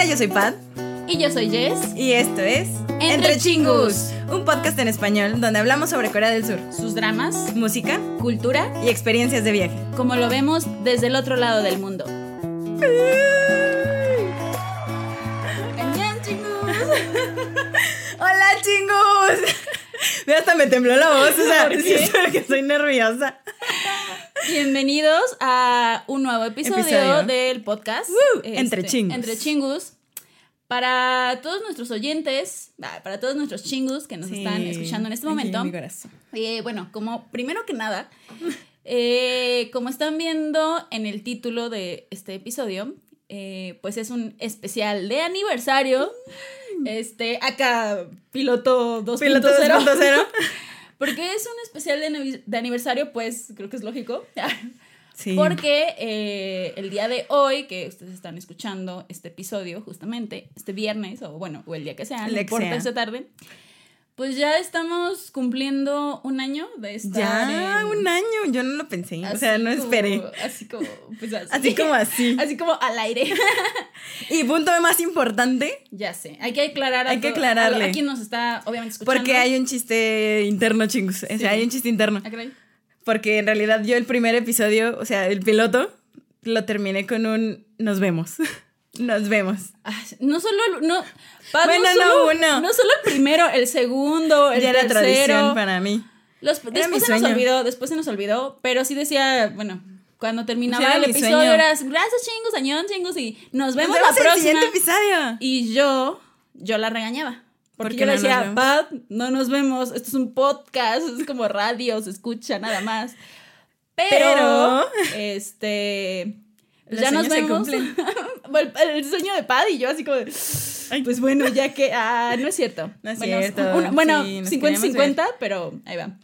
Hola, yo soy Pat. Y yo soy Jess. Y esto es Entre Chingus. un podcast en español donde hablamos sobre Corea del Sur, Sus dramas, música cultura, y experiencias de viaje. como lo vemos desde el otro lado del mundo. ¡Hola, chingus! Ve, hasta me tembló la voz, o sea, ¿Por sí, qué? es porque soy nerviosa. Bienvenidos a un nuevo episodio, Episodio. del podcast este, Entre Chingus. Entre Chingus. Para todos nuestros oyentes, ah, para todos nuestros chingus que nos Sí, están escuchando en este momento, mi corazón. Eh, bueno, como primero que nada, eh, como están viendo en el título de este episodio, eh, pues es un especial de aniversario. Este, acá, piloto 2.0. Piloto 2.0. Porque es un especial de, aniv- de aniversario, pues creo que es lógico. Sí. Porque eh, el día de hoy, que ustedes están escuchando este episodio, justamente, este viernes, o bueno, o el día que sea, no importa esta tarde, pues ya estamos cumpliendo un año de estar Ya, en- un año, yo no lo pensé, o sea, no como- esperé. Así como, pues así. Así como así. Así como al aire. Y punto más importante, ya sé, hay que aclarar Hay que aclararle. A, a quien nos está, obviamente, escuchando. porque hay un chiste interno, chingus. O Sí. sea, hay un chiste interno. Ah. Porque en realidad yo el primer episodio, o sea, el piloto, lo terminé con un nos vemos. Nos vemos. Ah, No solo, el- no, Bueno, no solo, uno. no solo el primero, el segundo, el ya era tercero. tradición para mí. Los- después se nos olvidó, después se nos olvidó, pero sí decía, bueno, cuando terminaba era el episodio sueño. era gracias chingos, añón chingos y nos vemos, Nos la vemos el próxima. siguiente episodio. Y yo, yo la regañaba. Porque ¿Por qué yo le no nos decía? Pat, no nos vemos, esto es un podcast, es como radio, se escucha nada más. Pero, Pero- este, Los ya nos se vemos. el, el sueño de Pat y yo así como, de, pues bueno, ya que, ah, no es cierto. No es Bueno, cierto, bueno, sí, nos 50-50, pero ahí va.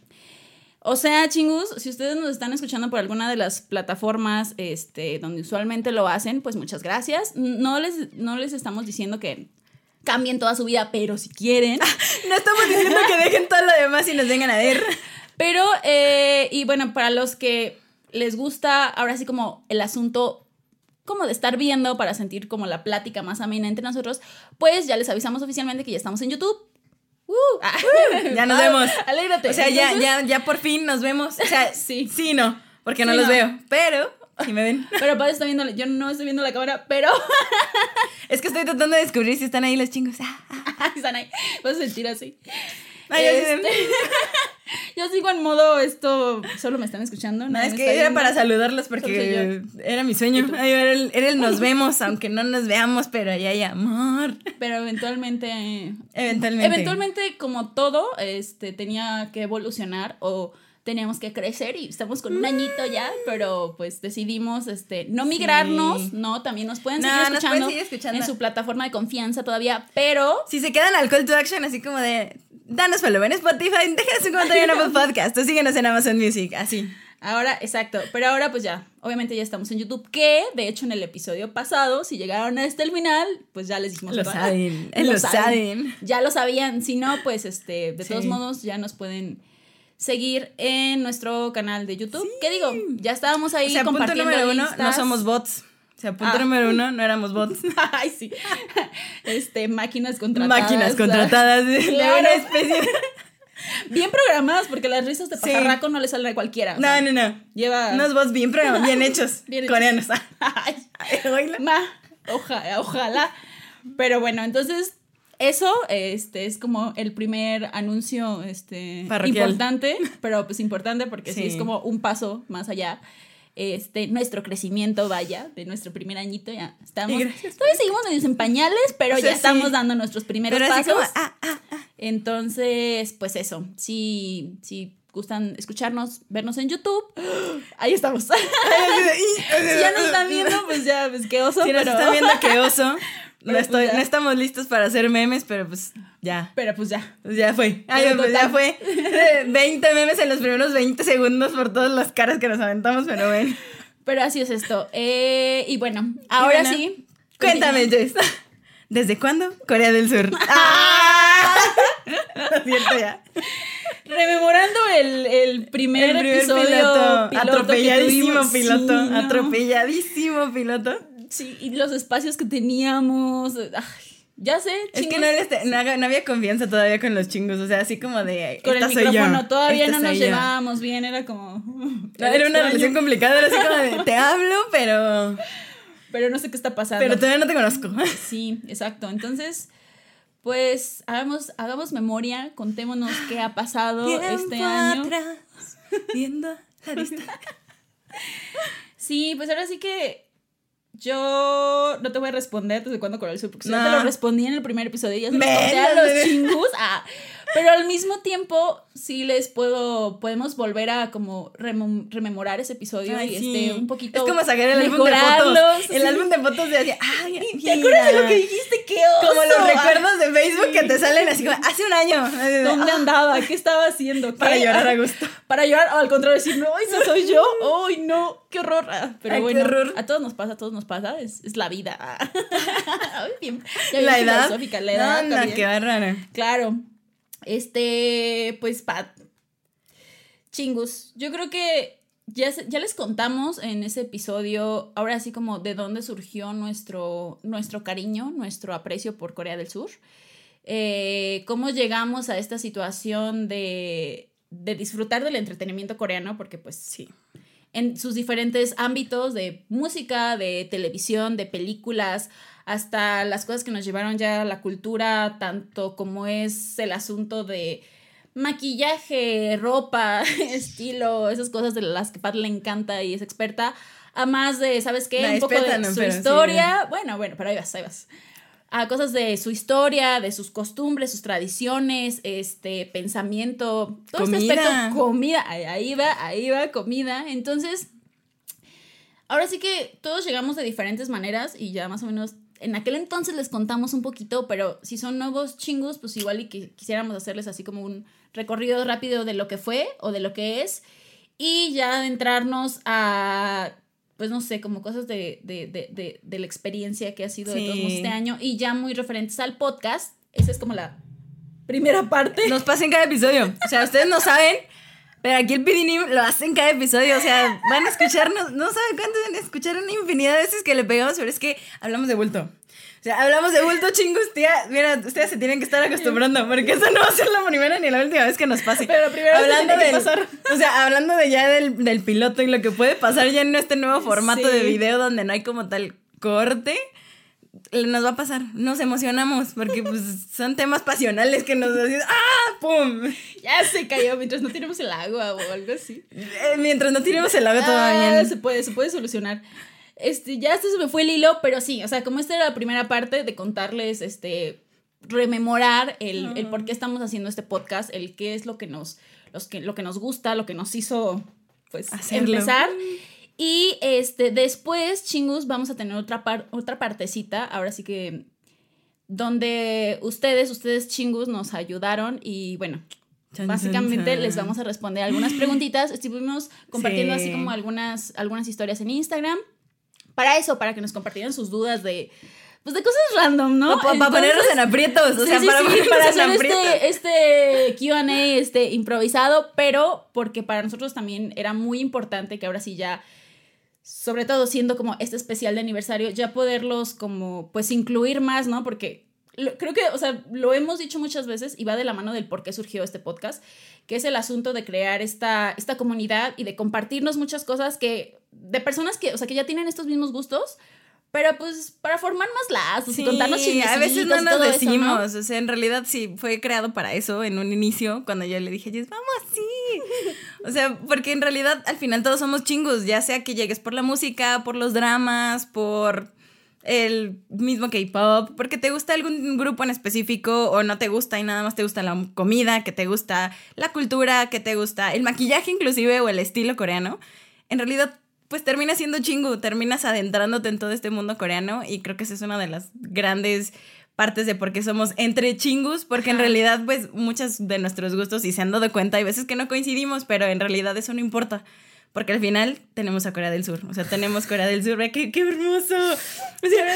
O sea, chingus, si ustedes nos están escuchando por alguna de las plataformas este, donde usualmente lo hacen, pues muchas gracias. No les, no les estamos diciendo que cambien toda su vida, pero si quieren. No estamos diciendo que dejen todo lo demás y nos vengan a ver. Pero, eh, y bueno, para los que les gusta ahora sí como el asunto como de estar viendo para sentir como la plática más amena entre nosotros, pues ya les avisamos oficialmente que ya estamos en YouTube. ¡Uh! Ah. Ya nos vemos. Alégrate. O sea, ya, Entonces- ya, ya por fin nos vemos. O sea, Sí. sí, no, porque no los no. veo. Pero, si me ven. Pero Paz está viendo, yo no estoy viendo la cámara, pero Es que estoy tratando de descubrir si están ahí los chingos. Están ahí. Vas a sentir así. Ay. Este, yo sigo en modo esto, solo me están escuchando. No, es que era viendo. para saludarlos porque era mi sueño. Ay, Era el, era el nos vemos, aunque no nos veamos, pero ahí hay amor. Pero eventualmente, eh, Eventualmente. eventualmente como todo, este, tenía que evolucionar o teníamos que crecer y estamos con un añito ya, pero pues decidimos este no migrarnos, Sí. no, también nos pueden No, seguir nos pueden escuchando, seguir escuchando. en su plataforma de confianza todavía, pero Si se quedan al call to action, así como de danos follow en Spotify, déjanos un comentario en Apple Podcast o síguenos en Amazon Music, así. Ahora, exacto, pero ahora pues ya, obviamente ya estamos en YouTube, que de hecho en el episodio pasado, si llegaron hasta el final, pues ya les dijimos. Lo todo. saben, lo saben. Ya lo sabían, si no, pues este, de Sí. todos modos ya nos pueden seguir en nuestro canal de YouTube. ¿Qué digo? Ya estábamos ahí O sea, punto compartiendo número uno, no somos bots. O sea, punto Ah. número uno, no éramos bots. Ay, sí. Este, máquinas contratadas. Máquinas contratadas de, una especie. Bien programadas, porque las risas de Sí. pajarraco no le salen a cualquiera. o No, sea, no, no. Lleva. Unos bots bien, pero bien hechos. Bien hechos. Coreanos. Ay. Ma, oja- ojalá. Pero bueno, entonces eso este, es como el primer anuncio este, Parroquial. importante, pero pues importante porque sí. Sí. es como un paso más allá. Este, nuestro crecimiento, vaya, de nuestro primer añito, ya estamos. Todavía seguimos medio en pañales, pero O sea, ya estamos sí. dando nuestros primeros Pero pasos. como, ah, ah, ah. Entonces, pues eso, si, si gustan escucharnos, vernos en YouTube, ahí estamos. Si ya nos están viendo, pues ya, pues qué oso, Si nos pero... están viendo que oso. No, estoy, pues, ya. no estamos listos para hacer memes, pero pues ya. Pero pues ya. Pues ya fue. Ay, Pero pues ya fue. Eh, 20 memes en los primeros 20 segundos por todas las caras que nos aventamos, pero bueno. Pero así es esto. Eh, y bueno, ahora bueno, sí. Cuéntame, Jess. ¿Desde cuándo? Corea del Sur. ¡Ah! Lo siento ya. Rememorando el, el primer, El primer episodio piloto. Atropelladísimo piloto. Sí, no. Atropelladísimo piloto. Sí, y los espacios que teníamos. Ay, ya sé, Es que chingos. no, eres- no, no había confianza todavía con los chingos, o sea, así como de... Con el "Esta soy yo, micrófono todavía no nos soy yo". llevábamos bien, era como. No, era una relación complicada, era así como de, te hablo, pero... Pero no sé qué está pasando. Pero todavía no te conozco. Sí, exacto. Entonces, pues hagamos, hagamos memoria, contémonos qué ha pasado este año. atrás, viendo la vista. Sí, pues ahora sí que yo no te voy a responder desde cuándo Coral Sur, porque si ya te No. lo respondí en el primer episodio, ya se los conté a los chingus. Ah, pero al mismo tiempo, sí les puedo, podemos volver a como remo- rememorar ese episodio Ay, y sí. este, un poquito. Es como sacar el álbum de fotos. El sí. álbum de fotos de así, ay, ¿Te acuerdas de lo que dijiste? ¡Qué oso! Como los Ah, recuerdos de Facebook que te salen así como, hace un año. ¿Dónde Ah, andaba? ¿Qué estaba haciendo? Para llorar a gusto. Para llorar, o al contrario, decir, no, esa soy yo. ¡Ay, no! ¡Qué horror! Ah, Pero Ay, bueno, horror. a todos nos pasa, a todos nos pasa. Es, es la vida. Ah. Ay, bien, ya bien La edad. la edad. No, no, también. qué raro. Claro. Este, pues, Pat. Chingus. Yo creo que ya, ya les contamos en ese episodio, ahora sí como de dónde surgió nuestro, nuestro cariño, nuestro aprecio por Corea del Sur. Eh, cómo llegamos a esta situación de, de disfrutar del entretenimiento coreano, porque pues Sí. en sus diferentes ámbitos de música, de televisión, de películas, hasta las cosas que nos llevaron ya a la cultura, tanto como es el asunto de maquillaje, ropa, estilo, esas cosas de las que Pat le encanta y es experta, a más de, ¿sabes qué? Un poco de no, su sí. historia. Bueno, bueno, pero ahí vas, ahí vas. A cosas de su historia, de sus costumbres, sus tradiciones, este pensamiento, todo este Comida. aspecto, comida, ahí va, ahí va, comida. Entonces, ahora sí que todos llegamos de diferentes maneras y ya más o menos en aquel entonces les contamos un poquito, pero si son nuevos chingos, pues igual y que quisiéramos hacerles así como un recorrido rápido de lo que fue o de lo que es y ya adentrarnos a, pues no sé, como cosas de, de, de, de, de la experiencia que ha sido de todos este año y ya muy referentes al podcast. Esa es como la primera parte. Nos pasa en cada episodio. O sea, ustedes no saben, pero aquí el Pidinim lo hace en cada episodio. O sea, van a escucharnos, no saben cuánto van a escuchar una infinidad de veces que le pegamos, pero es que hablamos de bulto. O sea, hablamos de bulto, chingos, tía. Mira, ustedes se tienen que estar acostumbrando, porque eso no va a ser la primera ni la última vez que nos pase. Pero que hablando pasar. O sea, hablando de ya del, del piloto y lo que puede pasar ya en este nuevo formato Sí. de video donde no hay como tal corte nos va a pasar, nos emocionamos porque pues son temas pasionales que nos hacen ¡ah! ¡pum! Ya se cayó mientras no tenemos el agua o algo así. Eh, mientras no tiremos el agua Ah, bien. se puede, se puede solucionar. Este, ya este se me fue el hilo, pero sí, o sea, como esta era la primera parte de contarles, este, rememorar el, el por qué estamos haciendo este podcast, el qué es lo que nos, los que, lo que nos gusta, lo que nos hizo, pues, Hacerlo. empezar. Y este, después, chingus, vamos a tener otra, par- otra partecita, ahora sí que, donde ustedes, ustedes chingus, nos ayudaron y bueno, Chan, Básicamente chan, chan. les vamos a responder algunas preguntitas. Estuvimos compartiendo Sí. así como algunas, algunas historias en Instagram. Para eso, para que nos compartieran sus dudas de, pues de cosas random, ¿no? Para Entonces- ponernos en aprietos, o Sí, sea, sí, para para hacer este, este QA este, improvisado, pero porque para nosotros también era muy importante que ahora sí ya, sobre todo siendo como este especial de aniversario, ya poderlos como pues incluir más, ¿no? Porque creo que, o sea, lo hemos dicho muchas veces y va de la mano del por qué surgió este podcast, que es el asunto de crear esta, esta comunidad y de compartirnos muchas cosas que, de personas que, o sea, que ya tienen estos mismos gustos. Pero pues para formar más lazos y contarnos Sí, a veces no nos todo eso, ¿no? decimos, o sea, en realidad sí fue creado para eso en un inicio, cuando yo le dije, "Yes, vamos así. O sea, porque en realidad al final todos somos chingos, ya sea que llegues por la música, por los dramas, por el mismo K-pop, porque te gusta algún grupo en específico o no te gusta y nada más te gusta la comida, que te gusta la cultura, que te gusta el maquillaje inclusive o el estilo coreano. En realidad pues terminas siendo chingu, terminas adentrándote en todo este mundo coreano y creo que esa es una de las grandes partes de por qué somos entre chingus, porque en realidad pues muchos de nuestros gustos sí se han dado cuenta, hay veces que no coincidimos, pero en realidad eso no importa. Porque al final tenemos a Corea del Sur. O sea, tenemos Corea del Sur. Qué, qué hermoso. O sea,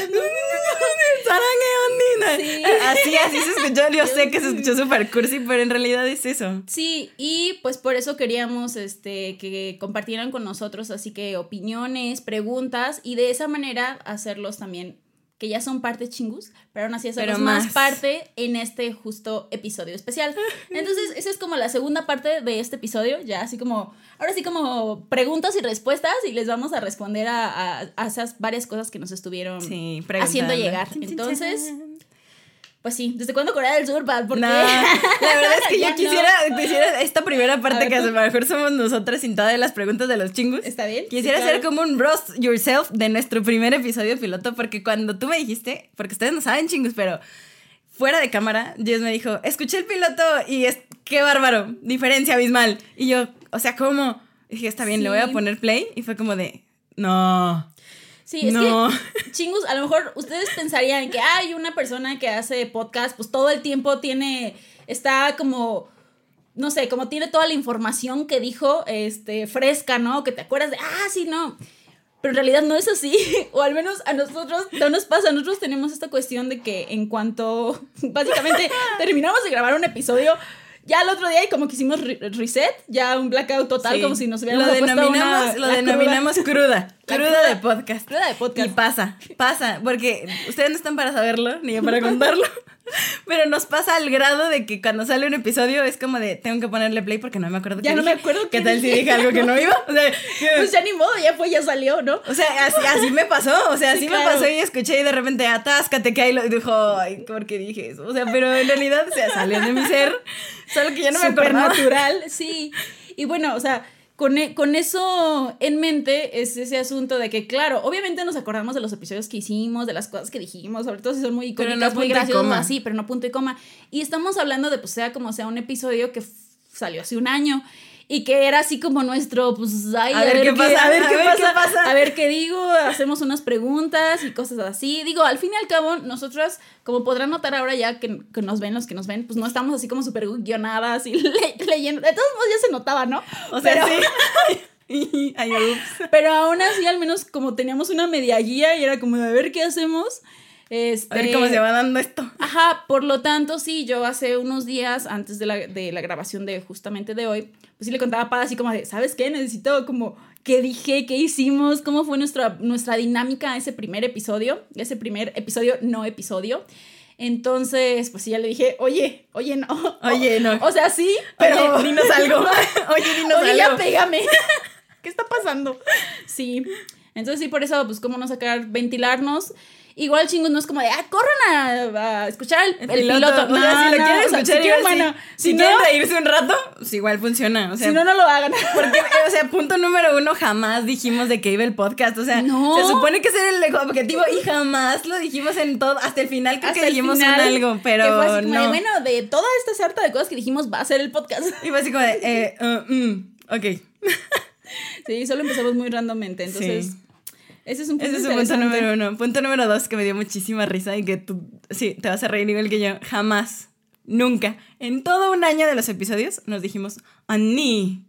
¡Sarangue ondina! Así, así se escuchó. Yo sé que se escuchó súper cursi, pero en realidad es eso. Sí, y pues por eso queríamos este, que compartieran con nosotros, así que opiniones, preguntas, y de esa manera hacerlos también que ya son parte chingus, pero aún así hacerlos más. más parte en este justo episodio especial. Entonces, esa es como la segunda parte de este episodio, ya así como, ahora sí como preguntas y respuestas y les vamos a responder a, a, esas varias cosas que nos estuvieron haciendo llegar. Entonces... Pues sí, ¿desde cuándo Corea del Sur, Porque la verdad es que yo quisiera, quisiera esta primera parte que a lo mejor somos nosotras sin todas las preguntas de los chingus. Está bien. Quisiera hacer como un roast yourself de nuestro primer episodio piloto, porque cuando tú me dijiste, porque ustedes no saben chingus, pero fuera de cámara, Jess me dijo, escuché el piloto y es, qué bárbaro, diferencia abismal. Y yo, o sea, ¿cómo? dije, está bien, le voy a poner play. Y fue como de, no. Sí, es que, chingus, a lo mejor ustedes pensarían que hay una persona que hace podcast, pues todo el tiempo tiene, está como, no sé, como tiene toda la información que dijo, este, fresca, ¿no? Que te acuerdas de, ah, sí, no. Pero en realidad no es así, o al menos a nosotros no nos pasa, nosotros tenemos esta cuestión de que en cuanto, básicamente, terminamos de grabar un episodio, ya el otro día, y como que hicimos reset, ya un blackout total, como si nos hubiéramos lo denominamos, Lo denominamos cruda. Cruda, de podcast. Cruda de podcast. Y pasa, pasa, porque ustedes no están para saberlo, ni yo para contarlo. Pero nos pasa al grado de que cuando sale un episodio es como de tengo que ponerle play porque no me acuerdo Ya no me acuerdo qué tal si dije algo que no iba. O sea, pues ya ni modo, ya fue, ya salió, ¿no? O sea, así, así me pasó. O sea, así me pasó y escuché y de repente atáscate que ahí lo dijo, ay, ¿por qué dije eso? O sea, pero en realidad, o sea, salió de mi ser. Solo que ya no me acuerdo. natural, sí. Y bueno, o sea, e, con, eso en mente es ese asunto de que, claro, obviamente nos acordamos de los episodios que hicimos, de las cosas que dijimos, sobre todo si son muy icónicas, muy graciosas, así, pero no punto y coma. Y estamos hablando de, pues, sea como sea, un episodio que salió hace un año y que era así como nuestro, pues, ay, a, ver, qué, pasa, a ver, qué, pasa, a ver qué digo, hacemos unas preguntas y cosas así. Digo, al fin y al cabo, nosotras, como podrán notar ahora ya que, nos ven los que nos ven, pues no estamos así como súper guionadas y leyendo. De todos modos ya se notaba, ¿no? O sea, sí. pero aún así, al menos como teníamos una media guía y era como de a ver qué hacemos. Este, a ver cómo se va dando esto. Ajá, por lo tanto, sí, yo hace unos días, antes de la, de la grabación de justamente de hoy, pues sí le contaba a Paz así como de, ¿sabes qué? Necesito como qué dije, qué hicimos, cómo fue nuestra, nuestra dinámica ese primer episodio, ese primer episodio, no episodio. Entonces, pues sí, ya le dije, oye, oye, no. Oye, no. O sea, sí, pero. Oye, dinos algo. oye, dinos oye, ya pégame. ¿Qué está pasando? Sí. Entonces, sí, por eso, pues, cómo no sacar, ventilarnos. Igual chingos no es como de, ah, corran a, escuchar el, piloto. No, si lo quieren escuchar, si, bueno, si, quieren reírse un rato, pues igual funciona. O sea, si no, no lo hagan. Porque, o sea, punto número uno, jamás dijimos de que iba el podcast. O sea, se supone que ese era el objetivo y jamás lo dijimos en todo, hasta el final creo que dijimos un algo, pero que fue así como de, bueno, de toda esta sarta de cosas que dijimos va a ser el podcast. Y fue así como de, eh, uh, mm, ok. sí, solo empezamos muy randommente, entonces... Ese es un punto, punto número uno. Punto número dos que me dio muchísima risa y que tú, sí, te vas a reír igual que yo. Jamás, nunca, en todo un año de los episodios nos dijimos Ani.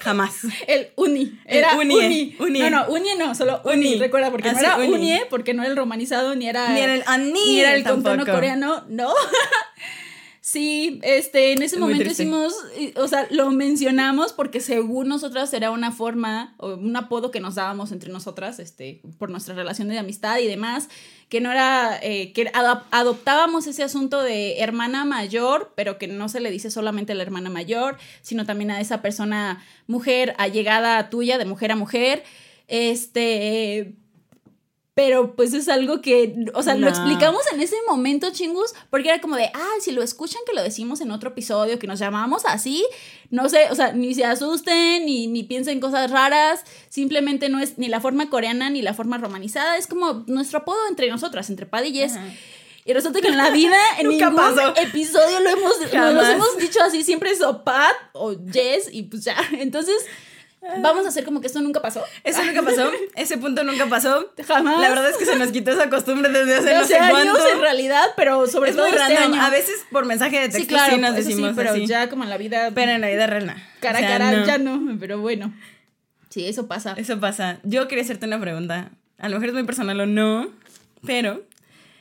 Jamás. El uni. Era uni. uni. No, no, uni no, solo uni. Recuerda, porque no era uni. porque no era el romanizado, ni era. Ni era el ani. Ni era el contorno coreano, no. Sí, este, en ese momento hicimos, o sea, lo mencionamos porque según nosotras era una forma o un apodo que nos dábamos entre nosotras, este, por nuestra relación de amistad y demás, que no era, eh, que adoptábamos ese asunto de hermana mayor, pero que no se le dice solamente a la hermana mayor, sino también a esa persona mujer allegada tuya, de mujer a mujer, este pero pues es algo que, o sea, lo explicamos en ese momento, chingus, porque era como de, ah, si lo escuchan que lo decimos en otro episodio, que nos llamamos así, no sé, o sea, ni se asusten, ni, ni piensen cosas raras, simplemente no es ni la forma coreana ni la forma romanizada, es como nuestro apodo entre nosotras, entre Pad y Jess. Y resulta que en la vida, en ningún episodio lo hemos, nos hemos dicho así, siempre es o Pat o Jess, y pues ya, entonces Vamos a hacer como que esto nunca pasó. Eso nunca pasó. Ese punto nunca pasó. Jamás. La verdad es que se nos quitó esa costumbre desde hace, no sé años en realidad, pero sobre todo este año. A veces por mensaje de texto sí, claro, nos decimos pero ya como en la vida. Pero en la vida real. Cara a cara ya no, pero bueno. Sí, eso pasa. Eso pasa. Yo quería hacerte una pregunta. A lo mejor es muy personal o no, pero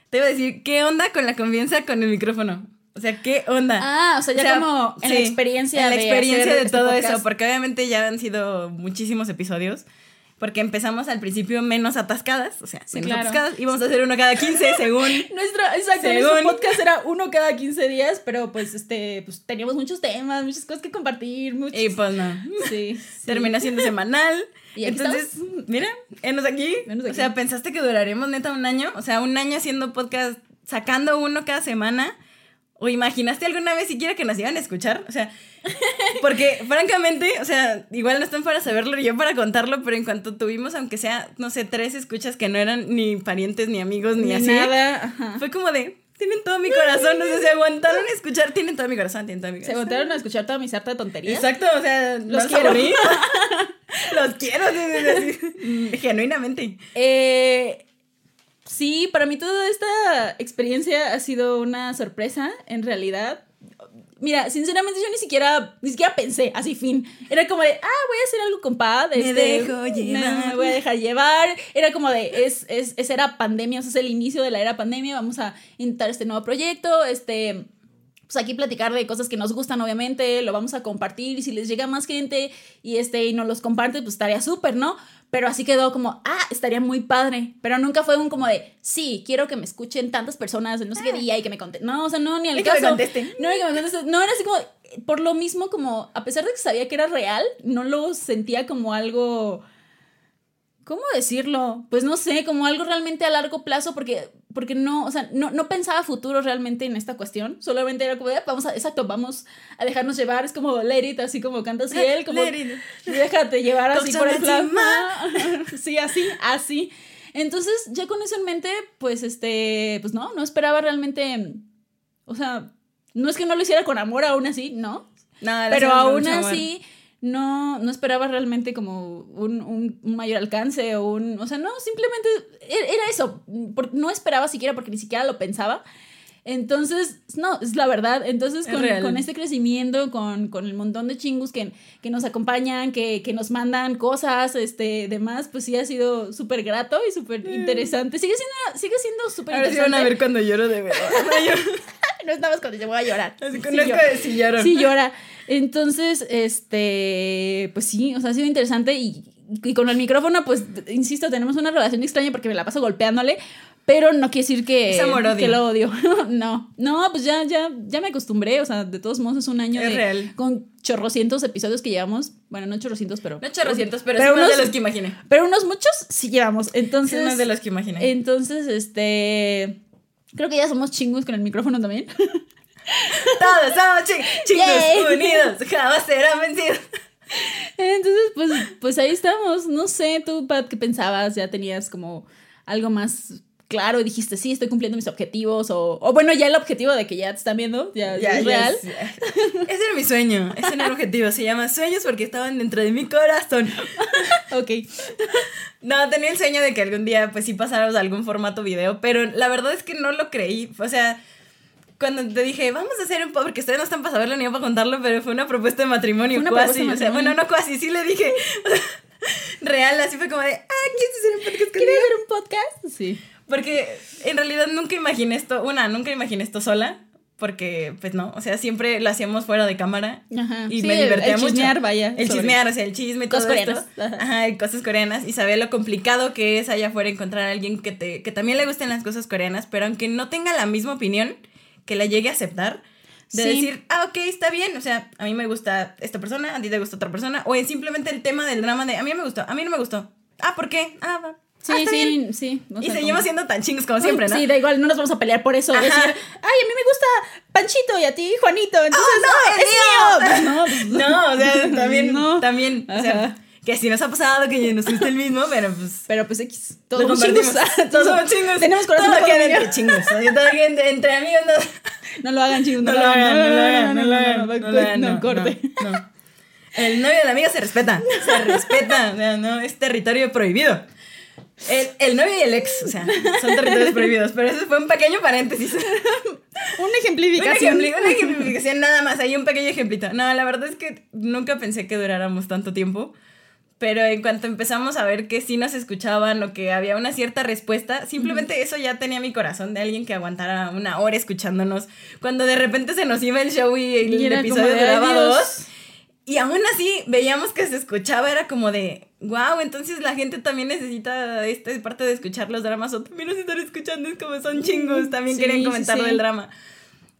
te iba a decir, ¿qué onda con la confianza con el micrófono? O sea, ¿qué onda? Ah, o sea, ya como en la sí, experiencia en la de experiencia de este todo podcast. eso, porque obviamente ya han sido muchísimos episodios. Porque empezamos al principio menos atascadas, o sea, Sí, menos claro. atascadas, íbamos a hacer uno cada 15 según. Nuestro, exacto, Según- nuestro podcast era uno cada 15 días, pero pues este, pues teníamos muchos temas, muchas cosas que compartir, muchos... Y pues no. sí, sí. Terminó siendo semanal. Y Entonces, mira, enos aquí. Venos aquí. O sea, ¿pensaste que duraríamos neta un año? O sea, un año haciendo podcast, sacando uno cada semana. ¿O imaginaste alguna vez siquiera que nos iban a escuchar? O sea, porque francamente, o sea, igual no están para saberlo, yo para contarlo, pero en cuanto tuvimos, aunque sea, no sé, tres escuchas que no eran ni parientes, ni amigos, ni, Ni así, nada, ajá. fue como de, tienen todo mi corazón, o sea, se aguantaron a escuchar, tienen todo mi corazón, tienen todo mi Se corazón. voltearon a escuchar toda mi sarta de tonterías. Exacto, o sea, Los quiero. los quiero, sí. genuinamente. Eh, sí, para mí toda esta experiencia ha sido una sorpresa, en realidad. Mira, sinceramente yo ni siquiera, ni siquiera pensé, así fin. Era como de, ah, voy a hacer algo con Pad. Me este, dejo me- llevar. Me, voy a dejar llevar. Era como de, es, es, es era pandemia, o sea, es el inicio de la era pandemia, vamos a intentar este nuevo proyecto, este... Pues aquí platicar de cosas que nos gustan, obviamente, lo vamos a compartir y si les llega más gente y este y nos los comparte, pues estaría súper, ¿no? Pero así quedó como, ah, estaría muy padre. Pero nunca fue un como de, sí, quiero que me escuchen tantas personas en no sé qué día y que me contesten. No, o sea, no, ni al Y que me caso. contesten. No, y que me contesten. No, era así como, por lo mismo, como, a pesar de que sabía que era real, no lo sentía como algo. ¿Cómo decirlo? Pues no sé, como algo realmente a largo plazo, porque, porque no, o sea, no, no pensaba futuro realmente en esta cuestión. Solamente era como "Ah, vamos a, exacto, vamos a dejarnos llevar. Es como let it, así como canta así él, como déjate llevar así por el plasma. Sí, así, así. Entonces, ya con eso en mente, pues este, pues no, no esperaba realmente, o sea, no es que no lo hiciera con amor aún así, no, la pero aún amor. No, no esperaba realmente como un, un- un mayor alcance o un, o sea, no, simplemente e- era eso, no esperaba siquiera porque ni siquiera lo pensaba. Entonces, no, es la verdad. Entonces, Es con, con este crecimiento, con, con el montón de chingus que, que nos acompañan, que, que nos mandan cosas, este, demás, pues sí ha sido súper grato y súper interesante. Sigue siendo, sigue siendo súper Ahora sí van interesante. a ver cuando lloro de verdad. No cuando yo voy a llorar. Así que Sí no. Sí llora. Entonces, este, pues sí, o sea, ha sido interesante y, y con el micrófono, pues, insisto, tenemos una relación extraña porque me la paso golpeándole, pero no quiere decir que, amor-odio. que lo odio. no, no, pues ya, ya, ya me acostumbré, o sea, de todos modos es un año Es de, real. con chorrocientos episodios que llevamos, bueno, no chorrocientos, pero... No chorrocientos, pero, Pero sí más unos- de los que imaginé. Pero unos muchos sí llevamos, Sí, entonces... más de los que imaginé. Entonces, este... Creo que ya somos chingus con el micrófono también. Todos somos chi- chicos unidos, jamás serán vencidos. Entonces, pues, pues ahí estamos. No sé, tú, Pat, ¿qué pensabas? ¿Ya tenías como algo más claro y dijiste, sí, estoy cumpliendo mis objetivos? O, o bueno, ya el objetivo de que ya te están viendo, ya, es real. ya. Ese era mi sueño, ese era el objetivo. Se llama sueños porque estaban dentro de mi corazón. Ok. No, tenía el sueño de que algún día, pues sí pasáramos a algún formato video, pero la verdad es que no lo creí. O sea, cuando te dije, vamos a hacer un podcast, porque ustedes no están para saberlo ni yo para contarlo, pero fue una propuesta de matrimonio, una cuasi. de O sea, matrimonio. bueno, no cuasi, sí le dije. Real, así fue como de, ah, ¿quieres hacer un podcast ¿Quieres hacer un podcast? Sí. Porque en realidad nunca imaginé esto, una, nunca imaginé esto sola, porque pues no, o sea, siempre lo hacíamos fuera de cámara. Ajá. Y Sí, me divertía el mucho. chismear, vaya, El chismear, o sea, el chisme y todo Cosas esto. coreanas, ajá. Ajá, y cosas coreanas. Y sabía lo complicado que es allá afuera encontrar a alguien que, te, que también le gusten las cosas coreanas, pero aunque no tenga la misma opinión, que la llegue a aceptar. De Sí. decir, ah, ok, está bien. O sea, a mí me gusta esta persona, a ti te gusta otra persona. O en simplemente el tema del drama de, a mí me gustó, a mí no me gustó. Ah, ¿por qué? Ah, va. Sí, Ah, sí, bien. sí. o y sea, seguimos como- siendo tan chingos como siempre, ¿no? Sí, da igual, no nos vamos a pelear por eso. Ajá. Decir, ay, a mí me gusta Panchito y a ti Juanito. Entonces, ¡Oh, no, ¡ah, el es mío! Pues no, pues No, o sea, también, No. también, o sea. Que si nos ha pasado que nos gusta el mismo, pero pues Pero pues X, todos compartimos. chingos. Todos somos chingos. Tenemos corazón Todo queda entre chingos. todo queda entre, amigos. No, No lo hagan chingos, no lo hagan, no lo hagan, no lo hagan. no, lo hagan, no, corte. no. El novio de la amiga se respeta. Se respeta. O sea, no, es territorio prohibido. El, el novio y el ex, o sea, son territorios prohibidos. Pero eso fue un pequeño paréntesis. Una Una, ejemplificación. ejempli- una ejemplificación nada más, hay un pequeño ejemplito. No, la verdad es que nunca pensé que duráramos tanto tiempo, pero en cuanto empezamos a ver que sí nos escuchaban o que había una cierta respuesta, simplemente eso ya tenía mi corazón de alguien que aguantara una hora escuchándonos. Cuando de repente se nos iba el show y el Y era episodio de, duraba dos. Y aún así veíamos que se escuchaba, era como de, wow, entonces la gente también necesita esta parte de escuchar los dramas o también nos están escuchando, es como son chingos, también Sí, quieren sí, comentar sí. del drama.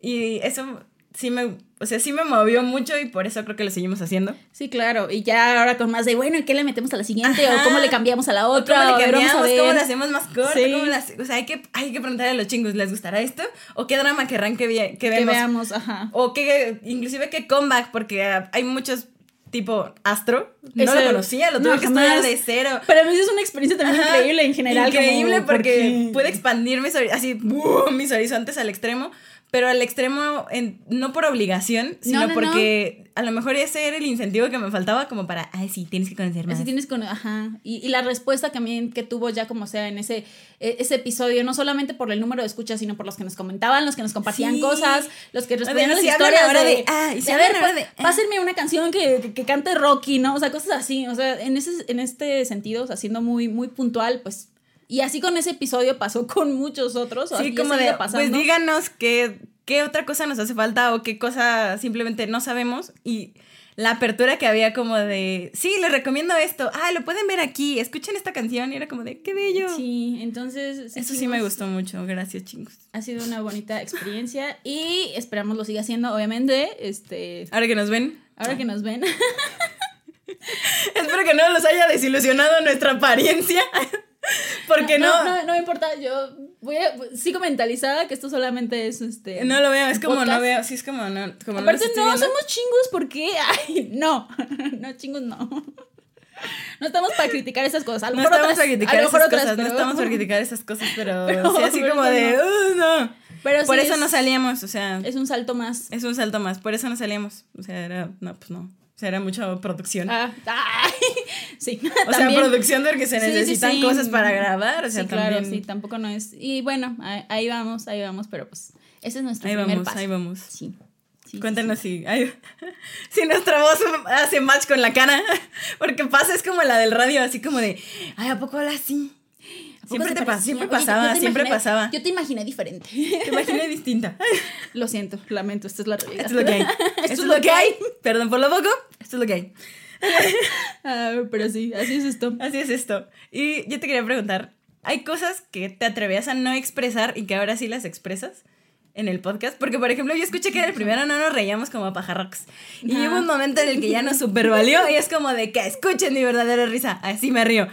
Y eso sí me, o sea, sí me movió mucho y por eso creo que lo seguimos haciendo. Sí, claro. Y ya ahora con más de, bueno, ¿y qué le metemos a la siguiente? Ajá. O cómo le cambiamos a la otra. ¿Cómo le ver, cambiamos? ¿Cómo lo hacemos más corto? Sí. ¿Cómo lo hace- O sea, hay que, hay que preguntarle a los chingos, ¿les gustará esto? ¿O qué drama querrán que, que Que veamos? veamos, ajá. O que, inclusive qué comeback, porque ah, hay muchos tipo Astro. No lo conocía, lo tuve no, que estudiar de cero. Para mí es una experiencia también Ajá. increíble en general. Increíble como, porque, pude expandir mis, así, ¡boom! mis horizontes al extremo, pero al extremo en- no por obligación, sino no, no. porque a lo mejor ese era el incentivo que me faltaba como para, ay, sí, tienes que conocer más. Así tienes con, ajá, y, y la respuesta también que tuvo ya como sea en ese, e- ese episodio, no solamente por el número de escuchas, sino por los que nos comentaban, los que nos compartían Sí. cosas, los que respondían las si historias ahora de, de, ah, y si de, a ver, de, ah. pásenme una canción que, que, que cante Rocky, ¿no? O sea, cosas así, o sea, en, ese, en este sentido, o sea, siendo muy, muy puntual, pues, y así con ese episodio pasó con muchos otros, Sí, así como de, pasando. pues díganos qué, qué otra cosa nos hace falta o qué cosa simplemente no sabemos. Y la apertura que había como de, sí, les recomiendo esto, ah, lo pueden ver aquí, escuchen esta canción. Y era como de, qué bello. Sí, entonces... Eso sí me gustó mucho, gracias chingos. Ha sido una bonita experiencia y esperamos lo siga haciendo, obviamente, este... Ahora que nos ven, Ahora que nos ven, espero que no los haya desilusionado nuestra apariencia. Porque no, no, no, no, no me importa, yo voy a, sigo mentalizada que esto solamente es este. lo veo, es como no podcast. veo, sí es como no, como no Aparte, no, viendo. somos chingos, ¿por qué? Ay, no, no, chingos, no. No estamos para criticar esas cosas. A lo No mejor estamos otras, para criticar a lo mejor esas otras, cosas, no estamos para criticar esas cosas, pero, Pero sí, así como de, "Uh, no. Pero Por sí eso es- no salíamos, o sea, Es un salto más. es un salto más, por eso no salíamos. O sea, era, no, pues no. O sea, era mucha producción. Ah, sí. o sea, producción porque se Sí, sí, necesitan sí. cosas para grabar, o sea, sí, claro, sí, tampoco no es. Y bueno, ahí, ahí vamos, ahí vamos, pero pues ese es nuestro Ahí primer vamos, paso. ahí vamos. Sí, Cuéntanos si, ay, si nuestra voz hace match con la cara. Porque pasa, es como la del radio, así como de, ay, ¿a poco habla así? ¿A poco Siempre, se te pa- siempre Oye, pasaba, te siempre imaginé- pasaba. Yo te imaginé diferente. Te imaginé distinta. Lo siento, lamento, esta es la realidad. Esto es lo que hay. Esto, es lo que hay. Perdón por lo poco, esto es lo que hay. Ah, pero sí, así es esto. Así es esto. Y yo te quería preguntar, ¿hay cosas que te atrevías a no expresar y que ahora sí las expresas en el podcast? Porque, por ejemplo, yo escuché que en el primero no nos reíamos como pajarrocks. Y hubo un momento en el que ya nos supervalió y es como de que escuchen mi verdadera risa. Así me río.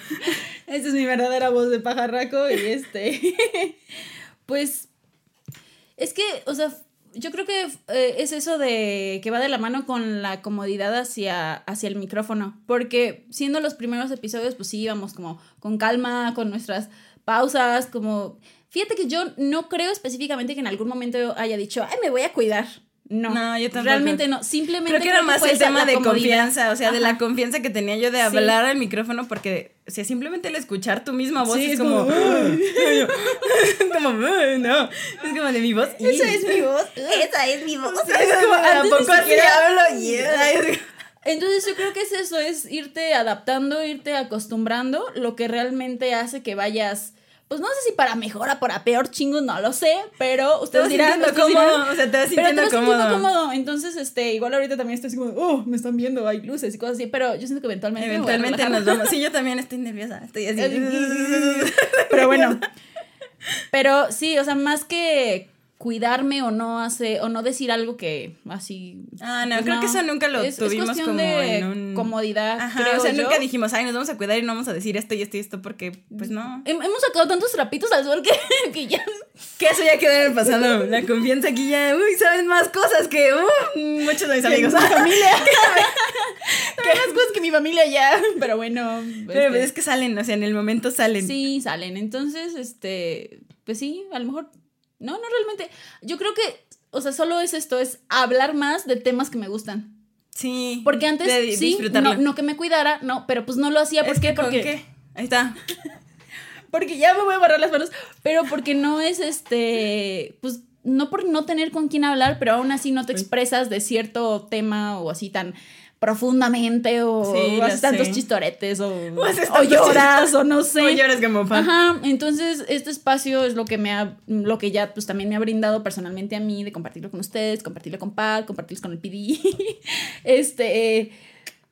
Esa es mi verdadera voz de pajarraco y este. pues. Es que, o sea, yo creo que eh, es eso de que va de la mano con la comodidad hacia, hacia el micrófono. Porque siendo los primeros episodios, pues sí íbamos como con calma, con nuestras pausas, como. Fíjate que yo no creo específicamente que en algún momento haya dicho, ay, me voy a cuidar. No, No, yo tampoco. Realmente no. Simplemente. Creo que era más el tema de comodidad. confianza, o sea, de la confianza que tenía yo de Sí. hablar al micrófono, porque, o sea, simplemente el escuchar tu misma voz Sí, es es como. como, como, "Ay, no. Es como de mi voz. Esa es mi voz. Esa es mi voz. Sí, es como, ¿a poco así siquiera- hablo? Yeah. Entonces yo creo que es eso, es irte adaptando, irte acostumbrando, lo que realmente hace que vayas, pues no sé si para mejor o para peor chingos, no lo sé, pero Te ustedes dirán, sintiendo dirán, cómodo, o sea, te vas pero te sintiendo vas sintiendo cómodo. cómodo. Entonces, este, igual ahorita también estoy así como, oh, me están viendo, hay luces y cosas así, pero yo siento que eventualmente Eventualmente nos vamos. Sí, yo también estoy nerviosa. Estoy así. Pero bueno. Pero sí, o sea, más que cuidarme o no hace o no decir algo que así Ah, no, pues creo que eso nunca lo es, es tuvimos cuestión como de en un- comodidad Ajá, creo o sea, yo. nunca dijimos, ay, nos vamos a cuidar y no vamos a decir esto y esto y esto, porque, pues no. Hem- hemos sacado tantos trapitos al sol que, que ya Que eso ya quedó en el pasado. La confianza aquí ya, uy, saben más cosas que uh, muchos de mis amigos. mi familia Saben más cosas que mi familia ya pero bueno Pero este, pues es que salen, o sea, en el momento salen. sí salen entonces este pues sí a lo mejor no no realmente yo creo que o sea solo es esto es hablar más de temas que me gustan Sí. porque antes de sí no, no que me cuidara no pero pues no lo hacía Es ¿por qué? que, ¿con porque qué? Ahí está. porque ya me voy a barrar las manos, pero porque no es este, pues no por no tener con quién hablar, pero aún así no te expresas de cierto tema o así tan profundamente o, Sí, o haces tantos sé. chistoretes o, O lloras o no sé. O lloras como fan. Ajá, entonces este espacio es lo que me ha, lo que ya pues también me ha brindado personalmente a mí de compartirlo con ustedes, compartirlo con Pat, compartirlo con el PD. este, eh,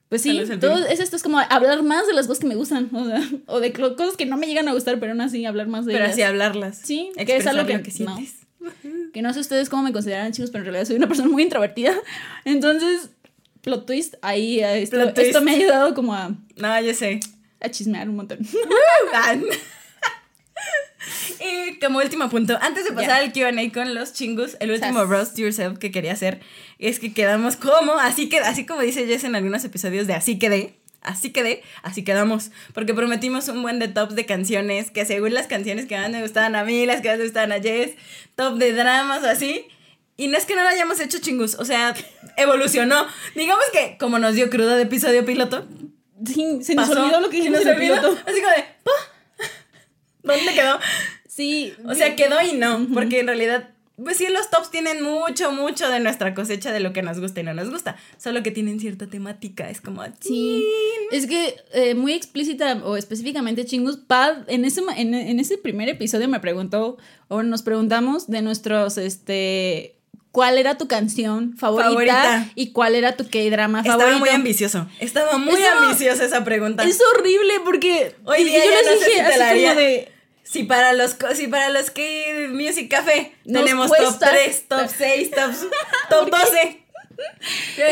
pues sí, todo es esto es como hablar más de las cosas que me gustan, o, sea, o de cosas que no me llegan a gustar, pero aún así hablar más de Pero ellas. así hablarlas. Sí, que es algo que, lo que no. sientes. Que no sé ustedes cómo me consideran chicos, pero en realidad soy una persona muy introvertida. Entonces, plot twist, ahí eh, esto, Plot twist. esto me ha ayudado como a, No, yo sé. a chismear un montón. Y como último punto, antes de pasar al QA con los chingus, el último roast yourself que quería hacer es que quedamos como, así que, así como dice Jess en algunos episodios de Así quedé. Así quedé, así quedamos. Porque prometimos un buen de tops de canciones que según las canciones que más me gustaban a mí, las que más me gustaban a Jess, top de dramas o así. Y no es que no lo hayamos hecho chingus, o sea, evolucionó. Digamos que como nos dio cruda de episodio piloto, Sí, se nos pasó, olvidó lo que dijimos en el piloto. Así como de, "Pa". ¿dónde quedó? Sí. O sea, quedó y no, porque en realidad, pues sí, los tops tienen mucho, mucho de nuestra cosecha de lo que nos gusta y no nos gusta, solo que tienen cierta temática, es como, Sí, es que eh, muy explícita o específicamente chingus, Pad en ese, en ese primer episodio me preguntó o nos preguntamos de nuestros, este, cuál era tu canción favorita, Favorita. y cuál era tu K-drama favorito. Estaba muy ambicioso, estaba muy Eso- ambiciosa esa pregunta. Es horrible porque Hoy día yo ya les no sé dije así la como de Si para los, si para los que Music Café Nos tenemos cuesta. top 3, top 6, top, top 12.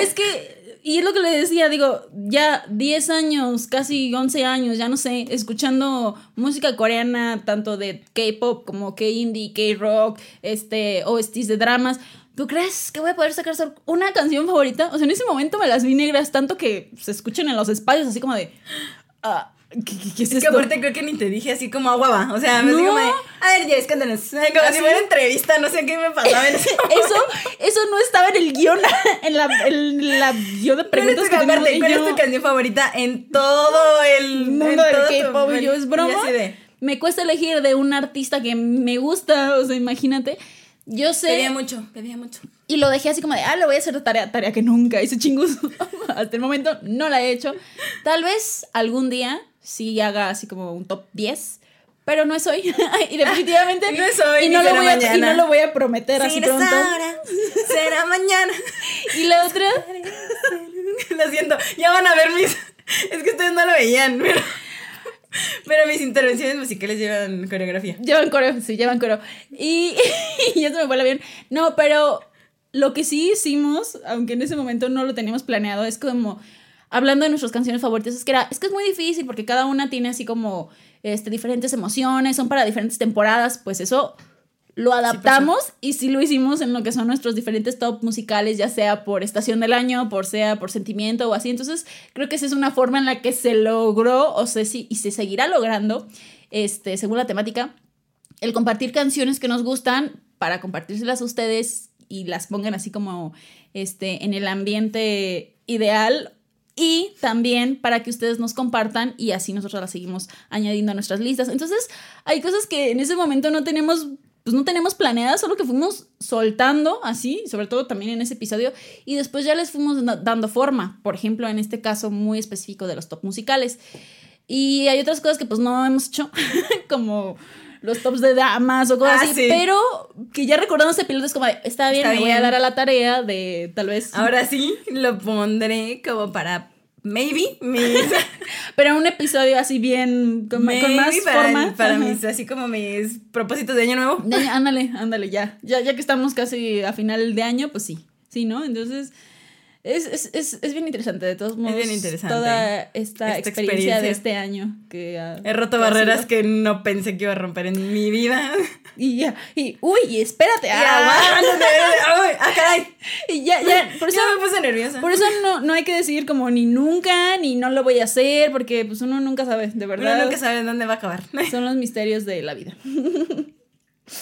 Es que, y es lo que le decía, digo, ya 10 años, casi 11 años, ya no sé, escuchando música coreana, tanto de K-pop como K-indie, K-rock, este, OSTs de dramas. ¿Tú crees que voy a poder sacar una canción favorita? O sea, en ese momento me las vi negras tanto que se escuchan en los espacios, así como de. ah, ¿qué, qué- qué es, Es que esto? aparte creo que ni te dije así como agua va. O sea, me así No. como de, a ver, Jess, cuéntanos. Como ¿Ah, si fuera entrevista, no sé qué me pasaba en ese momento. Eso, eso no estaba en el guion, en la, en la guion de ¿Cuál es, preguntas tu, que aparte, ¿Cuál es tu canción favorita en todo el mundo del K-pop yo es broma. así Me cuesta elegir de un artista que me gusta, o sea, imagínate. Yo sé. pedía mucho, pedía mucho. Y lo dejé así como de, ah, lo voy a hacer de tarea, tarea que nunca hice chingus. Hasta el momento no la he hecho. Tal vez algún día sí haga así como un top 10, pero no es hoy. y definitivamente. No es hoy, y no, lo voy a, y no lo voy a prometer así Si pronto. ahora, será mañana. Y la otra. Lo siento, ya van a ver mis. Es que ustedes no lo veían, pero. Pero mis intervenciones musicales llevan coreografía. Llevan coro, sí, llevan coro. Y, y se me fue el avión. No, pero lo que sí hicimos, aunque en ese momento no lo teníamos planeado, es como hablando de nuestras canciones favoritas, es que era, es que es muy difícil porque cada una tiene así como este, diferentes emociones, son para diferentes temporadas, pues eso lo adaptamos y sí lo hicimos en lo que son nuestros diferentes top musicales, ya sea por estación del año, por sea por sentimiento o así. Entonces, creo que esa es una forma en la que se logró, o sí, y se seguirá logrando, este, según la temática, el compartir canciones que nos gustan para compartírselas a ustedes y las pongan así como este, en el ambiente ideal y también para que ustedes nos compartan y así nosotros las seguimos añadiendo a nuestras listas. Entonces, hay cosas que en ese momento no tenemos pues no tenemos planeadas, solo que fuimos soltando así, sobre todo también en ese episodio, y después ya les fuimos da- dando forma, por ejemplo, en este caso muy específico de los top musicales. Y hay otras cosas que pues no hemos hecho, como los tops de damas o cosas Ah, así, sí. pero que ya recordando este piloto es como, está bien, Está me voy a dar a la tarea de tal vez... Ahora sí, lo pondré como para. Maybe. Mis, Pero un episodio así bien, con, con maybe más para, forma. para Ajá. mis. Así como mis propósitos de año nuevo. De ándale, ándale, ya. ya. Ya que estamos casi a final de año, pues sí. Sí, ¿no? Entonces, es, es, es, es bien interesante, de todos modos. bien interesante. Toda esta, Esta experiencia, experiencia. de este año. Que, ha- He roto que barreras que no pensé que iba a romper en mi vida. Y ya, y uy, espérate. Y ah, aguántate, ay, ¡Ah, caray! y ya, ya, por eso, Ya me puse nerviosa. por eso no, no hay que decir como ni nunca, ni no lo voy a hacer, porque pues uno nunca sabe, de verdad. Uno nunca sabe dónde va a acabar. Son los misterios de la vida.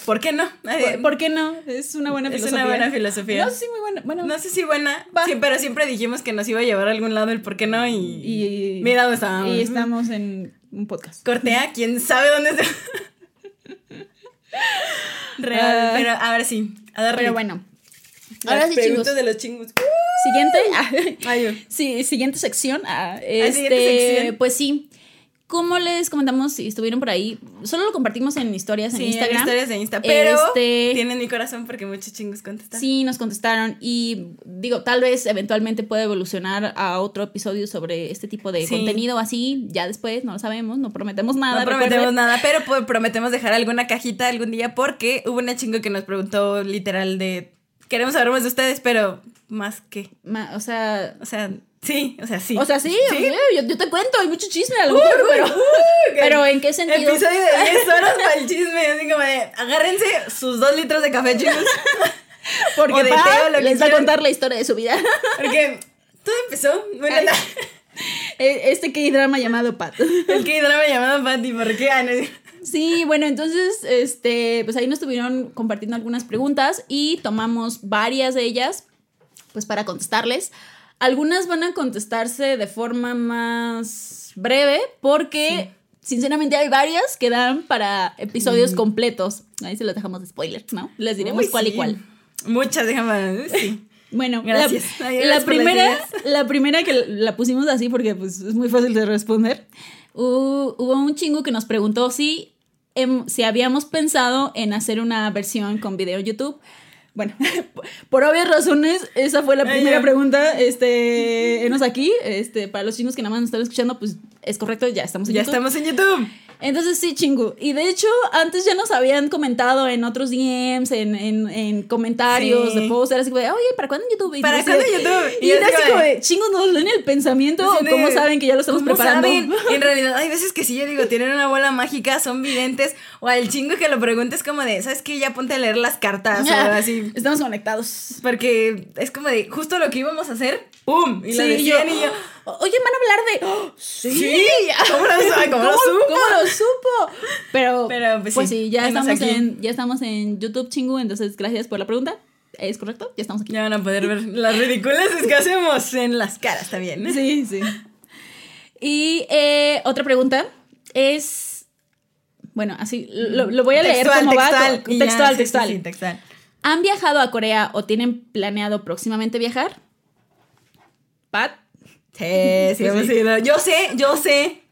¿Por qué no? ¿Por, por qué no? Es una buena Es filosofía. una buena filosofía. No, sí, muy buena. Bueno, No sé si buena, sí, pero siempre dijimos que nos iba a llevar a algún lado el por qué no y, y, mira dónde estábamos. y estamos en un podcast. Cortea, quién sabe dónde está. Real, Ah. pero ahora sí, a darle. Pero bueno. Las Ahora sí, preguntas chicos. de los chingos. Siguiente. Ay, sí, siguiente sección. Ah, siguiente este, sección. Pues sí. Como les comentamos, si estuvieron por ahí, solo lo compartimos en historias en Instagram. historias de Insta, pero Este- tienen mi corazón porque muchos chingos contestan. Sí, nos contestaron y digo, tal vez eventualmente puede evolucionar a otro episodio sobre este tipo de Sí. contenido así, ya después, no lo sabemos, no prometemos nada. No prometemos recuerden. nada, pero prometemos dejar alguna cajita algún día porque hubo una chingo que nos preguntó literal de queremos saber más de ustedes, pero más que, Ma- o sea, o sea, sí, o sea, sí. o sea, sí, yo, yo te cuento, hay mucho chisme a lo mejor, pero, pero ¿en qué sentido? Episodio de 10 horas para el chisme, así como de agárrense sus dos litros de café, chicos. Porque de Pat té o lo que les va a contar la historia de su vida. Porque todo empezó, bueno, la- E- este que drama llamado Pat. el que drama llamado Patty, ¿por qué? Ah, no, Sí, bueno, entonces, este, pues ahí nos estuvieron compartiendo algunas preguntas y tomamos varias de ellas, pues para contestarles. Algunas van a contestarse de forma más breve porque, sinceramente, hay varias que dan para episodios completos. Ahí se los dejamos de spoilers, ¿no? Les diremos Uy, cuál y sí. cual. Muchas, déjame, sí. Bueno, Gracias. La, Ay, gracias primera, la primera que la pusimos así porque pues, es muy fácil de responder. Hu- hubo un chingo que nos preguntó si, em, si habíamos pensado en hacer una versión con video YouTube. Bueno, por obvias razones, esa fue la primera ya. pregunta. Este, enos aquí. Este, para los chingos que nada más nos están escuchando, pues es correcto, ya estamos en Ya YouTube. estamos en YouTube. Entonces sí, chingu. Y de hecho, antes ya nos habían comentado en otros DMs, en, en, en comentarios Sí. de posts, era así como de, oye, ¿para cuándo en YouTube? Y ¿Para cuándo en YouTube? Y, era así como de- chingos, ¿nos leen el pensamiento? Así ¿O de, cómo saben que ya lo estamos ¿cómo preparando? saben? En realidad, hay veces que sí, yo digo, tienen una bola mágica, son videntes, o al chingo que lo preguntes como de, ¿sabes qué? Ya ponte a leer las cartas, o así. Estamos conectados. Porque es como de, justo lo que íbamos a hacer, ¡pum! Y lo Sí, decían yo, y yo, Oye, van a hablar de. ¡Oh, sí. ¿Cómo lo sabe? ¿Cómo lo supo? ¿Cómo lo supo? Pero, Pero, pues, pues, sí, sí, ya estamos, aquí. en, ya estamos en YouTube, chingu. Entonces, gracias por la pregunta. ¿Es correcto? Ya estamos aquí. Ya van a poder ver las ridiculeces que hacemos en las caras también. Sí, sí. Y eh, otra pregunta es. Bueno, así lo, lo voy a leer Textual, como textual. va. y ya, Textual, sí, sí, textual. sí, textual. ¿Han viajado a Corea o tienen planeado próximamente viajar? Pat. Sí, sí, hemos ido. Yo sé, yo sé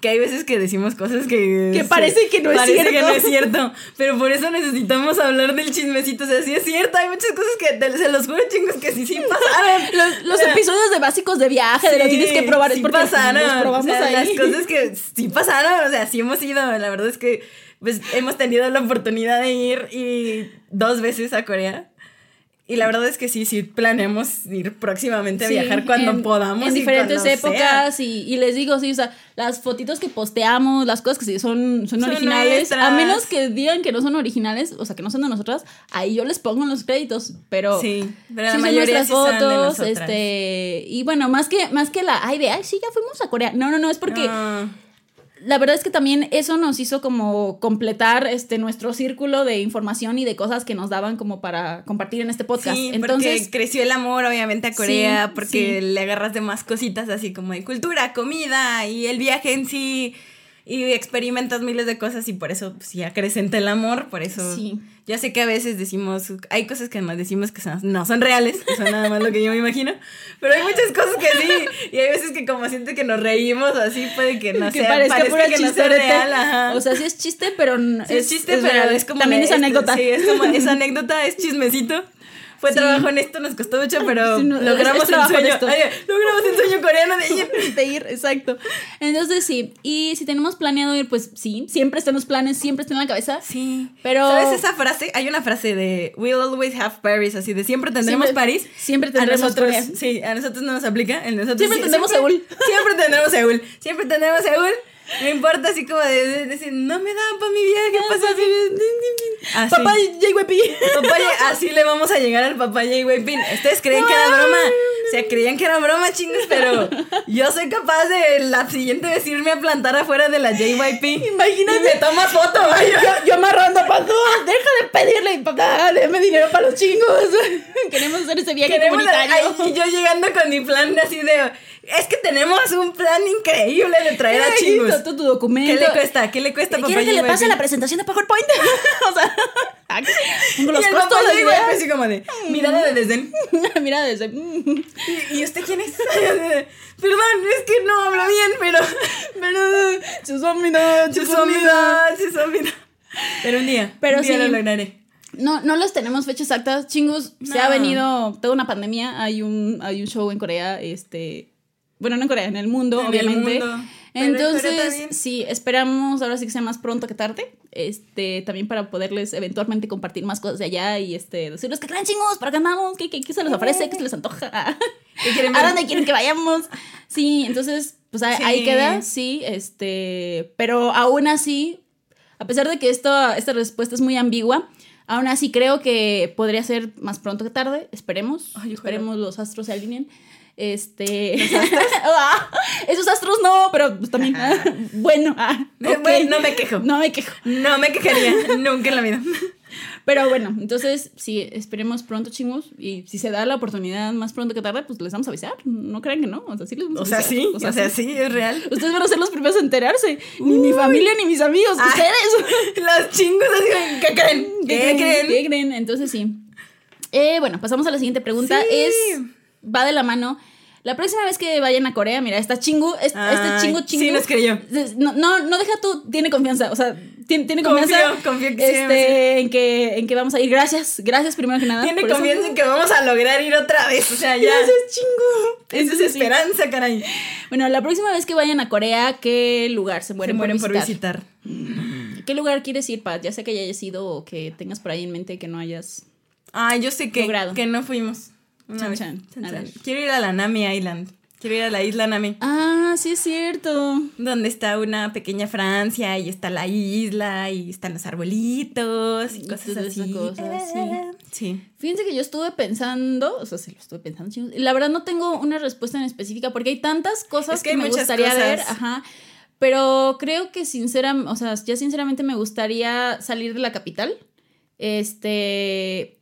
que hay veces que decimos cosas que... Que parece que no es parece cierto. que no es cierto. Pero por eso necesitamos hablar del chismecito. O sea, sí es cierto. Hay muchas cosas que te- se los juro, chingos, que sí, sí pasaron. Los, los O sea, episodios de básicos de viaje, de lo sí, tienes que probar, es sí porque pasaron. los probamos o sea, ahí. Las cosas que sí pasaron. O sea, sí hemos ido. La verdad es que pues, hemos tenido la oportunidad de ir y dos veces a Corea. Y la verdad es que sí, sí planeamos ir próximamente a Sí, viajar cuando en- podamos. En diferentes épocas y, y les digo, sí, o sea, las fotitos que posteamos, las cosas que sí son, son, Son originales, a nuestras. menos que digan que no son originales, o sea, que no son de nosotras, ahí yo les pongo en los créditos, pero... Sí, pero la sí son mayoría nuestras sí son de fotos, este, y bueno, más que, más que la, ay, de, ay, sí, ya fuimos a Corea. No, no, no, es porque No. La verdad es que también eso nos hizo como completar este nuestro círculo de información y de cosas que nos daban como para compartir en este podcast. Sí, Entonces, porque creció el amor obviamente a Corea, Sí, porque sí. le agarras de más cositas así como de cultura, comida y el viaje en sí y experimentas miles de cosas y por eso pues, sí acrecenta el amor, por eso Sí. ya sé que a veces decimos, hay cosas que nos decimos que son- no son reales, que son nada más lo que yo me imagino, pero hay muchas cosas que sí y hay veces que como siento que nos reímos así puede que no que sea, parezca parezca pura que no sea real, ajá. O sea, sí es chiste, pero Sí, es, chiste, pero real. es como. También es anécdota. Sí, es como es anécdota, es chismecito. Fue Sí. trabajo en esto, nos costó mucho, pero Sí, no, es- logramos el sueño. Ay, logramos el sueño coreano de ir. de ir, exacto. Entonces sí, y si tenemos planeado ir, pues sí, siempre están los planes, siempre está en la cabeza. Sí. Pero- ¿Sabes esa frase? Hay una frase de We'll always have Paris, así de siempre tendremos Siempre- París. siempre A tendremos nosotros, Corea. sí, a nosotros no nos aplica. nosotros Siempre sí- tendremos siempre- Seúl. Siempre tendremos Seúl. Siempre tendremos Seúl. No importa así como de, de- decir, no me da para mi viaje, pasa así. Así. Papá JYP. Papá, así le vamos a llegar al papá J-Waypin. Ustedes creían que era broma. O sea, creían que era broma, chingos, pero yo soy capaz de la siguiente vez irme a plantar afuera de la JYP. Imagínate. Y me toma foto. Yo, yo amarrando Paco, deja de pedirle, papá, déme dinero para los chingos. Queremos hacer ese viaje Queremos- comunitario. ay, y yo llegando con mi plan así de. Es que tenemos un plan increíble de traer a Ay, chingos. tu, tu documento. ¿Qué le cuesta? ¿Qué le cuesta, papá ¿Quiere que le pase la presentación de PowerPoint? o sea, los y el papá de idea. así como de, mirada de desdén. Mira, desde. mm, ¿Y, usted quién es? Perdón, es que no hablo bien, pero... Pero. Chusomida. Chusomida, chusomida. Pero un día, Pero un día sí. lo lograré. No, no les tenemos fechas exactas. Chingus, se ha venido toda una pandemia. Hay un, hay un show en Corea, este. Bueno, no en Corea, en el mundo, En el obviamente. mundo. En Corea Entonces, sí, esperamos ahora sí que sea más pronto que tarde. Este, también para poderles eventualmente compartir más cosas de allá y este, decirles que creen chingos, para que andamos, ¿Qué, qué, qué se les ofrece, qué se les antoja. ¿Qué quieren ¿A dónde quieren que vayamos? Sí, entonces, pues ahí, Sí. ahí queda, sí, este, pero aún así, a pesar de que esto, esta respuesta es muy ambigua, aún así creo que podría ser más pronto que tarde, esperemos, Ay, esperemos los astros se alineen. Este. Ah, esos astros no, pero pues también. Bueno, ah. Bueno, no me quejo. No me quejo. No me quejaría nunca en la vida. Pero bueno, entonces, sí, esperemos pronto, chingos. Y si se da la oportunidad más pronto que tarde, pues les vamos a avisar. No crean que no. O sea, sí les vamos a O sea, sí, o sea, sí, es real. Ustedes van a ser los primeros a enterarse. Ni mi familia ni mis amigos. Ah. Ustedes. Los chingos así, ¿qué creen? ¿Qué creen? ¿Qué creen? Entonces sí. Eh, bueno, pasamos a la siguiente pregunta. Sí. Es. Va de la mano. La próxima vez que vayan a Corea, mira, está chingu. es- Ay, este chingo chingo. sí nos creyó. No, no, no deja tú, tiene confianza. O sea, tiene, tiene confianza. Confío, confío que sí, este, en, que, en que vamos a ir. Gracias, gracias primero que nada. Tiene eso. confianza en que vamos a lograr ir otra vez. O sea, ya. Esa es Entonces, sí. esperanza, caray. Bueno, la próxima vez que vayan a Corea, ¿qué lugar se Se mueren, mueren por, por visitar? visitar. ¿Qué lugar quieres ir, Pat? Ya sea que ya hayas ido o que tengas por ahí en mente que no hayas. Ah, yo sé que, Logrado. que no fuimos. Chan, chan. Quiero ir a la Nami Island. Quiero ir a la isla Nami. Ah, sí es cierto. Donde está una pequeña Francia y está la isla y están los arbolitos y Y cosas así. cosas, sí. Sí. Fíjense que yo estuve pensando, o sea, sí lo estuve pensando, chicos. y La verdad no tengo una respuesta en específica porque hay tantas cosas Es que me gustaría cosas. ver, ajá. Pero creo que sinceramente, o sea, ya sinceramente me gustaría salir de la capital. Este,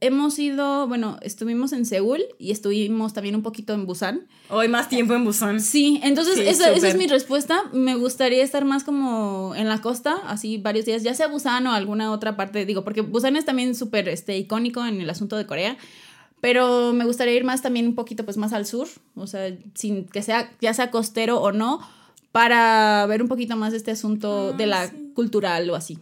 hemos ido, bueno, estuvimos en Seúl y estuvimos también un poquito en Busan. Hoy más tiempo en Busan. Sí, entonces Sí, esa, esa es mi respuesta. Me gustaría estar más como en la costa, así varios días, ya sea Busan o alguna otra parte, digo, porque Busan es también súper este, icónico en el asunto de Corea, pero me gustaría ir más también un poquito pues más al sur, o sea, sin que sea, ya sea costero o no, para ver un poquito más este asunto de la cultural o así.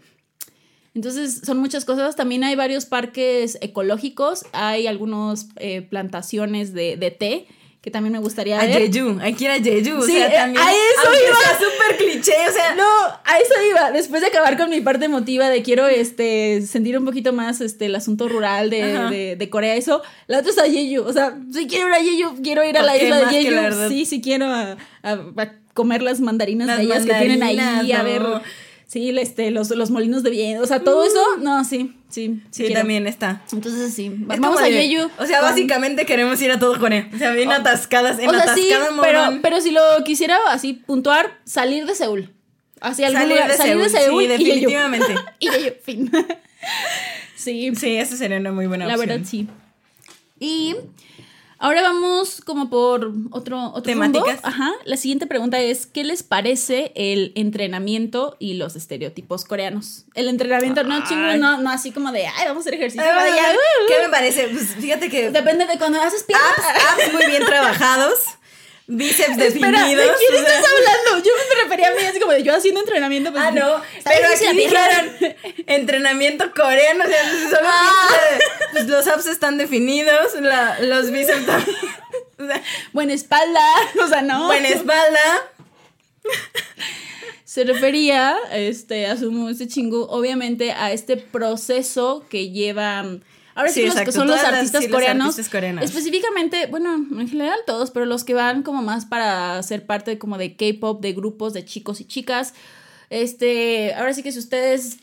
Entonces son muchas cosas. También hay varios parques ecológicos, hay algunas plantaciones de, de té que también me gustaría A ver. Jeju, hay que ir a Jeju. o Sí, sea, eh, también. a eso iba. súper cliché, o sea. No, a eso iba. Después de acabar con mi parte emotiva de quiero este, sentir un poquito más este, el asunto rural de, de, de Corea, eso. La otra es a Jeju. O sea, si quiero ir a Jeju, quiero ir a la isla de. Jeju. Sí, sí quiero a, a- a comer las mandarinas Las bellas que tienen ahí, mandarinas, a no. ver. Sí, este, los, los molinos de viento. O sea, todo eso. No, sí, sí. Sí, quiero. también está. Entonces sí. Es Vamos a Jeju. O sea, con- básicamente queremos ir a todo Corea. O sea, bien atascadas, en o sea, sí, atascada pero, pero si lo quisiera así puntuar, salir de Seúl. Hacia algún Salir lugar, de salir de Seúl, Seúl sí, y definitivamente. y Jeju, fin. sí, Sí, eso sería una muy buena la opción. verdad sí. Y ahora vamos como por otro, otro Temáticas. rumbo. Ajá. La siguiente pregunta es, ¿qué les parece el entrenamiento y los estereotipos coreanos? El entrenamiento, no chingo, no, no así como de, ay, vamos a hacer ejercicio. Ay, ¿Qué me parece? Pues fíjate que. Depende de cuando haces piernas. muy bien trabajados, bíceps Espera, ¿de definidos. quién estás hablando? Yo me refería a mí así como de yo haciendo entrenamiento. Pues, Ah, no, ¿sabes pero aquí dijeron entrenamiento coreano, o sea, solo Ah. piensa, pues los abs están definidos, la- los bíceps también. O sea, Buena espalda, o sea, no. buena espalda. Se refería, este, asumo este chingo, obviamente a este proceso que llevan. Ahora sí, los que son los todas las- artistas sí, los coreanos. artistas coreanos. Específicamente, bueno, en general todos, pero los que van como más para ser parte como de K-pop, de grupos de chicos y chicas. Este, ahora sí que si ustedes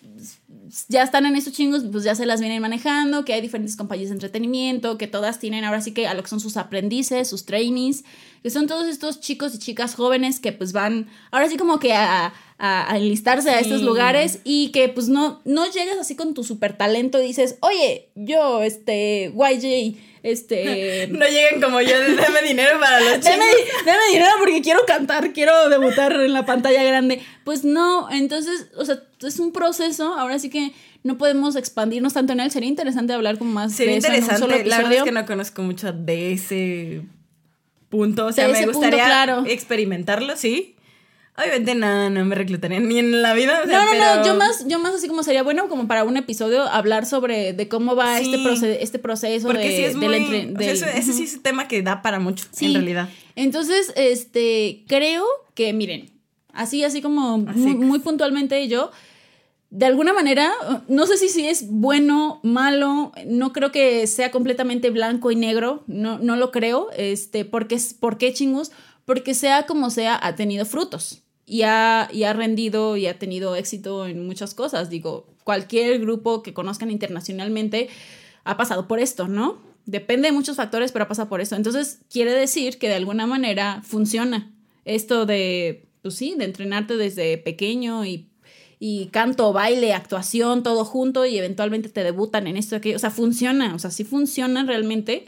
ya están en estos chingos, pues ya se las vienen manejando, que hay diferentes compañías de entretenimiento, que todas tienen ahora sí que a lo que son sus aprendices, sus trainees, que son todos estos chicos y chicas jóvenes que pues van, ahora sí como que a, a, enlistarse a estos lugares y que pues no, no llegas así con tu super talento y dices, oye, yo, este, YJ, este... no lleguen como yo, dame dinero para los chicos. Dame, dinero porque quiero cantar, quiero debutar en la pantalla grande. Pues no, entonces, o sea, es un proceso, ahora sí que no podemos expandirnos tanto en él. Sería interesante hablar como más Sería interesante, la verdad es que no conozco mucho de ese punto, o sea, me gustaría experimentarlo, sí. Obviamente no, no me reclutarían ni en la vida. no, no, no, yo más, yo más así como sería bueno como para un episodio hablar sobre de cómo va este, este proceso Porque de, sí es muy, ese, sí es un tema que da para mucho, en realidad. Entonces, este, creo que, miren, así, así como muy, puntualmente yo, de alguna manera, no sé si, si es bueno, malo, no creo que sea completamente blanco y negro, no, no lo creo, este, porque, ¿por qué chingus? Porque sea como sea, ha tenido frutos y ha, y ha rendido y ha tenido éxito en muchas cosas. Digo, cualquier grupo que conozcan internacionalmente ha pasado por esto, ¿no? Depende de muchos factores, pero ha pasado por esto. Entonces, quiere decir que de alguna manera funciona esto de, pues sí, de entrenarte desde pequeño y, y canto, baile, actuación, todo junto y eventualmente te debutan en esto, aquello. O sea, funciona, o sea, sí funciona realmente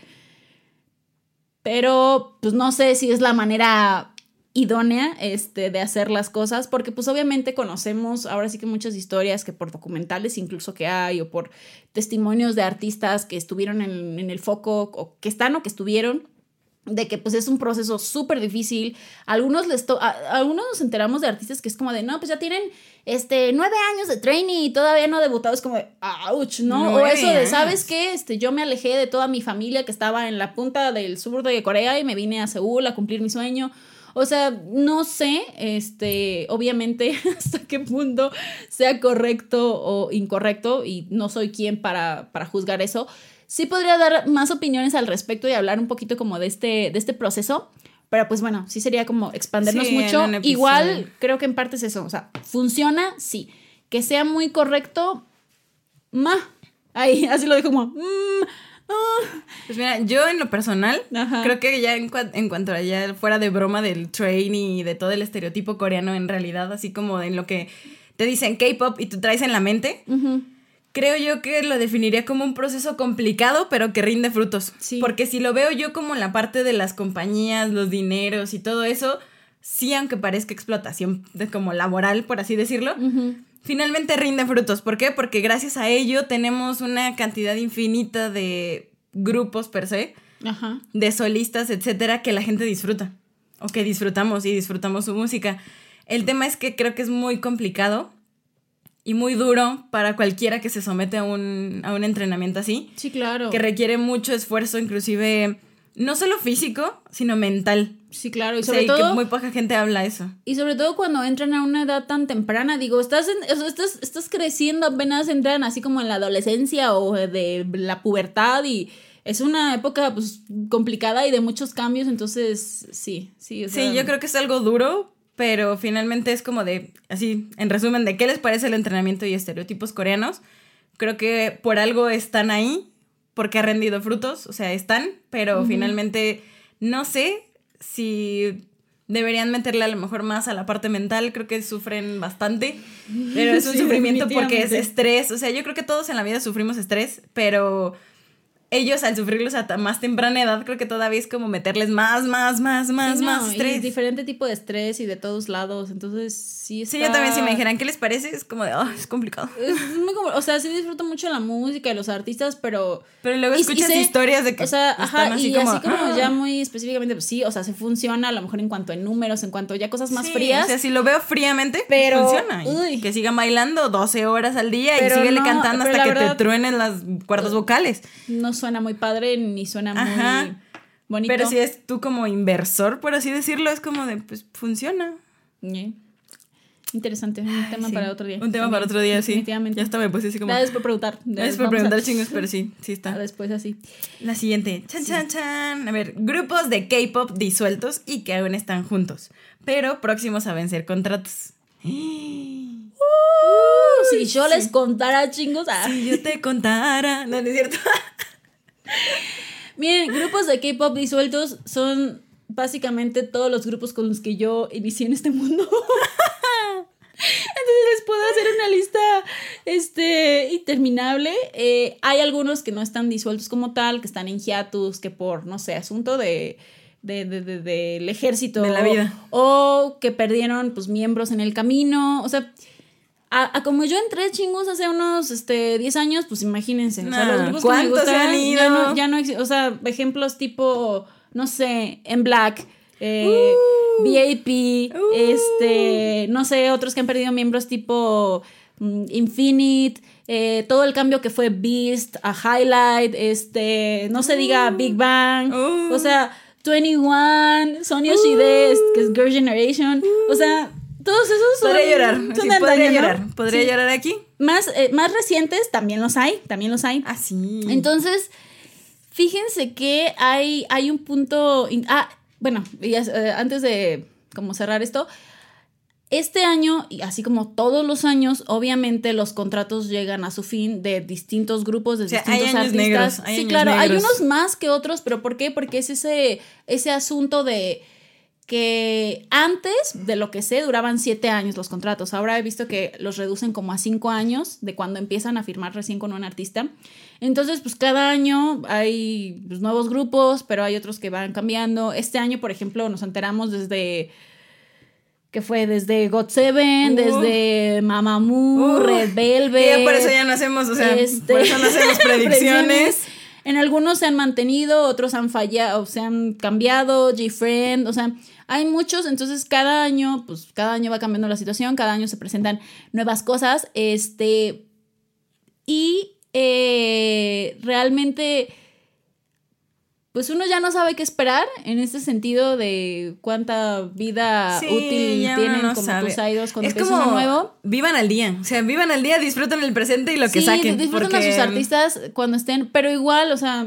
pero pues no sé si es la manera idónea este, de hacer las cosas, porque pues obviamente conocemos ahora sí que muchas historias que por documentales incluso que hay o por testimonios de artistas que estuvieron en, el foco o que están o que estuvieron de que pues es un proceso súper difícil. Algunos les algunos nos enteramos de artistas que es como de, no, pues ya tienen este nueve años de training y todavía no debutado, es como de, ouch, ¿no? o eso de, ¿sabes qué? Este, yo me alejé de toda mi familia que estaba en la punta del sur de Corea y me vine a Seúl a cumplir mi sueño. O sea, no sé, este, obviamente, hasta qué punto sea correcto o incorrecto, y no soy quien para, para juzgar eso sí podría dar más opiniones al respecto y hablar un poquito como de este, de este proceso. Pero pues bueno, sí sería como expandernos mucho. Igual creo que en parte es eso. O sea, funciona, sí. Que sea muy correcto, ma. Ahí, así lo dijo como. Mm, ah". Pues mira, yo en lo personal, creo que ya en, en, cuanto a ya fuera de broma del training y de todo el estereotipo coreano, en realidad, así como en lo que te dicen K-pop y tú traes en la mente, creo yo que lo definiría como un proceso complicado, pero que rinde frutos. Porque si lo veo yo como la parte de las compañías, los dineros y todo eso, sí, aunque parezca explotación de como laboral, por así decirlo, finalmente rinde frutos. ¿Por qué? Porque gracias a ello tenemos una cantidad infinita de grupos per se, de solistas, etcétera, que la gente disfruta. O que disfrutamos y disfrutamos su música. El tema es que creo que es muy complicado y muy duro para cualquiera que se somete a un, a un entrenamiento así. Sí, claro. Que requiere mucho esfuerzo, inclusive no solo físico, sino mental. Sí, claro, y sobre todo. que muy poca gente habla eso. Y sobre todo cuando entran a una edad tan temprana, digo, estás, estás, estás creciendo, apenas entran así como en la adolescencia o de la pubertad y es una época pues complicada y de muchos cambios, entonces sí, sí. sí, yo creo que es algo duro, pero finalmente es como de, así, en resumen, de qué les parece el entrenamiento y estereotipos coreanos. Creo que por algo están ahí, porque ha rendido frutos, o sea, están, pero finalmente no sé si deberían meterle a lo mejor más a la parte mental, creo que sufren bastante, pero es un sufrimiento porque es estrés, o sea, yo creo que todos en la vida sufrimos estrés, pero ellos al sufrirlos a más temprana edad, creo que todavía es como meterles más, más, más, más, más estrés. Y diferente tipo de estrés y de todos lados. Entonces, sí está... Sí, yo también, si me dijeran qué les parece, es como de, oh, es complicado. Es muy como, o sea, sí disfruto mucho la música y los artistas, pero. Pero luego escuchas historias de que. O sea, ajá, y así como ya muy específicamente, pues sí, o sea, se funciona a lo mejor en cuanto a números, en cuanto ya cosas más frías. O sea, si lo veo fríamente, pero, funciona. que sigan bailando 12 horas al día y síguele cantando hasta que te truenen las cuerdas vocales. No suena muy padre ni suena muy bonito. Pero si es tú como inversor, por así decirlo, es como de, pues funciona. Interesante, un tema para otro día. Un tema para otro día, sí. Definitivamente. Ya está, me puse así como. Gracias por preguntar. Gracias por preguntar, chingos, pero sí, sí está. Después así. La siguiente. Chan, chan, chan. A ver, grupos de K-pop disueltos y que aún están juntos, pero próximos a vencer contratos. si yo les contara, chingos. Ah. Si yo te contara. No, no es cierto. Miren, grupos de K-pop disueltos son básicamente todos los grupos con los que yo inicié en este mundo. Entonces les puedo hacer una lista este, interminable. Eh, hay algunos que no están disueltos como tal, que están en hiatus, que por, no sé, asunto de del ejército. De la vida. O, que perdieron pues miembros en el camino. O sea, a, como yo entré chingos hace unos este, 10 años, pues imagínense. o sea, los grupos que me gustan, ya no, ya no O sea, ejemplos tipo, no sé, en Black. Eh, uh. VIP, uh. este, no sé, otros que han perdido miembros tipo mm, Infinite, eh, todo el cambio que fue Beast a Highlight, este, no se diga uh. Big Bang, o sea, 21, Sonia Shides, que es Girl Generation, o sea, todos esos son. Podría llorar. podría llorar. Podría llorar aquí. Más, eh, más recientes también los hay. También los hay. Ah, sí. Entonces, fíjense que hay, hay un punto. Ah, bueno, eh, antes de como cerrar esto, este año, y así como todos los años, obviamente los contratos llegan a su fin de distintos grupos, de distintos artistas. sí, claro, hay unos más que otros, pero ¿por qué? Porque es ese, ese asunto de que antes, de lo que sé, duraban siete años los contratos. Ahora he visto que los reducen como a cinco años de cuando empiezan a firmar recién con un artista. Entonces, pues cada año hay pues, nuevos grupos, pero hay otros que van cambiando. Este año, por ejemplo, nos enteramos desde que fue desde God Seven, desde Mamamoo, Red Velvet. por eso ya no hacemos, o sea, por eso no hacemos predicciones. En algunos se han mantenido, otros han fallado, se han cambiado, G-Friend, o sea, hay muchos, entonces cada año, pues cada año va cambiando la situación, cada año se presentan nuevas cosas, este, y eh, realmente, pues uno ya no sabe qué esperar en este sentido de cuánta vida útil tienen como sabe. tus idols cuando es como nuevo. Vivan al día, o sea, vivan al día, disfruten el presente y lo que saquen. disfruten a sus artistas cuando estén, pero igual, o sea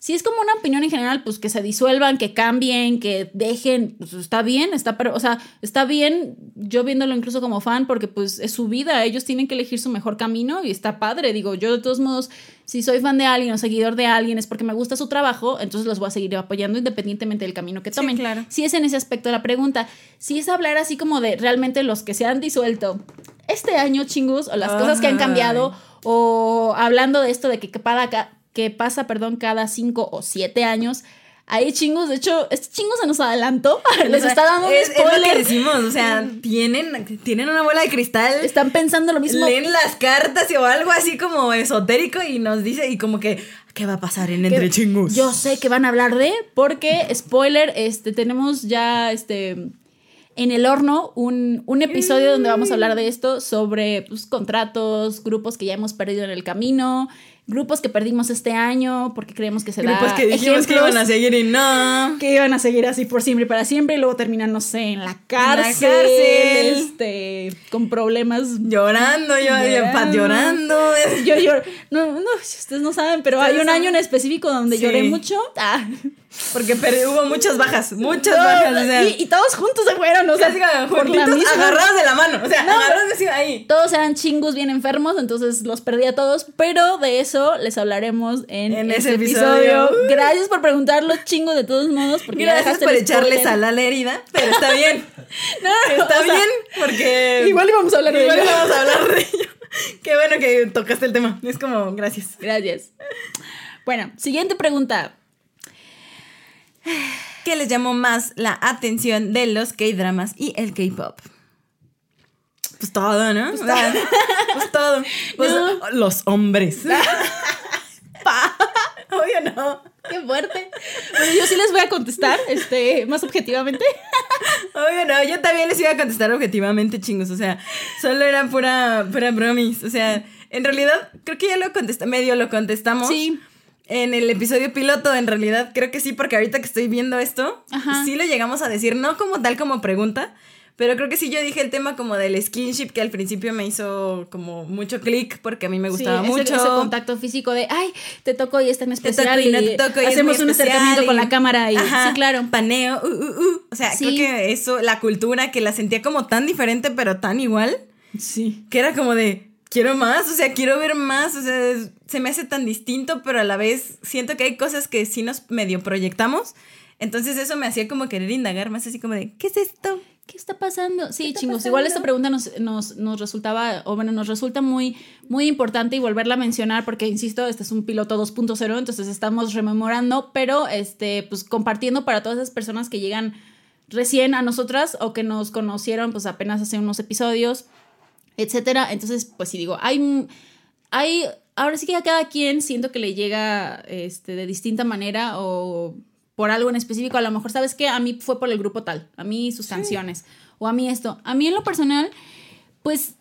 si es como una opinión en general, pues que se disuelvan, que cambien, que dejen, pues está bien, está, pero, o sea, está bien yo viéndolo incluso como fan porque pues es su vida, ellos tienen que elegir su mejor camino y está padre, digo, yo de todos modos, si soy fan de alguien o seguidor de alguien es porque me gusta su trabajo, entonces los voy a seguir apoyando independientemente del camino que tomen. claro. Si es en ese aspecto la pregunta, si es hablar así como de realmente los que se han disuelto este año, chingus, o las cosas que han cambiado, o hablando de esto de que para acá que pasa, perdón, cada cinco o siete años. Ahí chingos, de hecho, este chingo se nos adelantó. Les está dando un es, spoiler. Es lo que decimos, o sea, tienen, tienen una bola de cristal. Están pensando lo mismo. Leen las cartas o algo así como esotérico y nos dice, y como que, ¿qué va a pasar en Entre Chingos? Yo sé que van a hablar de, porque, spoiler, este, tenemos ya, este, en el horno un, un episodio donde vamos a hablar de esto, sobre pues, contratos, grupos que ya hemos perdido en el camino, grupos que perdimos este año porque creemos que se grupos que dijimos que iban a seguir y no. que iban a seguir así por siempre y para siempre y luego terminan no sé en la cárcel, este con problemas llorando yo llorando, llorando. yo lloro no no ustedes no saben pero hay un año en específico donde lloré mucho. Ah. Porque hubo muchas bajas, muchas bajas. y, todos juntos se fueron, o sea, agarrados de la mano, o sea, agarrados de ahí. Todos eran chingos bien enfermos, entonces los perdí a todos, pero de eso les hablaremos en, ese este episodio. Gracias por preguntar los chingos de todos modos. Porque Gracias por echarle sal a la herida, pero está bien. no, está bien, porque. Igual íbamos a hablar de ello. Igual íbamos a hablar de ello. Qué bueno que tocaste el tema. Es como, gracias. Gracias. Bueno, siguiente pregunta. ¿Qué les llamó más la atención de los K-dramas y el K-pop? Pues todo, ¿no? Pues, pues todo. Pues los hombres. Obvio no. Qué fuerte. Bueno, yo sí les voy a contestar, este, más objetivamente. Obvio no, yo también les iba a contestar objetivamente, chingos. O sea, solo era pura, pura bromis. O sea, en realidad, creo que ya lo contestamos, medio lo contestamos. Sí en el episodio piloto, en realidad, creo que sí, porque ahorita que estoy viendo esto, sí lo llegamos a decir, no como tal como pregunta, pero creo que sí yo dije el tema como del skinship que al principio me hizo como mucho clic porque a mí me gustaba mucho. Ese, contacto físico de, ay, te toco y está en especial. y, no te toco y hacemos un acercamiento con la cámara y sí, claro. Paneo, uh, uh, uh. O sea, creo que eso, la cultura que la sentía como tan diferente pero tan igual. Sí. Que era como de, quiero más, o sea, quiero ver más, o sea, se me hace tan distinto, pero a la vez siento que hay cosas que sí nos medio proyectamos. Entonces eso me hacía como querer indagar más así como de, ¿qué es esto? ¿Qué está pasando? Sí, está chingos. Igual pasando? esta pregunta nos, nos, nos resultaba, o bueno, nos resulta muy, muy importante y volverla a mencionar porque, insisto, este es un piloto 2.0, entonces estamos rememorando, pero este, pues compartiendo para todas esas personas que llegan recién a nosotras o que nos conocieron pues apenas hace unos episodios, etcétera. Entonces, pues sí digo, hay, hay, ahora sí que a cada quien siento que le llega este, de distinta manera o por algo en específico. A lo mejor, ¿sabes qué? A mí fue por el grupo tal, a mí sus canciones, o a mí esto. A mí en lo personal, pues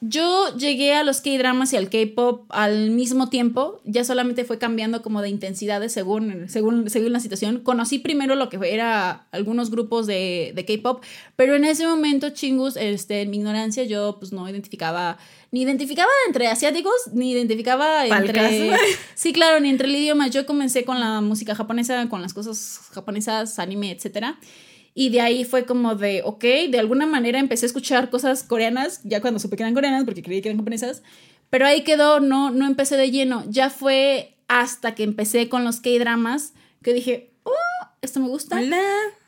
yo llegué a los K-dramas y al K-pop al mismo tiempo, ya solamente fue cambiando como de intensidades según, según, según la situación. Conocí primero lo que era algunos grupos de, de K-pop, pero en ese momento, chingus, este, en mi ignorancia, yo pues no identificaba, ni identificaba entre asiáticos, ni identificaba entre... Sí, claro, ni entre el idioma. Yo comencé con la música japonesa, con las cosas japonesas, anime, etcétera. Y de ahí fue como de, ok, de alguna manera empecé a escuchar cosas coreanas, ya cuando supe que eran coreanas, porque creí que eran japonesas, pero ahí quedó, no, no empecé de lleno. Ya fue hasta que empecé con los K-dramas que dije, oh, esto me gusta. Hola.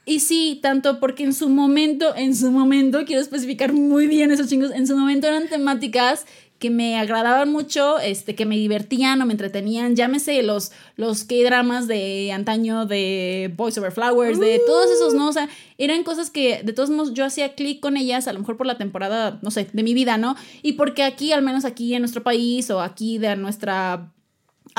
Y sí, tanto porque en su momento, en su momento, quiero especificar muy bien esos chingos, en su momento eran temáticas que me agradaban mucho, este, que me divertían o me entretenían, llámese los, los K-dramas de antaño, de Boys Over Flowers, de todos esos, ¿no? O sea, eran cosas que de todos modos yo hacía clic con ellas, a lo mejor por la temporada, no sé, de mi vida, ¿no? Y porque aquí, al menos aquí en nuestro país o aquí de nuestra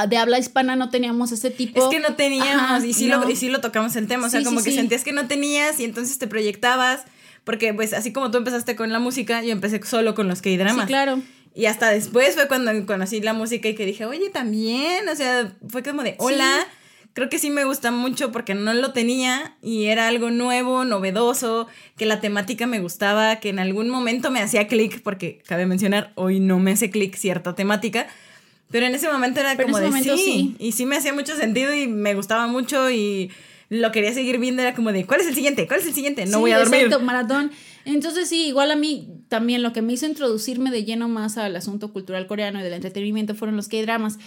de habla hispana no teníamos ese tipo. Es que no teníamos, Ajá, y, sí no. lo, y sí lo tocamos el tema, o sea, Sí, como sí, que sí. sentías que no tenías y entonces te proyectabas, porque pues así como tú empezaste con la música, yo empecé solo con los K-dramas. Sí, claro. Y hasta después fue cuando conocí la música y que dije, oye, también, o sea, fue como de, hola, creo que sí me gusta mucho porque no lo tenía y era algo nuevo, novedoso, que la temática me gustaba, que en algún momento me hacía clic, porque cabe mencionar, hoy no me hace clic cierta temática, pero en ese momento era Pero como de sí, sí. y sí me hacía mucho sentido y me gustaba mucho y lo quería seguir viendo, era como de, ¿cuál es el siguiente? ¿Cuál es el siguiente? No Sí, voy a dormir. Exacto, maratón. Entonces sí, igual a mí también lo que me hizo introducirme de lleno más al asunto cultural coreano y del entretenimiento fueron los K-dramas.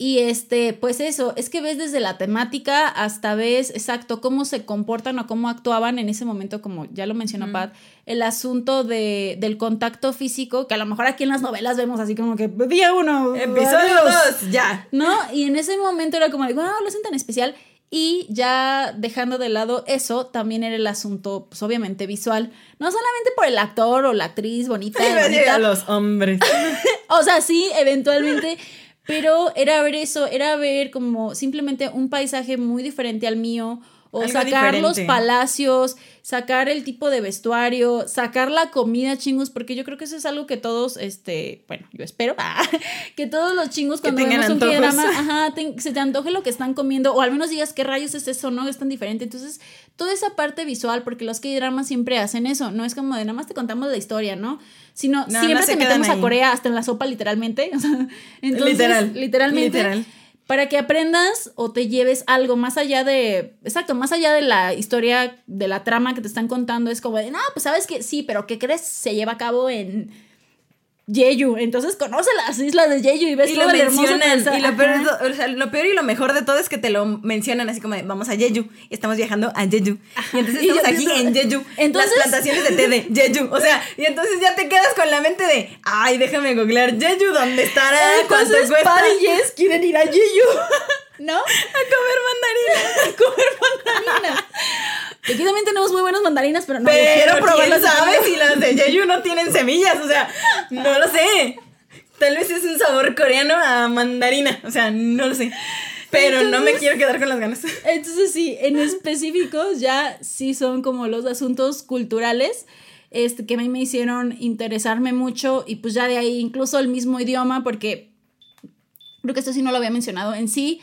Y este, pues eso, es que ves desde la temática hasta ves exacto cómo se comportan o cómo actuaban en ese momento, como ya lo mencionó Pat, el asunto de, del contacto físico, que a lo mejor aquí en las novelas vemos así como que día uno, Episodio adiós". 2, ya. ¿no? Y en ese momento era como de, wow, lo hacen tan especial. Y ya dejando de lado eso, también era el asunto, pues obviamente visual. No solamente por el actor o la actriz bonita, bonita. los hombres. O sea, sí, eventualmente. Pero era ver eso, era ver como simplemente un paisaje muy diferente al mío. O Algo sacar los palacios, sacar el tipo de vestuario, sacar la comida chingos, porque yo creo que eso es algo que todos, este, bueno, yo espero, que todos los chingos Que cuando vemos un antojos. drama, ajá, te- se te antoje lo que están comiendo, o al menos digas qué rayos es eso, ¿no? Es tan diferente. Entonces, toda esa parte visual, porque los K-dramas siempre hacen eso, no es como de nada más te contamos la historia, ¿no? Sino No, siempre no te metemos a. Corea hasta en la sopa, literalmente. Entonces, Literal, Literalmente. literal. Para que aprendas o te lleves algo más allá de. Exacto, más allá de la historia, de la trama que te están contando, es como de, no, pues sabes que sí, pero ¿qué crees? Se lleva a cabo en. Jeju, entonces conoce las islas de Jeju y ves y todo lo el hermoso mencionan. paisaje. Y lo peor, o sea, lo peor y lo mejor de todo es que te lo mencionan así como de, vamos a Jeju. Y estamos viajando a Jeju. Y entonces Y estamos aquí pienso- en Jeju. Entonces- Las plantaciones de té de Jeju. O sea, y entonces ya te quedas con la mente de, ay, déjame googlear Jeju, ¿dónde estará? ¿Cuánto Entonces, cuesta? Quieren ir a Jeju. ¿No? A comer mandarina. Mandarinas. Aquí también tenemos muy buenas mandarinas, pero no Pero quiero probarlas. sabe si las de Jeju no tienen semillas. O sea, no lo sé. Tal vez es un sabor coreano a mandarina. O sea, no lo sé. Pero no me quiero quedar con las ganas. Entonces sí, en específicos ya sí son como los asuntos culturales este, que a mí me hicieron interesarme mucho y pues ya de ahí incluso el mismo idioma porque creo que esto sí no lo había mencionado en sí,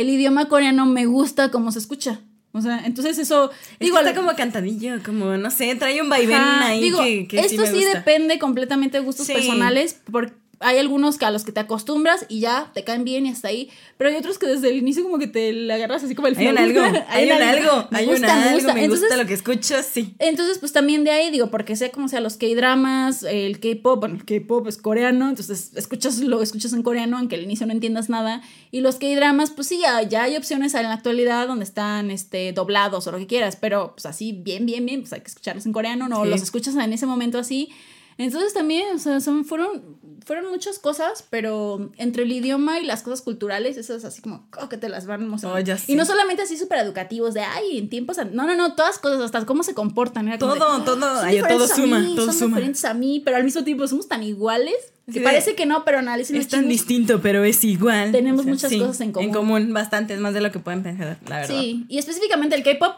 el idioma coreano me gusta como se escucha. O sea, entonces eso... Digo, Digo, está como cantadillo, como, no sé, trae un vaivén ahí digo, que, que esto sí, sí, me gusta. depende completamente de gustos Sí. personales, por- hay algunos que a los que te acostumbras y ya te caen bien y hasta ahí, pero hay otros que desde el inicio como que te le agarras así como el Hay un algo, hay un algo, hay un me algo, gusta. me Entonces, gusta lo que escucho, sí. entonces, pues también de ahí, digo, porque sé cómo sea los K-dramas, el K-pop, bueno, el K-pop es coreano, entonces escuchas, lo escuchas en coreano, aunque al inicio no entiendas nada. Y los K-dramas, pues sí, ya, ya hay opciones en la actualidad donde están este, doblados o lo que quieras, pero pues así, bien, bien, bien, pues hay que escucharlos en coreano, no Sí. los escuchas en ese momento así. Entonces también, o sea, son, fueron, fueron muchas cosas, pero entre el idioma y las cosas culturales, esas así como oh, que te las van mostrando. Oh, y no solamente así súper educativos, de ay, en tiempos. an-". No, no, no, todas cosas, hasta cómo se comportan. Era como de, Todo, todo, son ay, todo a suma, mí, todo son suma. diferentes a mí, pero al mismo tiempo somos tan iguales que Sí, parece que no, pero analicen Es tan distinto, pero es igual. Tenemos muchas cosas en común. En común, bastantes, más de lo que pueden pensar, la verdad. Sí, y específicamente el K-pop,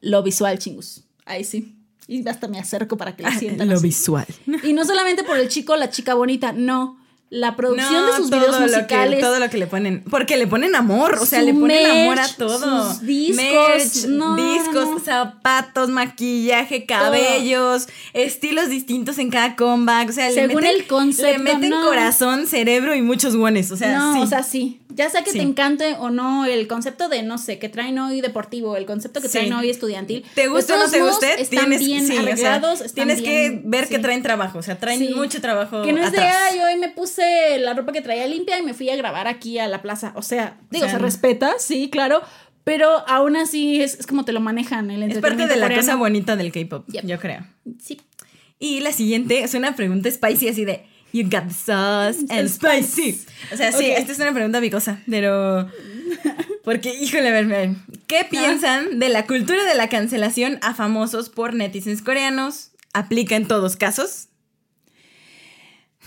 lo visual, chingus. Ahí sí. Y hasta me acerco para que lo sientan. Lo así. visual. Y no solamente por el chico o la chica bonita, no. La producción de sus videos lo que- musicales. todo lo que le ponen. Porque le ponen amor. O sea, le ponen amor a todo. sus discos, Merch, no, discos, no. zapatos, maquillaje, cabellos, estilos distintos en cada comeback. O sea, Según le meten, el concepto, Le meten corazón, cerebro y muchos guones. O sea, no, sí. o sea, sí. Ya sea que Sí. te encante o no el concepto de, no sé, que traen hoy deportivo, el concepto que Sí. traen hoy estudiantil. te de gusta o no te guste, tienes, bien sí, o sea, arreglados, están tienes que ver que traen trabajo. O sea, traen mucho trabajo. Que no es de, atrás. ay, hoy me puse la ropa que traía limpia y me fui a grabar aquí a la plaza. O sea, digo, sea, se respeta, sí, claro, pero aún así es, es como te lo manejan el Es parte de la coreano. cosa bonita del K-pop, Yep. yo creo. Sí. Y la siguiente es una pregunta spicy así de You got the sauce and spicy. O sea, sí, esta es una pregunta picosa, pero porque híjole, a ver, a ver, ¿qué piensan de la cultura de la cancelación a famosos por netizens coreanos? ¿Aplica en todos casos?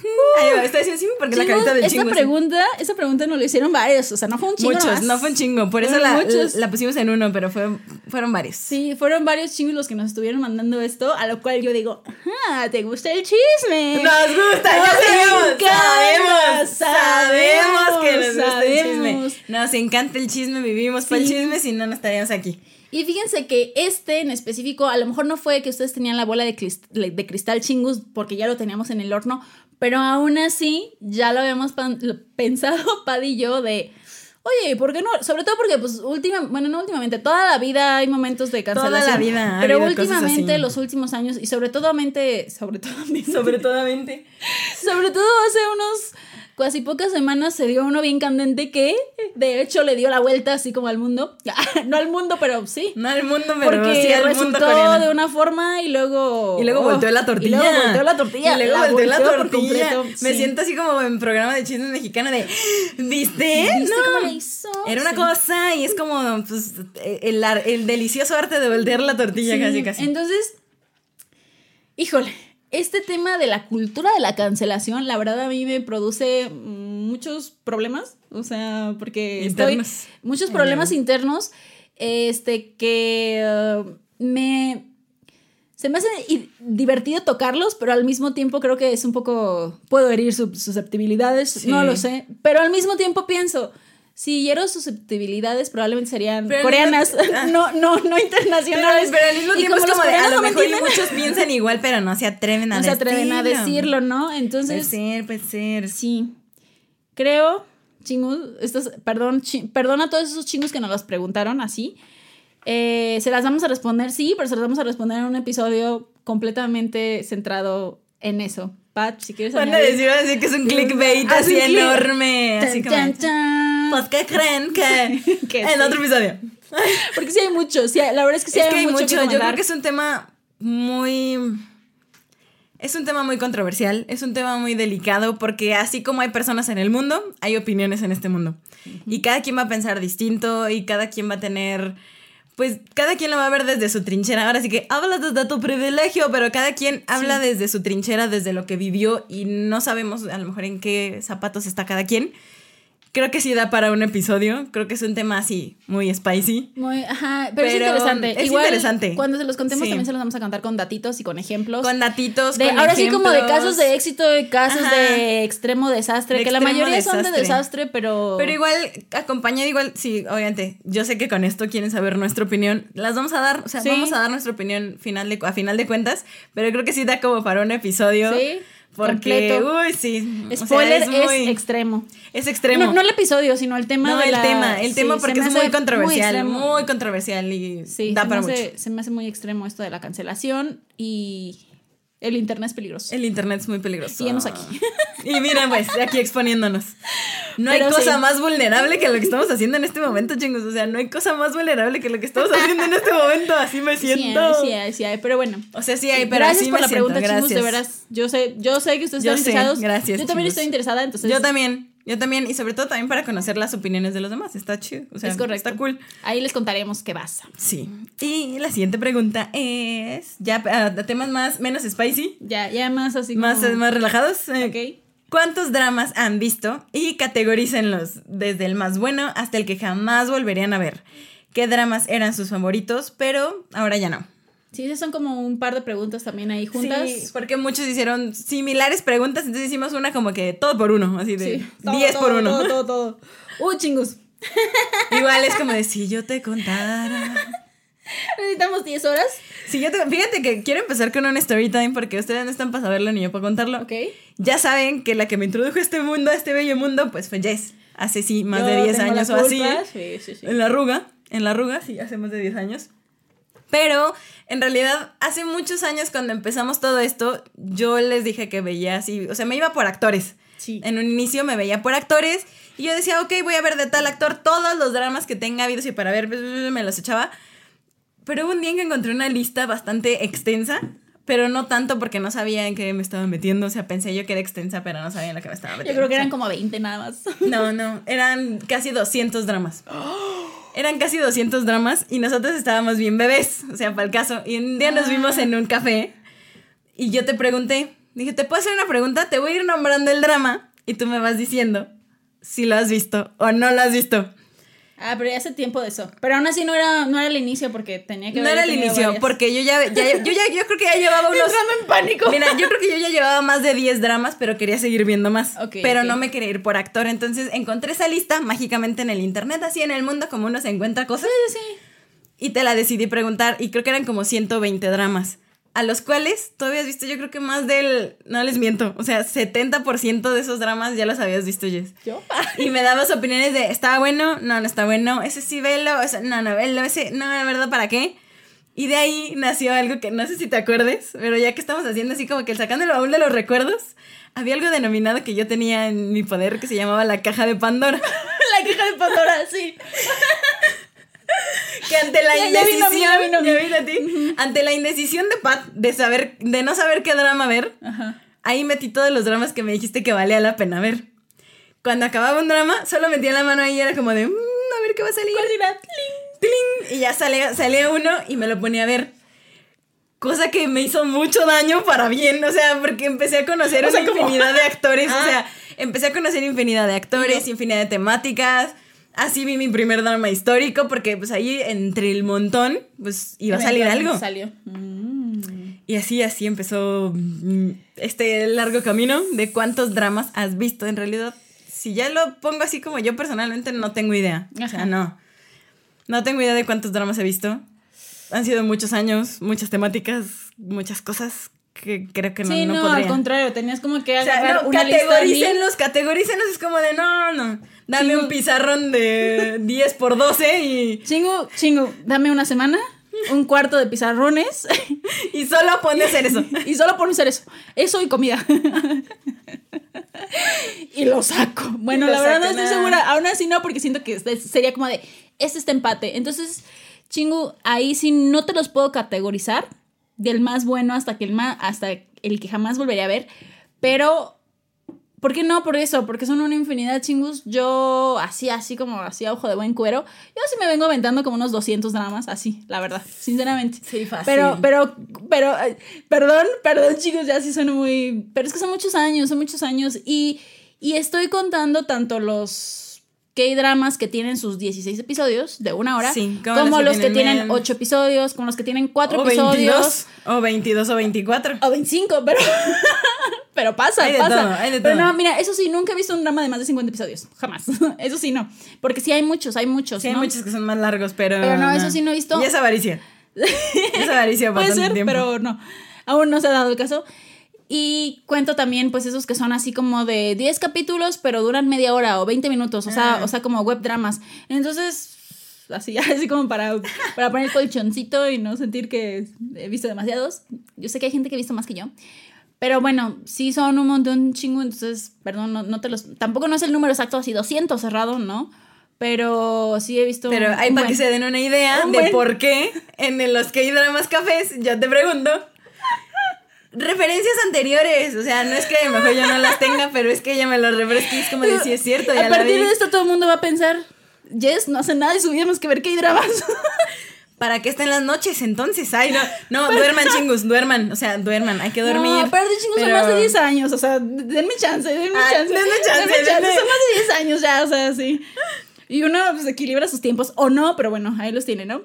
Va, está diciendo sí porque la carita del chingo. sí. pregunta, esa pregunta nos lo hicieron varios, o sea, no fue un chingo Muchos, no fue un chingo, por eso la, pusimos en uno, pero fue, fueron varios. Sí, fueron varios chingos los que nos estuvieron mandando esto, a lo cual yo digo, ¿te gusta el chisme? Nos gusta, Nos sabemos, sabemos, sabemos que nos gusta el chisme. Nos encanta el chisme, vivimos para el Sí. chisme, si no, no estaríamos aquí. Y fíjense que este en específico, a lo mejor no fue que ustedes tenían la bola de, de cristal chingus porque ya lo teníamos en el horno, pero aún así ya lo habíamos pensado Pad y yo de, oye, ¿por qué no? Sobre todo porque, pues, última, bueno, no últimamente, toda la vida hay momentos de Toda cancelación. la vida ha Pero últimamente, los últimos años, y sobre todo, sobre todo, Sobre todo, mente. sobre todo hace unos casi pocas semanas se dio uno bien candente que de hecho le dio la vuelta así como al mundo. no al mundo, pero sí. No al mundo, pero Porque sí al mundo resultó coreano. de una forma y luego. Y luego oh, volteó la tortilla. Y luego volteó la tortilla. Y luego volteó la por tortilla. completo, Me sí. siento así como en programa de chismes mexicano de ¿Viste? ¿Viste No. cómo le hizo? Era una Sí. cosa y es como pues, el, delicioso arte de voltear la tortilla Sí, casi casi. Entonces, híjole, este tema de la cultura de la cancelación, la verdad a mí me produce muchos problemas, o sea, porque Internos. estoy muchos problemas internos, este que eh, me se me hace divertido tocarlos, pero al mismo tiempo creo que es un poco puedo herir sus susceptibilidades, Sí. no lo sé, pero al mismo tiempo pienso si hiero susceptibilidades probablemente serían Pero coreanas, ah. no, no, no Pero, internacionales. pero al mismo tiempo es como de, a coreanos lo no me mejor y entienden, muchos piensan igual, pero no se atreven a no se atreven a decirlo. decirlo, ¿no? Puede Entonces, ser, puede ser. sí, creo, chingos, estos, perdón, perdón a todos esos chingos que nos las preguntaron así. Eh, se las vamos a responder, sí, pero se las vamos a responder en un episodio completamente centrado en eso. Pat, si quieres Van a decir, van a decir que es un clickbait Ah, así sí, click. enorme. Así como. chan, chan. Pues, ¿qué creen que? Que en sí. otro episodio. Porque sí hay mucho, sí, la verdad es que sí es hay, que hay mucho, mucho. que Yo creo que es un tema muy. Es un tema muy controversial, es un tema muy delicado porque así como hay personas en el mundo, hay opiniones en este mundo. Y cada quien va a pensar distinto y cada quien va a tener, pues cada quien lo va a ver desde su trinchera. Ahora sí que hablas desde tu privilegio, pero cada quien habla desde su trinchera, desde lo que vivió y no sabemos a lo mejor en qué zapatos está cada quien. Creo que sí da para un episodio, creo que es un tema así muy spicy. Muy, ajá, pero, es interesante. es Igual, interesante. Cuando se los contemos Sí. también se los vamos a contar con datitos y con ejemplos. Con datitos, de, con ahora sí como de casos de éxito y casos Ajá. de extremo desastre, De que la mayoría son de desastre. desastre, pero... Pero igual, acompañado igual, sí, obviamente, yo sé que con esto quieren saber nuestra opinión, las vamos a dar, o sea, Sí. vamos a dar nuestra opinión final de, a final de cuentas, pero creo que sí da como para un episodio. Sí. Porque, completo. uy, sí. o sea, Spoiler es, muy- extremo. es extremo. No, no el episodio, sino el tema No, de el la- tema, el sí, tema porque es muy controversial, muy, controversial y Sí, da para mucho. hace, se me hace muy extremo esto de la cancelación y el internet es peligroso. El internet es muy peligroso. Y hemos aquí. Y mira, pues, aquí exponiéndonos. No hay cosa sí. más vulnerable que lo que estamos haciendo en este momento, chingos. O sea, no hay cosa más vulnerable que lo que estamos haciendo en este momento. Así me Sí hay, siento. sí hay, sí hay, pero bueno. O sea, sí hay, pero gracias así por me la siento. pregunta, chicos, de Gracias. veras. Yo sé, yo sé que ustedes Yo están sé, interesados. gracias, Yo también estoy interesada, entonces. Yo también, yo también. Y sobre todo también para conocer las opiniones de los demás. Está chido. O sea, es correcto. está cool. Ahí les contaremos qué pasa. Sí. Y la siguiente pregunta es, ya a temas más, menos spicy, Ya, ya más así más, como- más relajados. eh, Ok. ¿Cuántos dramas han visto? Y categorícenlos desde el más bueno hasta el que jamás volverían a ver. ¿Qué dramas eran sus favoritos? Pero ahora ya no. Sí, esas son como un par de preguntas también ahí juntas. Sí, porque muchos hicieron similares preguntas, entonces hicimos una como que todo por uno, así de Sí, todo, 10 por uno. Todo, todo, todo. Uy, chingus. Igual es como de si yo te contara. Necesitamos 10 horas. Si yo te, fíjate que quiero empezar con un story time porque ustedes no están para saberlo ni yo para contarlo. Ok. Ya saben que la que me introdujo a este mundo, a este bello mundo, pues fue Jess. Hace sí, más Yo de 10 tengo la años o así. Sí, sí, sí. En la arruga, en la arruga, sí, hace más de 10 años. Pero en realidad, hace muchos años cuando empezamos todo esto, yo les dije que veía así, o sea, me iba por actores. Sí. En un inicio me veía por actores y yo decía, ok, voy a ver de tal actor todos los dramas que tenga habidos y para ver, me los echaba. Pero hubo un día en que encontré una lista bastante extensa, pero no tanto porque no sabía en qué me estaba metiendo. O sea, pensé yo que era extensa, pero no sabía en la que me estaba Yo metiendo. creo que eran como 20 nada más. no, no, eran casi 200 dramas. Eran casi 200 dramas y nosotros estábamos bien bebés, o sea, para el caso. Y un día nos vimos en un café y yo te pregunté, dije, ¿te puedo hacer una pregunta? Te voy a ir nombrando el drama y tú me vas diciendo si lo has visto o no lo has visto. Ah, pero ya hace tiempo de eso. Pero aún así no era, no era el inicio porque tenía que No haber era el inicio, varias. porque yo ya, ya- yo ya, yo creo que ya llevaba unos... Entrando en pánico. Mira, yo creo que yo ya llevaba más de 10 dramas, pero quería seguir viendo más. Ok, pero no me quería ir por actor. Entonces encontré esa lista mágicamente en el internet, así en el mundo, como uno se encuentra cosas. Sí, sí. Y te la decidí preguntar. Y creo que eran como 120 dramas. A los cuales tú habías visto, yo creo que más del. No les miento. O sea, 70% de esos dramas ya los habías visto, Jess. Yo. Y me dabas opiniones de, ¿estaba bueno? No, no está bueno. Ese sí, velo. Ese, no, no, velo. Ese, no, la verdad, ¿para qué? Y de ahí nació algo que no sé si te acuerdes, pero ya que estamos haciendo así como que sacando el baúl de los recuerdos, había algo denominado que yo tenía en mi poder que se llamaba la caja de Pandora. La queja de Pandora, sí. Que ante la indecisión, ante la indecisión de Pat de saber, de no saber qué drama ver, Ajá. ahí metí todos los dramas que me dijiste que valía la pena ver. Cuando acababa un drama, solo metía la mano ahí y era como de, "Mm, a ver qué va a salir. ¿Cuál será? ¡Tling! Y ya salía, salía uno y me lo ponía a ver. Cosa que me hizo mucho daño para bien, o sea, porque empecé a conocer O sea, una ¿cómo? infinidad de actores, o Ah. sea, empecé a conocer infinidad de actores, infinidad de temáticas. Así vi mi primer drama histórico, porque pues ahí entre el montón, pues iba a salir algo. Salió. Mm. Y así, así empezó mm, este largo camino de cuántos dramas has visto. En realidad, si ya lo pongo así como yo personalmente, no tengo idea. O sea, Ajá. no. No tengo idea de cuántos dramas he visto. Han sido muchos años, muchas temáticas, muchas cosas que creo que no, sí, no, no, podría. al contrario, tenías como que O sea, no, una lista categorícenlos, categorícenlos. Es como de, no, no. Dame un pizarrón de 10 por 12 y, Chingu, chingu, dame una semana, un cuarto de pizarrones y solo pone a hacer eso. y solo por hacer eso. Eso y comida. y lo saco. Bueno, lo la verdad no estoy segura. Aún así no, porque siento que este sería como de, este está empate. Entonces, chingu, ahí sí no te los puedo categorizar del más bueno hasta que el más, hasta el que jamás volvería a ver. Pero ¿Por qué no? Por eso, porque son una infinidad de chingus. Yo, así, así como así a ojo de buen cuero, yo sí me vengo aventando como unos 200 dramas, así, la verdad, sinceramente. Sí, fácil. Pero, pero, pero, eh, perdón, perdón, chicos, ya sí suena muy. Pero es que son muchos años, son muchos años. Y, y estoy contando tanto los K-dramas que tienen sus 16 episodios de una hora, Sí, como los que tienen men- 8 episodios, como los que tienen 4 o episodios. 22, o 22 o 24. O 25, pero. pero pasa, Hay de pasa. todo, hay de pero todo. no, mira, eso sí, nunca he visto un drama de más de 50 episodios. Jamás. eso sí, no. Porque sí hay muchos, hay muchos. Sí, hay ¿no? muchos que son más largos, pero. Pero no, eso sí no he visto. Y es avaricia. es avaricia Puede ser, tiempo. pero no. Aún no se ha dado el caso. Y cuento también, pues, esos que son así como de 10 capítulos, pero duran media hora o 20 minutos, o sea, Ah. o sea, como web dramas. Entonces, así, así como para, para poner el colchoncito y no sentir que he visto demasiados. Yo sé que hay gente que ha visto más que yo. Pero bueno, sí son un montón chingo, entonces, perdón, no, no te los... Tampoco no es el número exacto, así 200 cerrado, ¿no? Pero sí he visto... Pero hay para que se den una idea Un de buen. por qué en los que hay dramas cafés, yo te pregunto. Referencias anteriores, o sea, no es que a lo mejor yo no las tenga, pero es que ella me las refresca es como de sí es cierto, ya A la partir de esto todo el mundo va a pensar, Jess no hace nada y subimos que ver que hay dramas. ¿Para qué estén las noches entonces? Ay, no, no, duerman chingus, duerman, o sea, duerman, hay que dormir. No, aparte chingos son más de 10 años, o sea, denme chance, denme Ah, chance. denme chance, denme- son más de 10 años ya, o sea, sí. Y uno pues equilibra sus tiempos o no, pero bueno, ahí los tiene, ¿no?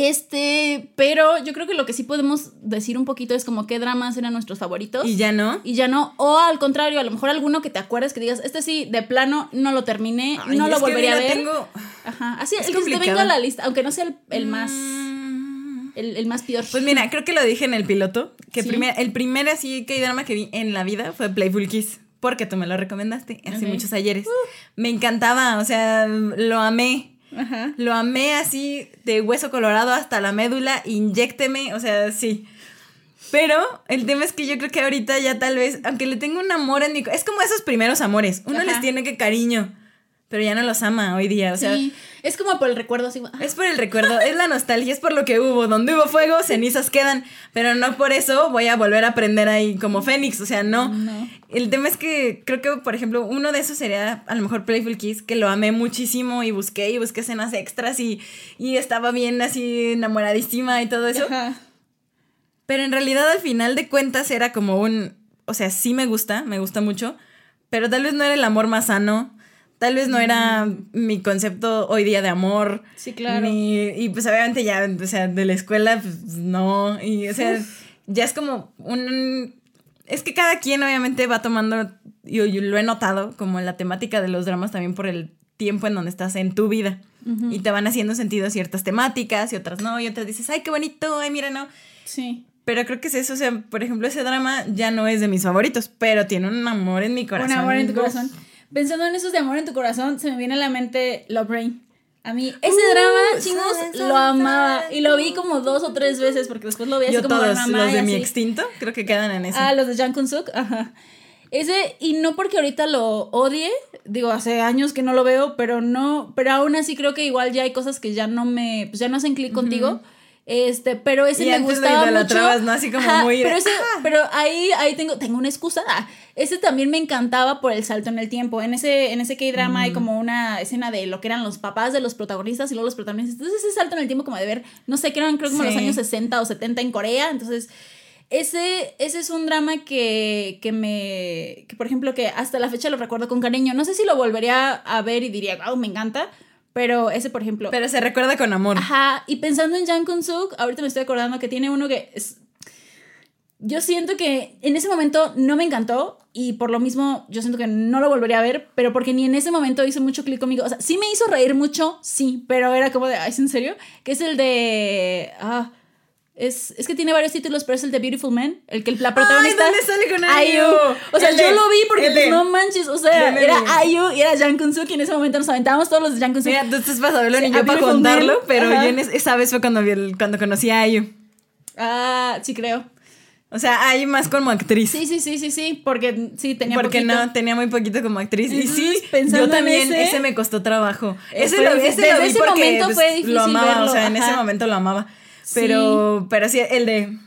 Este, pero yo creo que lo que sí podemos decir un poquito es como qué dramas eran nuestros favoritos. Y ya no. Y ya no, o al contrario, a lo mejor alguno que te acuerdes que digas, este sí, de plano, no lo terminé, Ay, no lo volvería a ver. tengo- Ajá, así, es el que te venga a la lista, aunque no sea el, el más, Mm. el, el más peor. Pues mira, creo que lo dije en el piloto, que Sí. primer- el primer así que drama que vi en la vida fue Playful Kiss, porque tú me lo recomendaste hace muchos ayeres. Me encantaba, o sea, lo amé. Ajá. Lo amé así de hueso colorado hasta la médula, inyécteme, o sea, sí. Pero el tema es que yo creo que ahorita ya tal vez, aunque le tengo un amor en mi... Es como esos primeros amores, uno Ajá. les tiene que cariño, pero ya no los ama hoy día, o sea... sí, es como por el recuerdo ah, Es por el recuerdo, es la nostalgia, es por lo que hubo. Donde hubo fuego, cenizas quedan. Pero no por eso voy a volver a aprender ahí como Fénix. O sea, no. No. El tema es que creo que, por ejemplo, uno de esos sería a lo mejor Playful Kiss, que lo amé muchísimo y busqué y busqué escenas extras y, y estaba bien así enamoradísima y todo eso. Ajá. Pero en realidad al final de cuentas era como un, o sea, sí me gusta, me gusta mucho, pero tal vez no era el amor más sano, tal vez no era mi concepto hoy día de amor. Sí, claro. ni- y pues obviamente ya, o sea, de la escuela, pues no, y o sea, ya es como un... Es que cada quien obviamente va tomando, yo, yo lo he notado, como la temática de los dramas también por el tiempo en donde estás en tu vida. Y te van haciendo sentido ciertas temáticas y otras no, y otras dices, ay, qué bonito, ay, mira, no. Sí. Pero creo que es eso, o sea, por ejemplo, ese drama ya no es de mis favoritos, pero tiene un amor en mi corazón. Un amor en tu corazón. Pensando en esos de amor en tu corazón, se me viene a la mente Love Rain. A mí, ese Uh, drama, chingos, sabes, lo amaba. sabes. Y lo vi como dos o tres veces, porque después lo vi así Yo como todos, de mamá. los y de mi así. extinto, creo que quedan en ese. Ah, los de Jang Kun Suk, ajá. Ese, y no porque ahorita lo odie, digo, hace años que no lo veo, pero no, pero aún así creo que igual ya hay cosas que ya no me, pues ya no hacen clic contigo. Este, pero ese Y me antes lo gustaba mucho. idolatrabas, ¿no? Así como muy de, Pero, ese, "Ah". pero ahí, ahí tengo, tengo una excusa. Ese también me encantaba por el salto en el tiempo. En ese, en ese K-drama Mm. hay como una escena de lo que eran los papás de los protagonistas y luego los protagonistas. Entonces ese salto en el tiempo como de ver, no sé, que eran creo como los Sí. años 60 o 70 en Corea. Entonces, ese, ese es un drama que, que me. que por ejemplo, que hasta la fecha lo recuerdo con cariño. No sé si lo volvería a ver y diría, wow, me encanta. Pero ese, por ejemplo. Pero se recuerda con amor. Ajá. Y pensando en Jang Kun Suk, ahorita me estoy acordando que tiene uno que es. Yo siento que en ese momento no me encantó y por lo mismo yo siento que no lo volvería a ver, pero porque ni en ese momento hizo mucho clic conmigo. O sea, sí me hizo reír mucho, sí, pero era como de, ¿es en serio? Que es el de... Ah, es, es que tiene varios títulos, pero es el de Beautiful Man, el que la protagonista... ¿dónde sale con Ayu. Ayu? O sea, El yo de- lo vi porque pues, no manches, o sea, de era. Ayu y era Jang Kun Suk y en ese momento nos aventábamos todos los de Jang Kun Suk. Mira, tú estás para saberlo Sí, ni yo para contarlo, Man. pero Ajá. yo en esa vez fue cuando, vi el- cuando conocí a Ayu. Ah, sí creo. O sea, Ayu más como actriz. Sí, sí, sí, sí, sí, porque sí tenía porque poquito. no, tenía muy poquito como actriz. y sí, pensando yo también, ese- ese, me costó trabajo. Ese lo, ese Desde lo vi ese porque momento pues, fue difícil lo amaba, verlo, o sea, en ese momento lo amaba. Pero, pero sí, el de...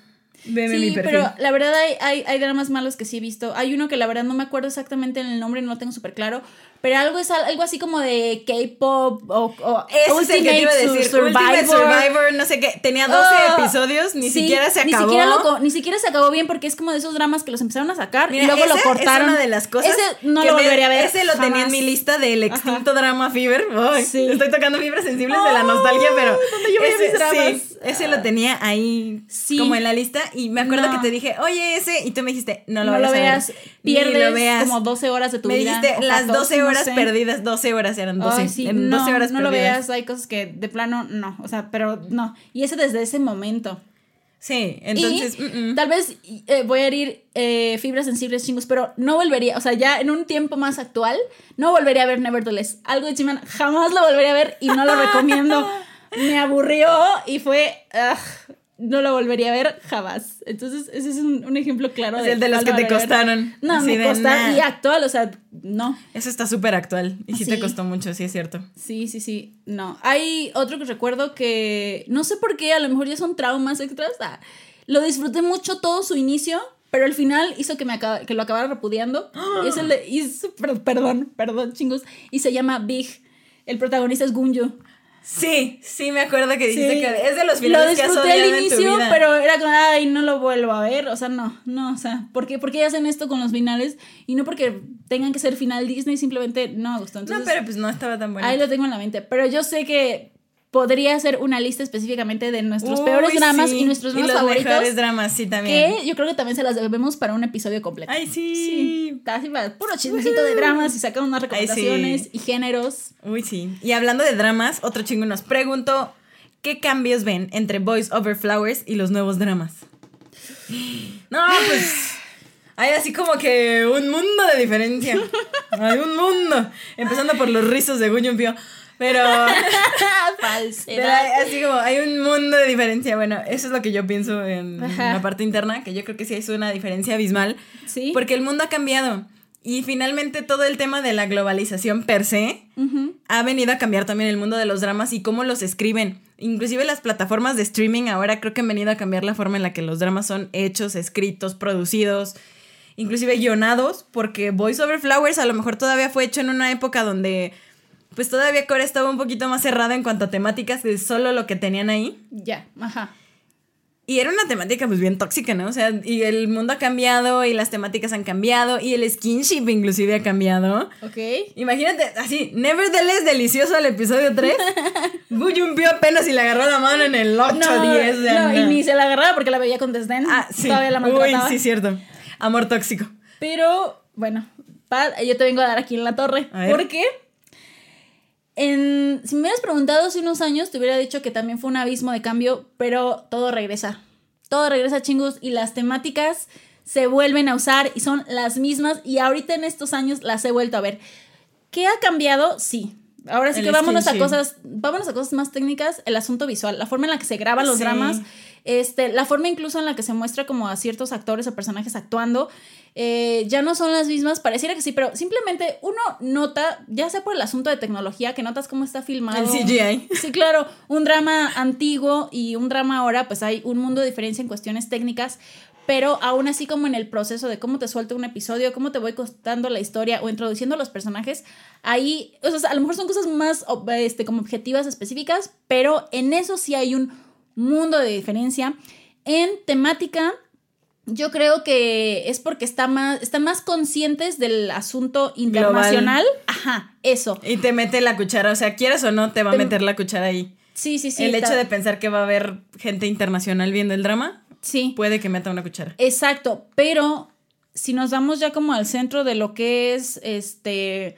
Veme mi Sí, perfil. pero la verdad hay, hay, hay dramas malos que sí he visto. Hay uno que la verdad no me acuerdo exactamente el nombre, no lo tengo súper claro. Pero algo es al- algo así como de K-pop o, o es el que te iba a Ultimate decir. Sur- Ultimate Survivor, no sé qué. Tenía 12 Ah, episodios, ni sí, siquiera se Ni acabó. siquiera, lo ni siquiera se acabó bien porque es como de esos dramas que los empezaron a sacar Mira, y luego ese lo cortaron. Es una de las cosas. Ese no que lo me- volvería a ver. Ese lo tenía en mi lista del extinto drama Fever. Sí. Estoy tocando fibras sensibles de la nostalgia, pero. ¿dónde yo ese, mis dramas? sí, ese lo tenía ahí Sí. como en la lista. Y me acuerdo No. que te dije, oye, ese. Y tú me dijiste, no No lo, lo, a ver. veas, Ni pierdes lo veas. como 12 horas de tu me vida. dijiste o las 14, 12 no horas sé. perdidas, 12 horas eran 12. Ay, sí, en 12 no, horas no lo veas, hay cosas que de plano no, o sea, pero no. Y ese desde ese momento. Sí, entonces. Y mm, mm. tal vez eh, voy a herir eh, fibras sensibles chingos, pero no volvería, o sea, ya en un tiempo más actual, no volvería a ver Nevertheless. Algo de Chiman jamás lo volvería a ver y no lo recomiendo. Me aburrió y fue. ugh, no lo volvería a ver jamás. Entonces, ese es un, un ejemplo claro Es de. el de los que te costaron. No, me de, costa. nah. Y actual, o sea, no. Eso está súper actual. Y sí, te costó mucho, sí es cierto. Sí, sí, sí. No. Hay otro que recuerdo que no sé por qué, a lo mejor ya son traumas extras. ah, lo disfruté mucho todo su inicio, pero al final hizo que, me acaba- que lo acabara repudiando. Y es el de. es- per- perdón, perdón, chingos. Y se llama Big. El protagonista es Gunjo. Sí, sí, me acuerdo que dijiste Sí. que es de los Lo finales que has disfruté al en tu inicio, vida. pero era como, ay, no lo vuelvo a ver. O sea, no, no, o sea, ¿por qué, por qué hacen esto con los finales? Y no porque tengan que ser final Disney, simplemente no me gustó. Entonces, no, pero pues no estaba tan bueno. Ahí lo tengo en la mente. Pero yo sé que podría hacer una lista específicamente de nuestros Uy, peores dramas sí. y nuestros dramas los favoritos. mejores dramas, sí, también. Que yo creo que también se las debemos para un episodio completo. Ay, sí. Sí, casi para puro chismecito de dramas y sacar unas recomendaciones y géneros. Uy, sí. Y hablando de dramas, otro chingo nos preguntó qué cambios ven entre Boys Over Flowers y los nuevos dramas. No, pues hay así como que un mundo de diferencia. Hay un mundo. Empezando por los rizos de Gu Pyo. Pero, pero Falsedad. hay- así como hay un mundo de diferencia. Bueno, eso es lo que yo pienso en Ajá. la parte interna, que yo creo que sí es una diferencia abismal. Sí. Porque el mundo ha cambiado. Y finalmente todo el tema de la globalización per se Ujú. ha venido a cambiar también el mundo de los dramas y cómo los escriben. Inclusive las plataformas de streaming ahora creo que han venido a cambiar la forma en la que los dramas son hechos, escritos, producidos, inclusive guionados, porque Voice Over Flowers a lo mejor todavía fue hecho en una época donde pues todavía Corea estaba un poquito más cerrada en cuanto a temáticas de solo lo que tenían ahí. Ya, ajá. Y era una temática pues bien tóxica, ¿no? O sea, y el mundo ha cambiado y las temáticas han cambiado y el skinship inclusive ha cambiado. Ok. Imagínate, así, Nevertheless, delicioso el episodio 3. Guyumpió apenas y le agarró la mano en el 8, No, 10. o sea, no, y ni se la agarraba porque la veía con desdén. Ah, sí. Todavía la Uy, maltrataba. sí, cierto. Amor tóxico. Pero, bueno, Pat, yo te vengo a dar aquí en la torre. A ver. En, si me hubieras preguntado hace unos años, te hubiera dicho que también fue un abismo de cambio, pero todo regresa. Todo regresa, chingos, y las temáticas se vuelven a usar y son las mismas. Y ahorita en estos años las he vuelto a ver. ¿Qué ha cambiado? Sí. Ahora sí El que vámonos a cosas, vámonos a cosas más técnicas, el asunto visual, la forma en la que se graban los Sí. dramas, este, la forma incluso en la que se muestra como a ciertos actores o personajes actuando, eh, ya no son las mismas, pareciera que sí, pero simplemente uno nota, ya sea por el asunto de tecnología, que notas cómo está filmado. El CGI. Sí, claro, un drama antiguo y un drama ahora, pues hay un mundo de diferencia en cuestiones técnicas, pero aún así como en el proceso de cómo te suelto un episodio, cómo te voy contando la historia o introduciendo los personajes, ahí, o sea, a lo mejor son cosas más este, como objetivas específicas, pero en eso sí hay un mundo de diferencia. En temática, yo creo que es porque está más, están más conscientes del asunto internacional. Ajá, eso. Y te mete la cuchara, o sea, quieras o no, te va a Te- meter la cuchara ahí. Sí, sí, sí. el hecho de pensar que va a haber gente internacional viendo el drama, Sí. puede que meta una cuchara. Exacto, pero si nos vamos ya como al centro de lo que es este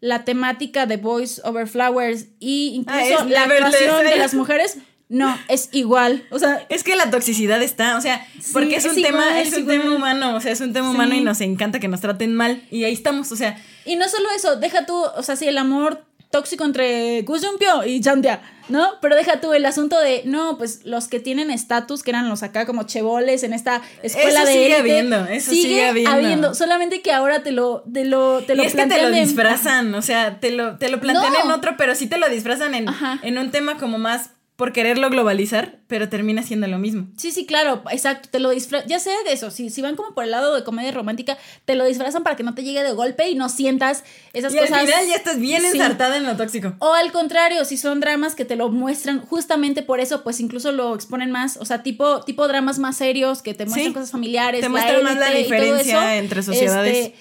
la temática de Boys Over Flowers y incluso Ah, es la Nevertheless, actuación de las mujeres, no, es igual. O sea, Es que la toxicidad está, o sea, Sí, porque es, es un tema, es es un tema humano, o sea, es un tema Sí. humano y nos encanta que nos traten mal y ahí estamos, o sea, y no solo eso, deja tú, o sea, sí, el amor tóxico entre Gu Jumpyo y Chantia, ¿no? Pero deja tú el asunto de, no, pues los que tienen estatus, que eran los acá como cheboles en esta escuela Eso de sigue élite, habiendo, eso sigue habiendo. solamente que ahora te lo, te lo, te y lo es que te lo plantean de- disfrazan, o sea, te lo, te lo plantean No. en otro, pero sí te lo disfrazan en, Ajá. en un tema como más por quererlo globalizar, pero termina siendo lo mismo. Sí, sí, claro, exacto, te lo disfrazan, ya sea de eso, si, si van como por el lado de comedia romántica, te lo disfrazan para que no te llegue de golpe y no sientas esas y cosas. al final ya estás bien Sí. ensartada en lo tóxico. O al contrario, si son dramas que te lo muestran justamente por eso, pues incluso lo exponen más, o sea, tipo, tipo dramas más serios que te muestran Sí. cosas familiares. Te muestran más la diferencia eso. entre sociedades. Este,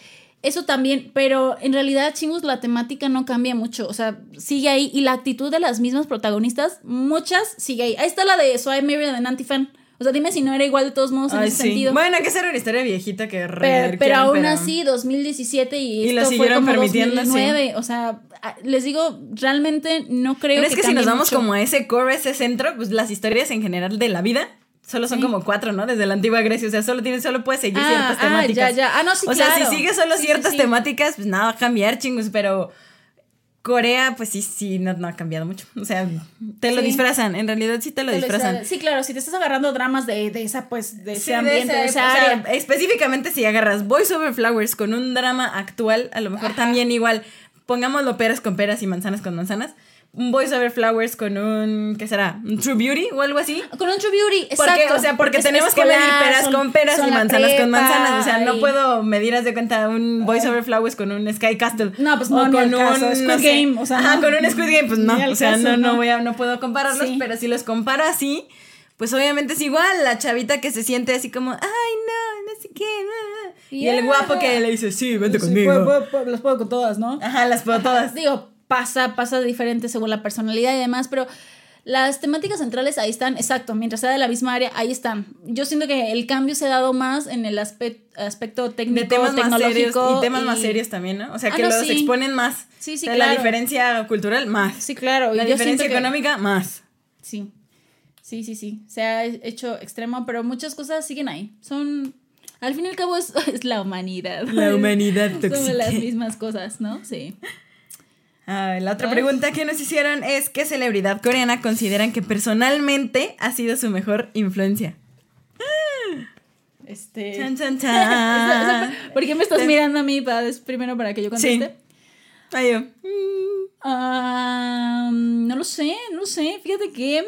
eso también, pero en realidad, chingus, la temática no cambia mucho. O sea, sigue ahí. Y la actitud de las mismas protagonistas, muchas sigue ahí. Ahí está la de So I Married an Anti-Fan. O sea, dime si no era igual de todos modos en Ay, ese sí. sentido. Bueno, hay que ser una historia viejita que Pero, pero aún pero- así, 2017 y, Y esto fue siguieron como 2009. O sea, les digo, realmente no creo Pero es que si nos vamos mucho. como a ese core, ese centro, pues las historias en general de la vida solo son Sí. como cuatro, ¿no? Desde la antigua Grecia, o sea, solo tienes, solo puedes seguir Ah, ciertas ah, temáticas. ya, ya. Ah, no, sí, o sea, si sigues solo Sí, ciertas sí. temáticas, pues nada va a cambiar, chingos, pero Corea, pues sí, sí, no, no ha cambiado mucho. O sea, te lo disfrazan, en realidad sí te lo Te disfrazan. Sí, claro, si te estás agarrando dramas de, de esa, pues, de ese de ambiente, de, esa o sea, específicamente si agarras Voice Over Flowers con un drama actual, a lo mejor Ajá. también igual, pongámoslo peras con peras y manzanas con manzanas, un Voice Over Flowers con un, ¿qué será? ¿Un True Beauty o algo así? Con un True Beauty, Porque, exacto. o sea, porque, es tenemos que medir peras son- con peras y manzanas con manzanas. O sea, no puedo medir, haz de cuenta, un Voice Over Flowers con un Sky Castle. No, pues O no, ni con caso, Squid Game, o sea, Ajá, no. con un Squid Game, pues no. O sea, caso, no, no, voy a, no puedo compararlos, Sí. pero si los comparo así, pues obviamente es igual. La chavita que se siente así como, ay, no, no sé qué. no, no". Y el guapo que le dice, sí, vente Sí, conmigo. puedo- puedo- puedo- las puedo con todas, ¿no? Ajá, las puedo todas. Digo, pasa, pasa diferente según la personalidad y demás, pero las temáticas centrales ahí están, exacto, mientras sea de la misma área, ahí están. Yo siento que el cambio se ha dado más en el aspe- aspecto técnico, De temas más serios tecnológico. y temas más serios también, ¿no? O sea, Ah, que no, los sí. exponen más. Sí, sí, O sea, La diferencia cultural, más. Sí, claro. La yo diferencia que- económica, más. Sí, sí, sí, sí. Se ha hecho extremo, pero muchas cosas siguen ahí. Son, al fin y al cabo, es, es la humanidad. La humanidad Son tóxica. las mismas cosas, ¿no? Sí. Ah, la otra pregunta que nos hicieron es ¿qué celebridad coreana consideran que personalmente ha sido su mejor influencia? Este. Chan, chan, chan. ¿Por qué me estás mirando a mí para primero para que yo Sí. conteste? Ay, yo. No lo sé, no lo sé. Fíjate que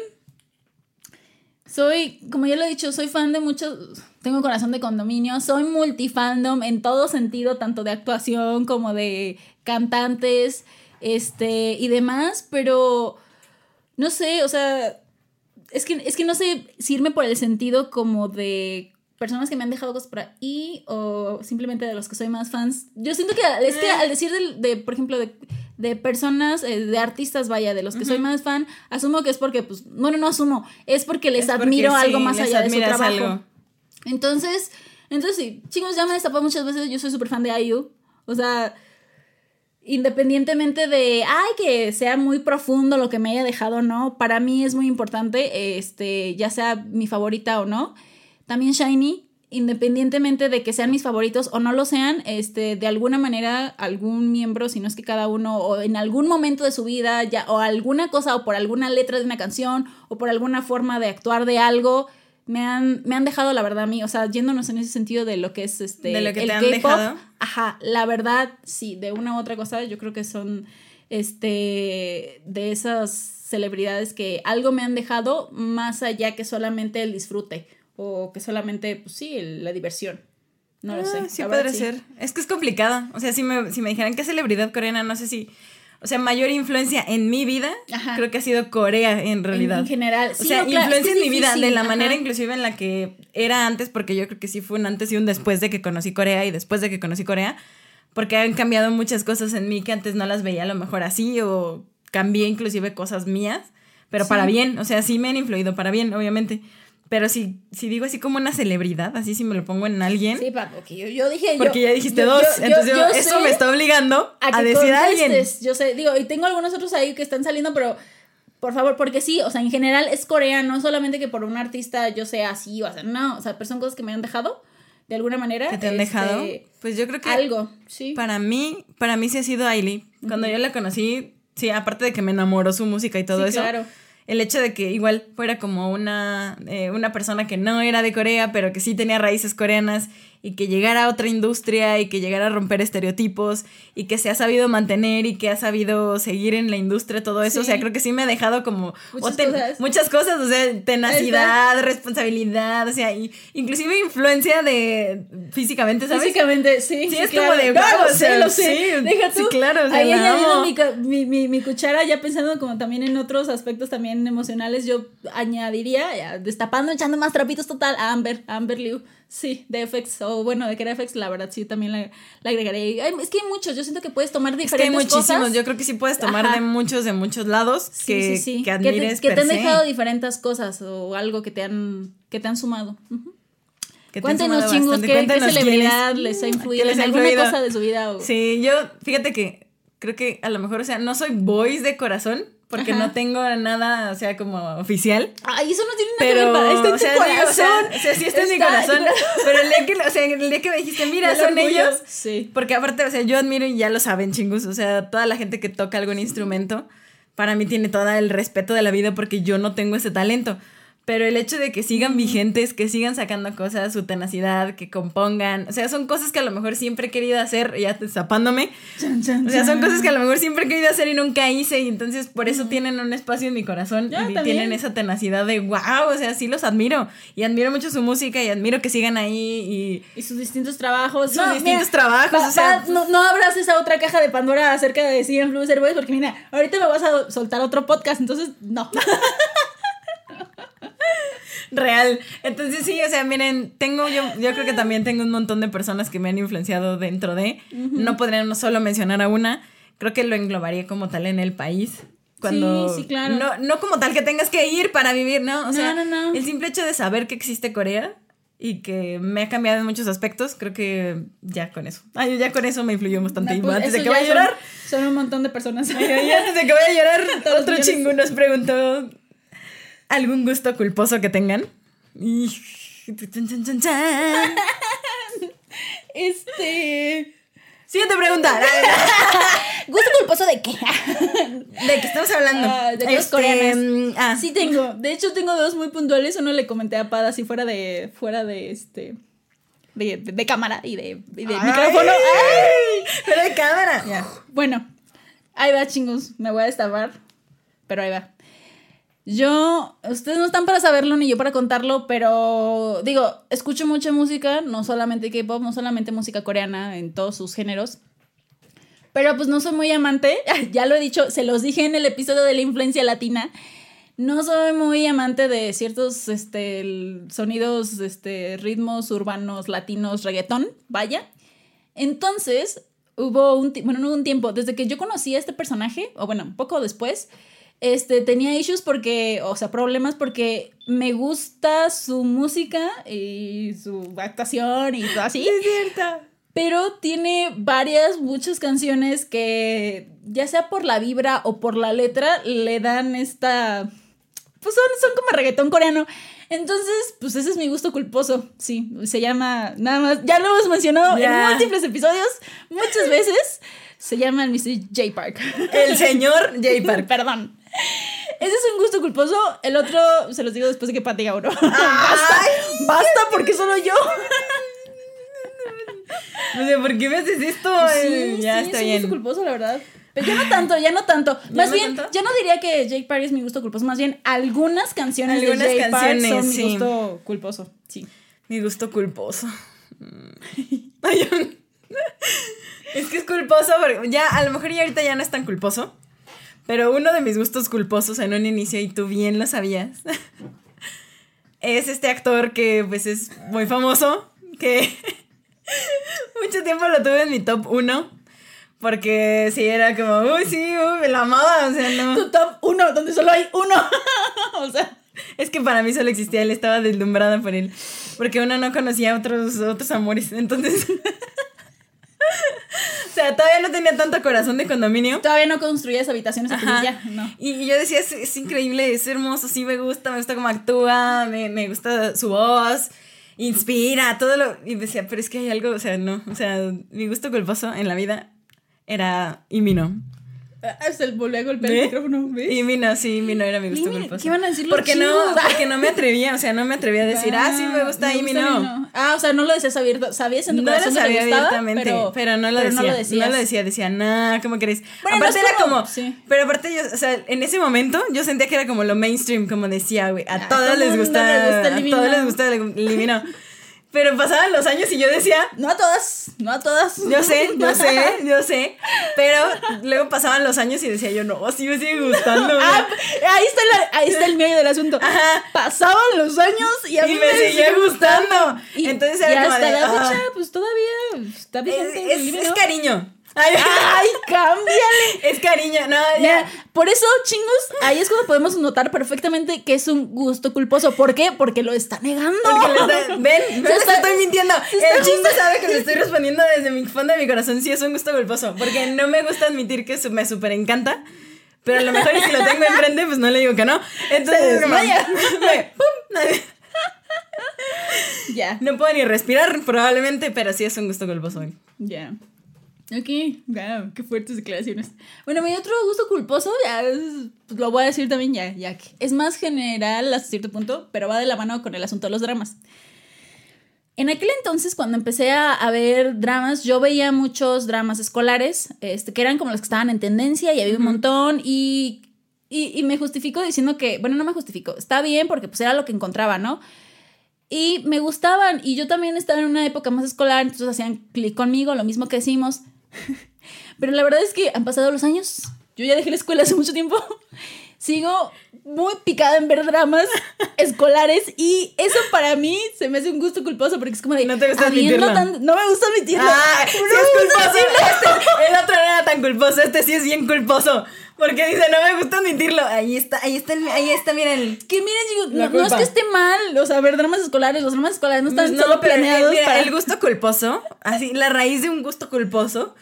soy, como ya lo he dicho, soy fan de muchos. Tengo corazón de condominio. Soy multifandom en todo sentido, tanto de actuación como de cantantes, este y demás. Pero no sé, o sea, es que, es que no sé si irme por el sentido como de personas que me han dejado cosas por ahí o simplemente de los que soy más fans. Yo siento que es que Eh. al decir del- de, por ejemplo, de, de personas, eh, de artistas, vaya, de los que soy más fan, asumo que es porque, pues, bueno, no asumo, es porque les Es porque admiro sí, algo más allá de su trabajo. algo. Entonces, entonces sí, chicos, ya me he destapado muchas veces, yo soy súper fan de IU. O sea, independientemente de, ay, que sea muy profundo lo que me haya dejado o no, para mí es muy importante, este, ya sea mi favorita o no. También Shiny, independientemente de que sean mis favoritos o no lo sean, este, de alguna manera algún miembro, si no es que cada uno, o en algún momento de su vida, ya, o alguna cosa, o por alguna letra de una canción, o por alguna forma de actuar de algo, me han, me han dejado la verdad a mí, o sea, yéndonos en ese sentido de lo que es este De lo que el te han dejado. Ajá, la verdad, sí, de una u otra cosa, yo creo que son este de esas celebridades que algo me han dejado más allá que solamente el disfrute o que solamente, pues sí, el- la diversión. No lo Ah, sé. Sí, podría sí. ser. Es que es complicado. O sea, si me, si me dijeran qué celebridad coreana, no sé si. O sea, mayor influencia en mi vida, Ajá. creo que ha sido Corea en realidad. en general. O sí, sea, claro, es influencia que en mi vida de la ajá. manera inclusive en la que era antes, porque yo creo que sí fue un antes y un después de que conocí Corea y después de que conocí Corea, porque han cambiado muchas cosas en mí que antes no las veía a lo mejor así o cambié inclusive cosas mías, pero Sí. para bien, o sea, sí me han influido para bien, obviamente. Pero si, si digo así como una celebridad, así si me lo pongo en alguien, Sí, pa, porque yo, yo dije. porque yo- ya dijiste yo- dos, entonces yo eso me está obligando a, que decir a alguien. Yo sé, digo, y tengo algunos otros ahí que están saliendo, pero por favor, porque sí, o sea, en general es Corea, no solamente que por un artista yo sea así, o sea, no, o sea, pero son cosas que me han dejado de alguna manera. que te han este, dejado. Pues yo creo que Algo, sí. Para mí, para mí sí ha sido Ailey. Cuando yo la conocí, sí, aparte de que me enamoró su música y todo Sí, eso. claro. El hecho de que igual fuera como una, eh, una persona que no era de Corea, pero que sí tenía raíces coreanas y que llegara a otra industria y que llegara a romper estereotipos y que se ha sabido mantener y que ha sabido seguir en la industria, todo eso. O sea, creo que sí me ha dejado como Muchas o ten- cosas. muchas cosas, o sea, tenacidad, responsabilidad, o sea, y inclusive influencia de físicamente, ¿sabes? Físicamente, sí. Sí, sí, es claro. como de, No, wow, lo sea, sé, lo sé. sí, Deja sí, claro, o sea, Ahí amo. mi, mi, mi, mi cuchara, ya pensando como también en otros aspectos también emocionales, yo añadiría, ya, destapando, echando más trapitos total, a Amber, a Amber Liu. Sí, de FX, o bueno, de que era FX, la verdad, sí, también la, la agregaré. Ay, es que hay muchos, yo siento que puedes tomar Es que hay diferentes muchísimos, cosas. yo creo que sí puedes tomar Ajá. de muchos, de muchos lados Sí, que, sí, sí. que Que te- que han dejado diferentes cosas o algo que te han, que te han sumado. Te han Cuéntenos, chingos. ¿qué, qué celebridad es. les ha influido ¿qué les en alguna influido? cosa de su vida? O... Sí, yo, fíjate que creo que a lo mejor, o sea, no soy boys de corazón, porque Ajá. no tengo nada, o sea, como oficial. Ay, eso no tiene nada Pero, que ver para está en o sea, tu digo, o sea, corazón. o sea, sí está en mi Está- corazón. Pero el día que, o sea, el día que me dijiste, mira, El son orgullo. ellos. Sí. Porque aparte, o sea, yo admiro y ya lo saben, chingus. O sea, toda la gente que toca algún instrumento, para mí tiene todo el respeto de la vida porque yo no tengo ese talento. Pero el hecho de que sigan vigentes, que sigan sacando cosas, su tenacidad, que compongan, o sea, son cosas que a lo mejor siempre he querido hacer, ya zapándome. Chan, chan, O sea, son cosas que a lo mejor siempre he querido hacer y nunca hice, y entonces por eso tienen un espacio en mi corazón Ya, y también. tienen esa tenacidad de wow, o sea, sí los admiro. Y admiro mucho su música y admiro que sigan ahí Y sus distintos trabajos. Sus distintos trabajos, va- o sea, no, no abras esa otra caja de Pandora acerca de Sí Influencer Boys, porque mira, ahorita me vas a soltar otro podcast, entonces no. real. Entonces sí, o sea, miren, tengo yo, yo creo que también tengo un montón de personas que me han influenciado dentro de. No podría no solo mencionar a una, creo que lo englobaría como tal en el país. Cuando, Sí, sí, claro. No, no como tal que tengas que ir para vivir, ¿no? O No, sea, no, no. el simple hecho de saber que existe Corea y que me ha cambiado en muchos aspectos, creo que ya con eso. Ay, ya con eso me influyó bastante. No, pues, antes de que vaya a son- llorar, Son, un montón de personas. Ay, antes de que vaya a llorar, otro chingo nos preguntó algún gusto culposo que tengan. Este. Siguiente pregunta. ¿Gusto culposo de qué? ¿De qué estamos hablando? Ah, de cosas Este, coreanas. mm, Ah, Sí tengo. De hecho, tengo dos muy puntuales. Uno le comenté a Pada así fuera de. fuera de este. De, de- de cámara y de, y de Ay, micrófono. ¡Ay! Pero de cámara. Ya. Bueno, ahí va, chingos. Me voy a destapar. Pero ahí va. Yo, ustedes no están para saberlo ni yo para contarlo, pero digo, escucho mucha música, no solamente K-pop, no solamente música coreana en todos sus géneros. Pero pues no soy muy amante, ya lo he dicho, se los dije en el episodio de la influencia latina. No soy muy amante de ciertos este, sonidos, este, ritmos urbanos, latinos, reggaetón, vaya. Entonces, hubo un, bueno, no hubo un tiempo, desde que yo conocí a este personaje, o bueno, un poco después, este, tenía issues porque, o sea, problemas porque me gusta su música y su actuación y todo así. Es cierto. Pero tiene varias, muchas canciones que, ya sea por la vibra o por la letra, le dan esta. Pues son, son como reggaetón coreano. Entonces, pues ese es mi gusto culposo. Sí, se llama nada más. Ya lo hemos mencionado en múltiples episodios, muchas veces. Se llama el Mr. J Park. El señor J Park. Perdón. Ese es un gusto culposo. El otro se los digo después de que Pati diga uno. Ay, Basta porque solo yo. no sé, ¿por qué me haces esto? Sí, ya sí, está es un bien. gusto culposo, la verdad. Pero ya no tanto, ya no tanto. Más no bien, tanto? ya no diría que Jake Park es mi gusto culposo, más bien algunas canciones Algunas de Jake Park canciones, son sí. mi gusto culposo. Sí. Mi gusto culposo. Es que es culposo, porque ya a lo mejor ya ahorita ya no es tan culposo. Pero uno de mis gustos culposos en un inicio, y tú bien lo sabías, es este actor que pues es muy famoso, que mucho tiempo lo tuve en mi top 1. Porque sí, era como, uy, sí, uy, me la amaba, o sea, no. Tu top uno, donde solo hay uno. o sea, Es que para mí solo existía él, estaba deslumbrada por él. Porque uno no conocía otros, otros amores. Entonces. o sea, todavía no tenía tanto corazón de condominio. todavía no construyes habitaciones a no. Y, y yo decía, es, es increíble, es hermoso, sí me gusta, me gusta cómo actúa, me, me gusta su voz, inspira, todo lo... Y decía, pero es que hay algo, o sea, no, o sea, mi gusto culposo en la vida era Imino. Ah, Se volvió a golpear ¿Ve? el micrófono, ¿ves? Imino, sí, Imino era mi gusto culposo. ¿qué van a decir los porque no, porque no me atrevía, o sea, no me atrevía a decir, ah, sí me gusta Imino. Ah, o sea, no lo decías abierto. Sabías en tu No lo corazón que sabía te gustaba, abiertamente, pero, pero, no lo pero decía. no No lo lo decías. decía, decía, nah, ¿cómo crees? Bueno, aparte no era como- como, sí. pero aparte yo, o sea, en ese momento yo sentía que era como lo mainstream, como decía, güey, a A todos todo les mundo gusta, le gusta el a todos les gusta el Limino. Pero pasaban los años y yo decía, No a todas, no a todas. yo sé, yo sé, yo sé, pero luego pasaban los años y decía yo, no, sí me sigue gustando. güey". Ah, ahí está, la- ahí está el medio del asunto. Ajá. Pasaban los años y a Y mí me seguía gustando. Y, Entonces y era como hasta de, la fecha, pues todavía está es, vigente. es- Limino. es cariño. Ay, Ay, cámbiale. es cariño, no, ya. Por eso, chingos, ahí es cuando podemos notar perfectamente que es un gusto culposo. ¿Por qué? Porque lo está negando. Porque le está- ven, no les está- estoy mintiendo. El chingo sabe que le estoy respondiendo desde mi fondo de mi corazón. Sí, es un gusto culposo. Porque no me gusta admitir que me súper encanta. Pero a lo mejor si lo tengo enfrente, pues no le digo que no. Entonces, Se ¡pum! Ya. No puedo ni respirar, probablemente, pero sí es un gusto culposo. Ya. Ok, wow, qué fuertes declaraciones. Bueno, mi otro gusto culposo, ya es- pues lo voy a decir también ya, ya que es más general hasta cierto punto, pero va de la mano con el asunto de los dramas. En aquel entonces, cuando empecé a, a ver dramas, yo veía muchos dramas escolares, este, que eran como los que estaban en tendencia y había un montón y, y, y me justifico diciendo que, bueno, no me justifico, está bien porque pues era lo que encontraba, ¿no? Y me gustaban. Y yo también estaba en una época más escolar, entonces hacían clic conmigo, lo mismo que decimos. Pero la verdad es que han pasado los años. Yo ya dejé la escuela hace mucho tiempo. Sigo muy picada en ver dramas escolares y eso para mí se me hace un gusto culposo porque es como de... No te gusta habiendo admitirlo. tan- no me gusta admitirlo. Ah, sí No es me gusta culposo. Este, el otro no era tan culposo, este sí es bien culposo. Porque dice, no me gusta admitirlo. Ahí está, ahí está, ahí está, miren. el- Que miren, La no, no es que esté mal, o sea, ver dramas escolares, los dramas escolares no están No, solo pero, planeados mira, para... el gusto culposo, así, la raíz de un gusto culposo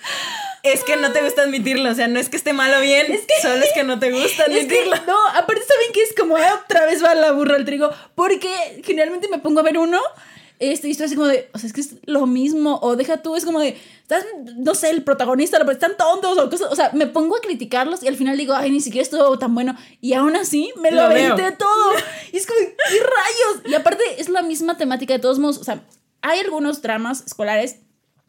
es que no te gusta admitirlo. O sea, no es que esté mal o bien, solo es que no te gusta Es que, admitirlo. no, aparte saben que es como "Ah, otra vez va la burra al trigo, porque generalmente me pongo a ver uno este, y estoy así como de, o sea, es que es lo mismo, o deja tú, es como de, estás, no sé, el protagonista, pero están tontos o cosas, o sea, me pongo a criticarlos y al final digo, ay, ni siquiera estuvo tan bueno, y aún así me lo, aventé todo, y es como, ¿qué rayos? Y aparte es la misma temática de todos modos, o sea, hay algunos dramas escolares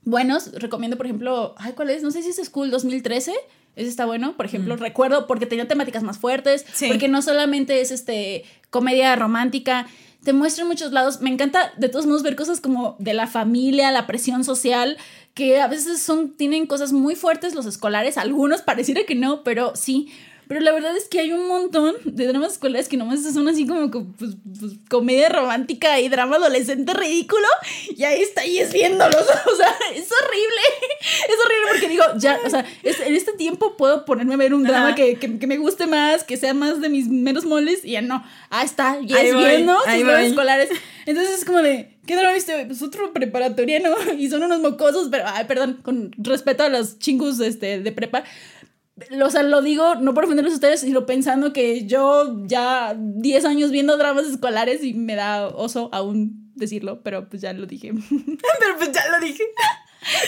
buenos, recomiendo, por ejemplo, ay, ¿cuál es? No sé si es School 2013. Ese está bueno, por ejemplo, recuerdo porque tenía temáticas más fuertes, Mm. Sí. porque no solamente es este comedia romántica, te muestra muchos lados. Me encanta de todos modos ver cosas como de la familia, la presión social, que a veces son tienen cosas muy fuertes los escolares, algunos pareciera que no, pero sí. Pero la verdad es que hay un montón de dramas escolares que nomás son así como co- pues, pues, comedia romántica y drama adolescente ridículo. Y ahí está y es viéndolos. O sea, es horrible. Es horrible porque digo, ya, o sea, es- en este tiempo puedo ponerme a ver un drama que, que, que me guste más, que sea más de mis menos moles. Y ya no. Ah, está, ya Ahí es viendo sus dramas escolares. Entonces es como de, ¿qué drama viste? Pues otro preparatoriano y son unos mocosos, pero, ay, perdón, con respeto a los chingus este, de prepa. O sea, lo digo no por ofenderlos a ustedes, sino pensando que yo ya 10 años viendo dramas escolares y me da oso aún decirlo, pero pues ya lo dije. Pero pues ya lo dije.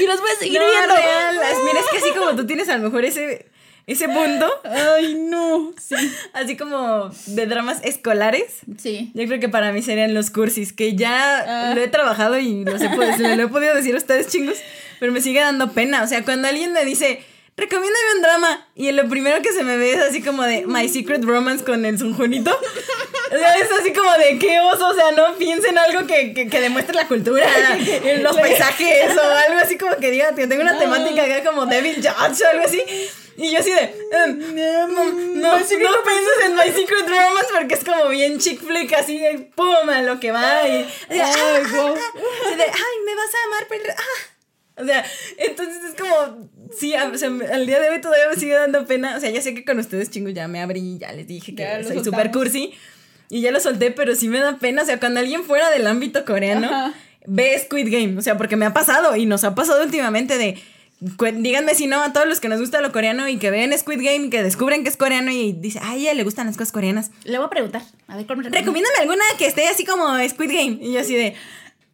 y los voy a seguir No, viendo. real. Mira, es que así como tú tienes a lo mejor ese, ese punto, Ay, no. Sí. así como de dramas escolares. Sí. Yo creo que para mí serían los cursis, que ya Ah. lo he trabajado y he podido- se lo he podido decir a ustedes chingos, pero me sigue dando pena. O sea, cuando alguien me dice, recomiéndame un drama, y lo primero que se me ve es así como de My Secret Romance con el Sunjunito. O sea, es así como de qué oso, o sea, no piensen algo que, que, que demuestre la cultura, en los paisajes o algo así como que diga, que tengo una temática acá como Devil Judge o algo así. Y yo así de, em, no, no, no pienses en My Secret Romance porque es como bien chick flick, así, de, pum, a lo que va. Y, de, Ay, ah, wow. así de, ay, me vas a amar, pero, ah. O sea, entonces es como, sí, a- o sea, al día de hoy todavía me sigue dando pena. O sea, ya sé que con ustedes, chingos, ya me abrí, ya les dije que Ya soy súper cursi. Y ya lo solté, pero sí me da pena. O sea, cuando alguien fuera del ámbito coreano Ajá. ve Squid Game. O sea, porque me ha pasado y nos ha pasado últimamente de. Díganme si no a todos los que nos gusta lo coreano y que ven Squid Game y que descubren que es coreano y dice, ay, a ella le gustan las cosas coreanas. Le voy a preguntar. A ver, ¿cuál me recomienda? Recomiéndame alguna que esté así como Squid Game. Y yo así de.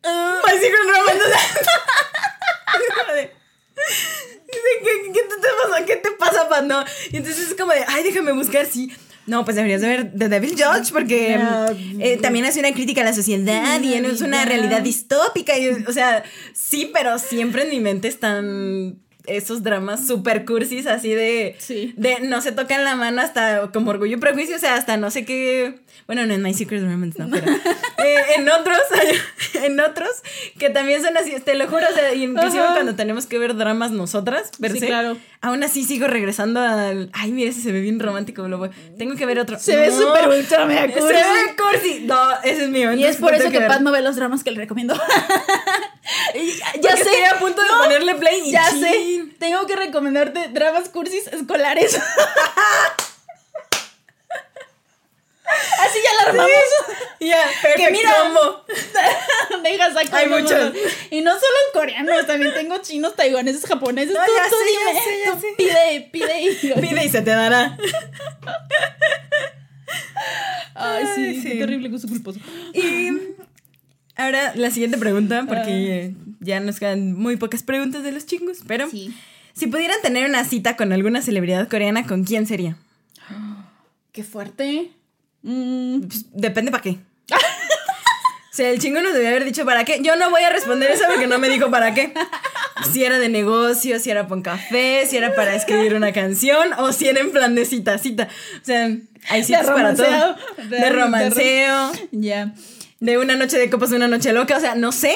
"Ah, My Secret ¿Qué, qué te pasa? ¿Qué te pasa, Pando? Y entonces es como de, ay, déjame buscar, sí. No, pues deberías de ver The Devil Judge porque No. eh, también hace una crítica a la sociedad y es una realidad distópica. Y, o sea, sí, pero siempre en mi mente están esos dramas super cursis así de, Sí. de no se tocan la mano hasta como orgullo y prejuicio, o sea, hasta no sé qué. Bueno, no en My Secret Romance, no, pero eh, en otros, en otros que también son así, te lo juro, o sea, inclusive Ajá. cuando tenemos que ver dramas nosotras, per Sí, se, claro. Aún así sigo regresando al, ay, mira, ese se ve bien romántico, lo voy- tengo que ver otro. Se ve súper ultra mega Se cursi. ve cursi. No, ese es mío. Y es por eso que. Pat no ve los dramas que le recomiendo. Ya sé. estoy a punto de ponerle play y Ya chin. sé. Tengo que recomendarte dramas cursis escolares. Así ya la armamos. Ya, perfecto. Que mira. combo. Deja saco Hay muchos. Y no solo coreanos, también tengo chinos, taiwaneses, japoneses. No, tú, ya tú ya dime, ya tú sé. Pide, pide y. Pide y se te dará. Ay, sí, Ay, sí. qué terrible gusto culposo. Y ahora la siguiente pregunta, porque eh, ya nos quedan muy pocas preguntas de los chingos, pero Sí. si pudieran tener una cita con alguna celebridad coreana, ¿con quién sería? Qué fuerte. Mm, Pues, depende para qué. O sea, el chingo nos debía haber dicho para qué. Yo no voy a responder eso porque no me dijo para qué. Si era de negocio, si era un café, si era para escribir una canción o si era en plan de cita, cita. O sea, hay citas para todo. De, De- romanceo, ya. de una noche de copas, de una noche loca. O sea, no sé.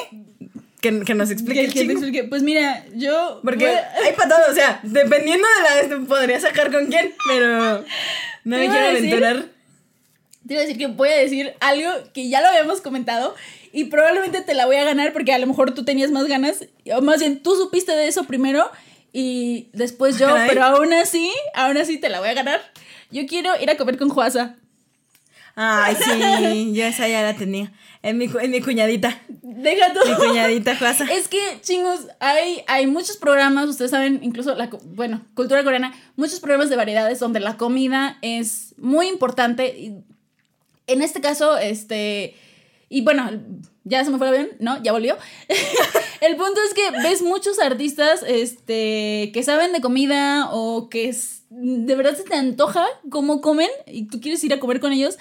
Que, que nos explique Que- el chingo. explique. Pues mira, yo. Porque hay para todo. O sea, dependiendo de la. Podría sacar con quién, pero no me quiero aventurar. Te iba a decir que voy a decir algo que ya lo habíamos comentado y probablemente te la voy a ganar porque a lo mejor tú tenías más ganas, o más bien tú supiste de eso primero y después yo, Caray. pero aún así, aún así te la voy a ganar. Yo quiero ir a comer con Juasa. Ay, sí, yo esa ya la tenía. Es mi, es mi cuñadita. Deja tú. Mi cuñadita Juasa. Es que, chingos, hay, hay muchos programas, ustedes saben, incluso la, bueno, cultura coreana, muchos programas de variedades donde la comida es muy importante. y en este caso, este, y bueno, ya se me fue el avión, ¿no? Ya volvió. el punto es que ves muchos artistas, este, que saben de comida o que es- de verdad se te antoja cómo comen y tú quieres ir a comer con ellos.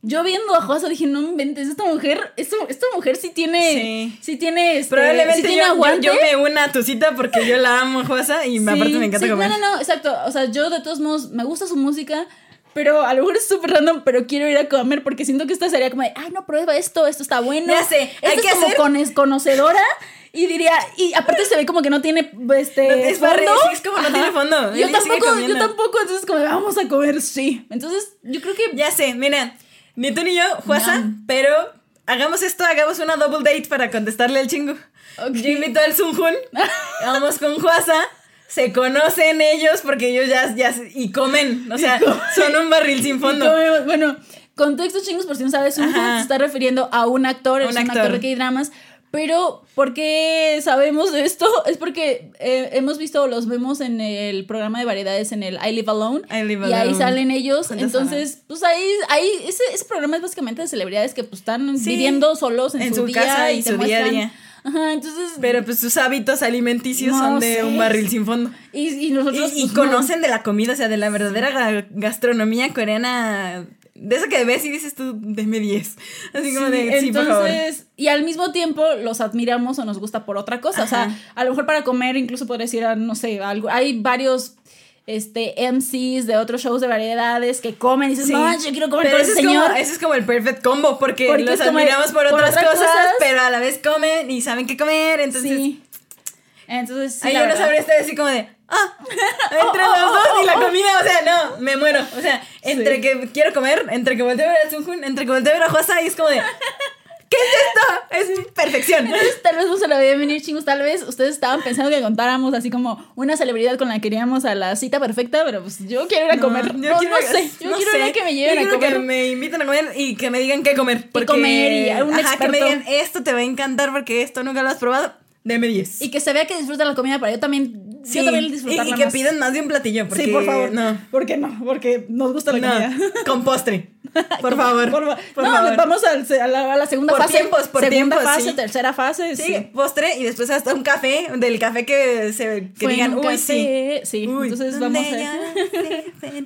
Yo viendo a Joasa dije, no inventes, esta mujer, esta, esta mujer sí tiene, Sí. sí, tiene, este, Probablemente sí tiene yo, yo, aguante. yo me una a tu cita porque yo la amo, Juasa, y Sí, aparte me encanta comer. No, no, no, exacto. O sea, yo de todos modos me gusta su música, pero a lo mejor es súper random, pero quiero ir a comer porque siento que esta sería como de, ay, no, prueba esto, esto está bueno. Ya sé, hay es que como hacer- cones- conocedora. Y diría, y aparte se ve como que no tiene este. No, es fondo. barre- sí, es como no tiene fondo. Yo Él tampoco, yo tampoco, entonces como vamos a comer, sí. Entonces, yo creo que Ya sé, mira, ni tú ni yo, Juasa, pero hagamos esto, hagamos una double date para contestarle al chingo. Ok. Yo invito al Sunjun, vamos con Juasa, se conocen ellos porque ellos ya, ya, y comen, o sea, son un barril sin fondo. Comemos- bueno, contexto chingos, por si no sabes, un se está refiriendo a un actor, Un es un actor, de K-dramas. Pero, ¿por qué sabemos de esto? Es porque eh, hemos visto, los vemos en el programa de variedades en el I Live Alone. I Live y ahí Alone. salen ellos. Entonces, pues ahí, ahí ese, ese programa es básicamente de celebridades que pues están Sí, viviendo solos en, en su, su día casa y su día a día. Ajá, entonces. Pero pues sus hábitos alimenticios No son de sé. un barril sin fondo. y, y nosotros. Y, y pues, no. conocen de la comida, o sea, de la verdadera ga- gastronomía coreana. De eso que ves y dices tú, deme 10. Así como de, sí, por favor. entonces, y al mismo tiempo los admiramos o nos gusta por otra cosa. O sea, a lo mejor para comer incluso podrías ir a, no sé, algo. Hay varios este, MCs de otros shows de variedades que comen y dices, Sí. no, yo quiero comer Pero ese ese es, como, señor. ese es como el perfect combo, porque, Porque los como admiramos por por otras otras cosas, cosas. pero a la vez comen y saben qué comer, entonces... sí. Entonces, sí, Ahí uno verdad. sabría estar así como de, ah, entre los dos y la comida, o sea, no, me muero. O sea, entre Sí. que quiero comer, entre que volteo a ver a Sunjun, entre que volteo a ver a Josa y es como de, ¿qué es esto? Es perfección. Entonces, tal vez no se la veían venir, chingos. Tal vez ustedes estaban pensando que contáramos así como una celebridad con la que queríamos a la cita perfecta, pero pues yo quiero ir a comer. yo No, quiero- no sé. Yo no quiero sé. ir a que me Yo lleven a quiero comer. que me inviten a comer y que me digan qué comer. Porque, comer y a un ajá, que me digan, esto te va a encantar porque esto nunca lo has probado. Deme 10. Y que se vea que disfrutan la comida para yo también, Sí, yo también y, disfrutarla y que más. pidan más de un platillo. Porque, sí, por favor. No. ¿Por qué no? Porque nos gusta la No, comida. con postre. Por favor. Por, fa- por no, favor. vamos a la, a la segunda Por fase. tiempos, por segunda tiempos, fase, sí. tercera fase. Sí, Sí. postre y después hasta un café, del café que se que Fue en digan, un uy, sí. café, sí. Uy, Entonces ¿dónde vamos a.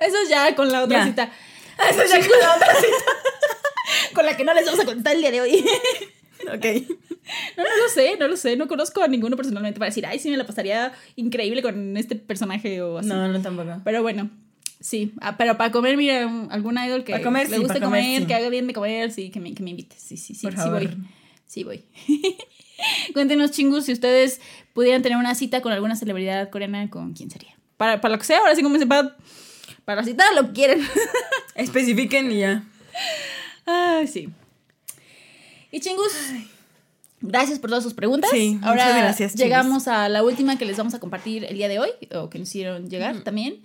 Eso ya con la otra Ya. cita. Eso ya con la otra Con la que no les vamos a contar el día de hoy. Ok. No, no lo sé, no lo sé. No conozco a ninguno personalmente para decir, ay, sí, me la pasaría increíble con este personaje o así. No, no tampoco. Pero bueno, sí. Ah, pero para comer, mira, algún idol que comer, le sí, guste comer, comer, sí. que haga bien de comer, sí, que me, que me invite. Sí, sí, sí, Por sí favor. voy. Sí voy. Cuéntenos, chingus, si ustedes pudieran tener una cita con alguna celebridad coreana, ¿con quién sería? Para, para lo que sea, ahora sí como se para, para la cita, lo que quieren. Especifiquen y ya. Ay, sí. Y chingus, gracias por todas sus preguntas. Sí, Ahora muchas gracias, chingus. llegamos a la última que les vamos a compartir el día de hoy, o que nos hicieron llegar también.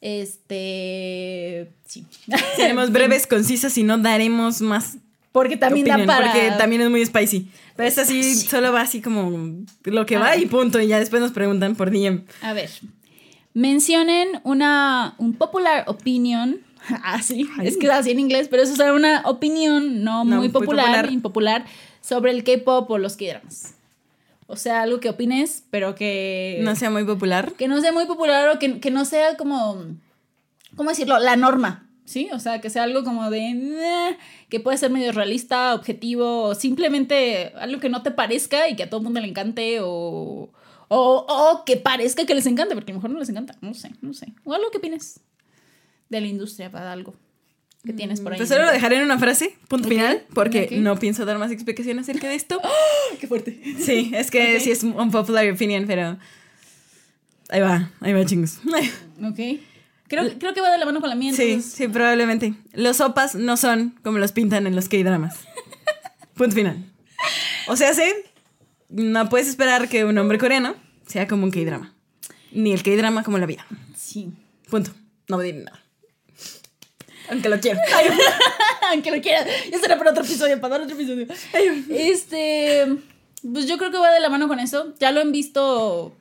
Este. Sí. Seremos breves, concisas y no daremos más. Porque también opinión, da para. Porque también es muy spicy. Pero esta sí, Sí. solo va así como lo que A va ver. y punto. Y ya después nos preguntan por DM. A ver. Mencionen una. Un popular opinion. Ah, sí. Ay. Es que así en inglés, pero eso es una opinión no, No, muy muy popular, popular. impopular, sobre el K-pop o los K-dramas. O sea, algo que opines, pero que. No sea muy popular. que no sea muy popular o que, que no sea como, ¿cómo decirlo? La norma, ¿sí? O sea, que sea algo como de, que puede ser medio realista, objetivo, o simplemente algo que no te parezca y que a todo el mundo le encante, o, o, o que parezca que les encante, porque a lo mejor no les encanta, no sé, no sé. O algo que opines de la industria para algo que tienes por ahí. Pues solo lo dejaré en una frase, punto Ok, final, porque ok. no pienso dar más explicación acerca de esto. ¡Qué fuerte! Sí, es que Ok. sí es un popular opinion, pero. Ahí va, ahí va, chingos. Ok. Creo, creo que va de la mano con la mía, Sí, entonces... sí, probablemente. Los opas no son como los pintan en los K-dramas. Punto final. O sea, sí, no puedes esperar que un hombre coreano sea como un K-drama. Ni el K-drama como la vida. Sí. Punto. No me diré nada. Aunque lo quiero. Aunque lo quieras. Ya será para otro episodio, para dar otro episodio. Este. Pues yo creo que va de la mano con eso. Ya lo han visto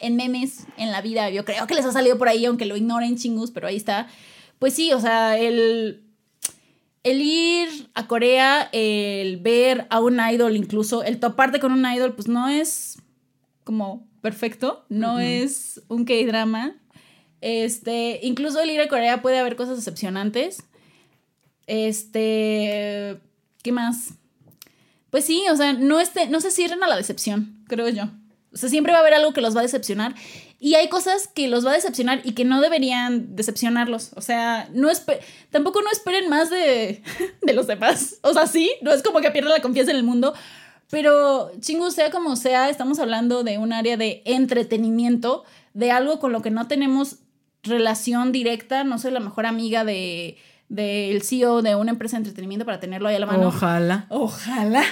en memes en la vida. Yo creo que les ha salido por ahí, aunque lo ignoren chingus, pero ahí está. Pues sí, o sea, el. El ir a Corea, el ver a un idol, incluso el toparte con un idol, pues no es como perfecto, no es un K-drama. Este, incluso el ir a Corea puede haber cosas decepcionantes. Este, ¿qué más? Pues sí, o sea, no, este, no se cierren a la decepción, creo yo. O sea, siempre va a haber algo que los va a decepcionar. Y hay cosas que los va a decepcionar y que no deberían decepcionarlos. O sea, no tampoco no esperen más de, de los demás. O sea, sí, no es como que pierdan la confianza en el mundo. Pero, chingo, sea como sea, estamos hablando de un área de entretenimiento, de algo con lo que no tenemos relación directa. No soy la mejor amiga de del CEO de una empresa de entretenimiento para tenerlo ahí a la mano. Ojalá. Ojalá.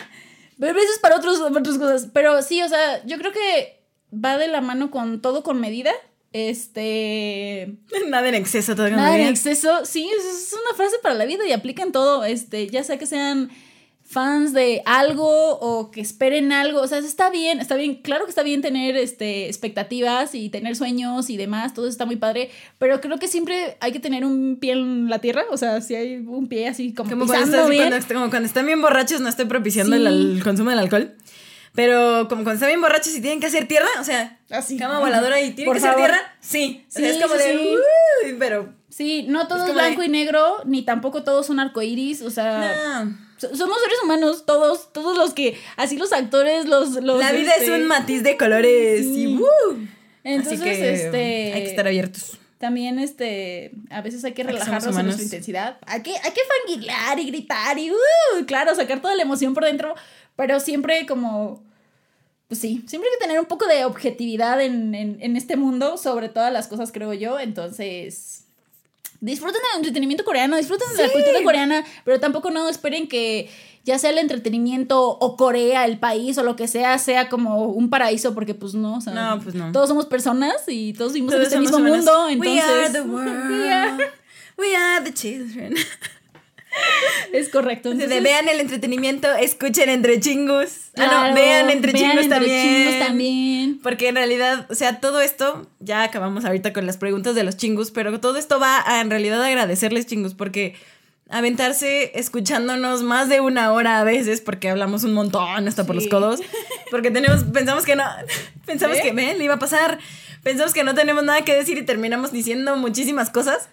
Pero eso es para otros, para otras cosas. Pero sí, o sea, yo creo que va de la mano con todo con medida. Este. Nada en exceso, todo con Nada en exceso. Sí, es, es una frase para la vida y aplica en todo. Este, ya sea que sean fans de algo o que esperen algo. O sea, está bien, está bien. Claro que está bien tener este, expectativas y tener sueños y demás. Todo eso está muy padre. Pero creo que siempre hay que tener un pie en la tierra. O sea, si hay un pie así como, Como cuando, pisando estás- bien. cuando est- como cuando están bien borrachos, no estoy propiciando Sí. el, consumo del alcohol. Pero como cuando están bien borrachos y tienen que hacer tierra, o sea, Así. cama voladora y tienen Por que hacer tierra, sí. O sea, Sí, es como sí, de. pero. Sí, no todo Es de- blanco y negro, ni tampoco todos son arcoíris, o sea, no. So- somos seres humanos, todos, todos los que, así los actores, los... los La vida este, es un matiz de colores Sí. y ¡woo! Entonces, Así que este... hay que estar abiertos. También, este, a veces hay que relajarnos en nuestra intensidad. Hay que, hay que fangirlar y gritar y, uh, claro, sacar toda la emoción por dentro, pero siempre como... Pues sí, siempre hay que tener un poco de objetividad en, en, en este mundo sobre todas las cosas, creo yo. Entonces, disfruten del entretenimiento coreano, disfruten de la cultura coreana, pero tampoco no esperen que ya sea el entretenimiento o Corea, el país o lo que sea, sea como un paraíso, porque pues no, o sea, No, pues no. todos somos personas y todos vivimos Todos en este mismo humanos. mundo, entonces... We are the world. We are- We are the children. Es correcto. Entonces, vean el entretenimiento, escuchen entre chingus. ah, Claro, no, vean entre vean entre también. Porque en realidad, o sea, todo esto, ya acabamos ahorita con las preguntas de los chingus, pero todo esto va a en realidad agradecerles chingus, porque aventarse escuchándonos más de una hora a veces, porque hablamos un montón hasta por los codos, porque tenemos, pensamos que no, pensamos ¿Eh? que, ven, le iba a pasar, pensamos que no tenemos nada que decir y terminamos diciendo muchísimas cosas.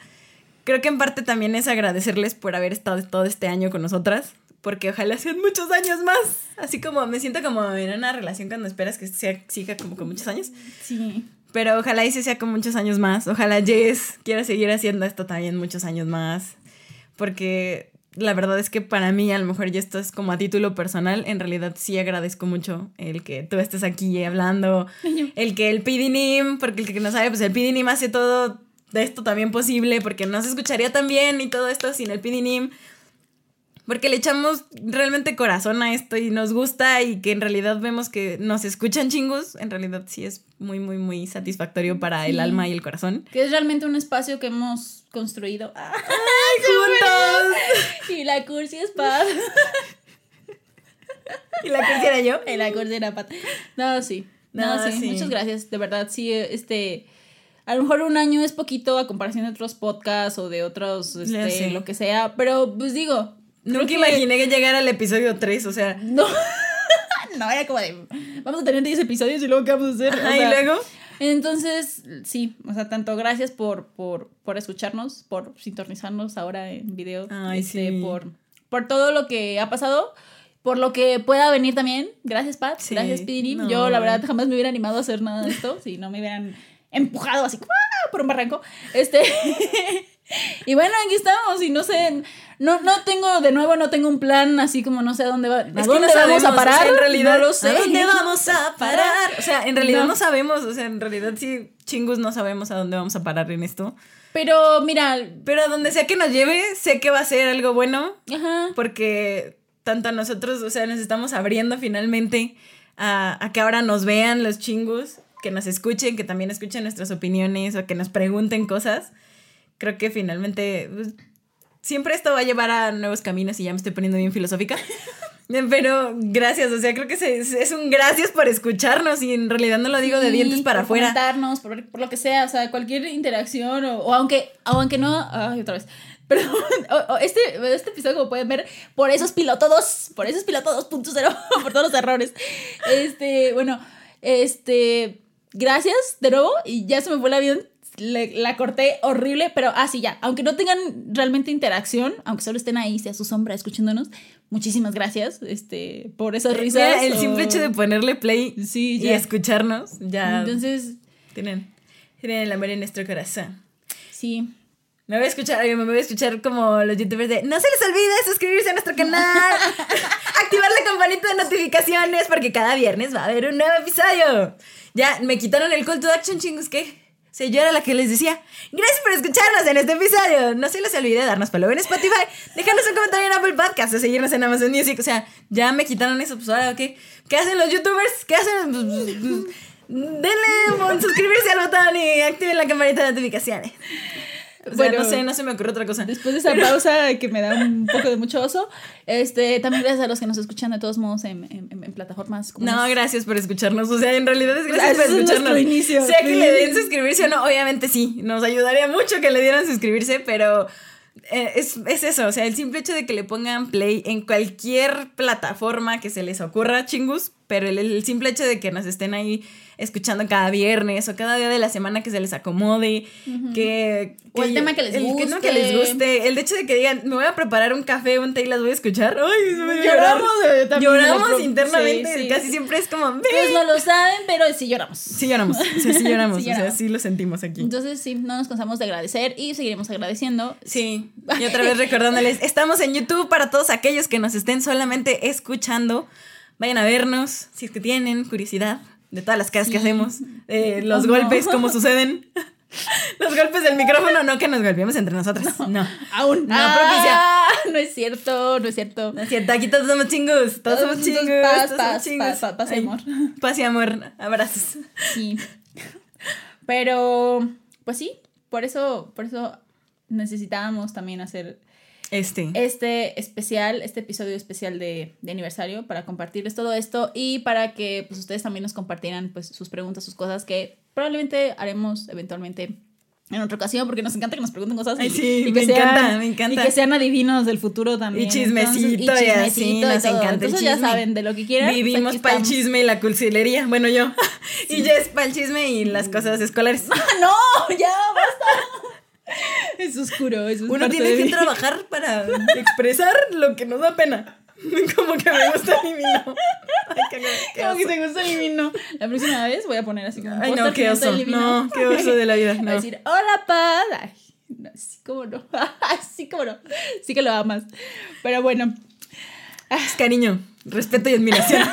Creo que en parte también es agradecerles por haber estado todo este año con nosotras, porque ojalá sean muchos años más. Así como me siento como en una relación cuando esperas que sea, siga como con muchos años. Sí. Pero ojalá ese sea con muchos años más. Ojalá Jess quiera seguir haciendo esto también muchos años más. Porque la verdad es que para mí, a lo mejor, y esto es como a título personal, en realidad sí agradezco mucho el que tú estés aquí hablando. El que el PDNIM, porque el que no sabe, pues el PDNIM hace todo de esto también posible, porque no se escucharía tan bien y todo esto sin el PDNIM. porque le echamos realmente corazón a esto y nos gusta y que en realidad vemos que nos escuchan chingos, en realidad sí es muy, muy, muy satisfactorio para el Sí. alma y el corazón. Que es realmente un espacio que hemos construido. ¡Ay, ¡Juntos! Y la cursi es Pat. ¿Y la quisiera yo? Y la cursi era Pat. No, sí. No, No, sí. sí. Muchas gracias. De verdad, sí, este. A lo mejor un año es poquito a comparación de otros podcasts o de otros, este, lo que sea. Pero, pues digo. Nunca que- imaginé que llegara al episodio 3, o sea. No. no, era como de. Vamos a tener 10 episodios y luego, ¿qué vamos a hacer? O Ajá, y luego. Entonces, sí, o sea, tanto gracias por, por, por escucharnos, por sintonizarnos ahora en video, Ay, este, sí. por, por todo lo que ha pasado, por lo que pueda venir también. Gracias, Pat. Sí, gracias, Pidini. no. Yo, la verdad, jamás me hubiera animado a hacer nada de esto si no me hubieran empujado así ¡ah! por un barranco. Este. y bueno, aquí estamos. Y no sé, no, no tengo, de nuevo, no tengo un plan así como no sé a dónde va. ¿A Es que dónde no vamos a parar? o sea, en realidad, no lo sé. ¿A dónde vamos a parar? O sea, en realidad No. no. sabemos, o sea, en realidad sí, chingus no sabemos a dónde vamos a parar en esto. Pero mira, Pero a donde sea que nos lleve, sé que va a ser algo bueno, ajá. porque tanto a nosotros, o sea, nos estamos abriendo finalmente a, a que ahora nos vean los chingus, que nos escuchen, que también escuchen nuestras opiniones o que nos pregunten cosas. Creo que finalmente pues, siempre esto va a llevar a nuevos caminos y ya me estoy poniendo bien filosófica. Pero gracias, o sea, creo que se- es un gracias por escucharnos y en realidad no lo digo de Sí, dientes para por afuera. por, por lo que sea, o sea, cualquier interacción, o, o aunque, aunque no, ay, otra vez. Pero o- o este, este episodio, como pueden ver, por esos piloto 2, por esos piloto 2.0, por todos los errores. Este, bueno, este, gracias de nuevo, y ya se me fue el avión. le- la corté horrible, pero así ya. Aunque no tengan realmente interacción, aunque solo estén ahí, sea su sombra escuchándonos, muchísimas gracias este, por esas risas. Mira, el o- simple hecho de ponerle play Sí, y escucharnos, ya Entonces, tienen, tienen el amor en nuestro corazón. sí. Me voy a escuchar, me voy a escuchar como los youtubers de No se les olvide suscribirse a nuestro canal, la campanita de notificaciones porque cada viernes va a haber un nuevo episodio. Ya, me quitaron el call to action, chingos, ¿qué? O yo era la que les decía, gracias por escucharnos en este episodio. No se les olvide darnos follow en Spotify, dejarnos un comentario en Apple Podcasts seguirnos en Amazon Music. O sea, ya me quitaron eso, pues ahora, ¿qué? ¿Qué hacen los youtubers? ¿Qué hacen? Denle suscribirse al botón y activen la campanita de notificaciones. O sea, Bueno. no sé, no se me ocurre otra cosa. Después de esa pausa que me da un poco de mucho oso, este, también gracias a los que nos escuchan de todos modos en, en- en plataformas como No, gracias por escucharnos. O sea, en realidad es gracias por es escucharnos. nuestro inicio. Sea que le den suscribirse o no, obviamente sí. Nos ayudaría mucho que le dieran suscribirse, pero eh, es, es eso. O sea, el simple hecho de que le pongan play en cualquier plataforma que se les ocurra, chingus, pero el, el simple hecho de que nos estén ahí escuchando cada viernes o cada día de la semana que se les acomode, que, O el tema que les el tema guste. que les guste, el hecho de que digan, me voy a preparar un café, un té y las voy a escuchar. Ay, me. Lloramos, eh, también Lloramos lo- internamente, sí, sí. casi siempre es como. Ustedes no lo saben, pero sí lloramos. Sí lloramos, sí lloramos, Sí o sea, lloramos. sí lo sentimos aquí. Entonces, sí, no nos cansamos de agradecer y seguiremos agradeciendo. Sí, y otra vez recordándoles, estamos en YouTube para todos aquellos que nos estén solamente escuchando. Vayan a vernos, si es que tienen curiosidad de todas las caras que hacemos, de los Oh, no. golpes, cómo suceden. Los golpes del micrófono, no que nos golpeemos entre nosotras. No. Aún No propicia. Ah, no es cierto, no es cierto. No es cierto, aquí todos somos chingos. Todos somos chingos. paz, todos paz, somos chingos. paz, paz, paz y Ay, amor. Paz y amor. Abrazos. Sí. Pero, pues sí, por eso, por eso necesitábamos también hacer Este. este especial, este episodio especial de, de aniversario para compartirles todo esto y para que pues ustedes también nos compartieran pues sus preguntas, sus cosas que probablemente haremos eventualmente en otra ocasión porque nos encanta que nos pregunten cosas y, Ay, sí, y que me sean, encanta, me encanta. y que sean adivinos del futuro también. Y chismecito y Entonces, así, nos todo. encanta el Entonces ya chisme. saben de lo que quieran. pues, Vivimos para el chisme y la cursilería. Bueno, yo. Y Jess para el chisme y las cosas escolares. ¡No! ¡Ya! ¡Basta! Es oscuro, es Uno parte tiene de que mí. trabajar para expresar lo que nos da pena. Como que me gusta mi vino. Ay, qué, qué Como que te gusta el vino. La próxima vez voy a poner así como Ay, no, qué oso. No, qué oso de la vida. Va a No. decir, hola, paz. Ay, no, sí, cómo no. sí, cómo no. Sí que lo amas. Pero bueno. Es cariño, respeto y admiración.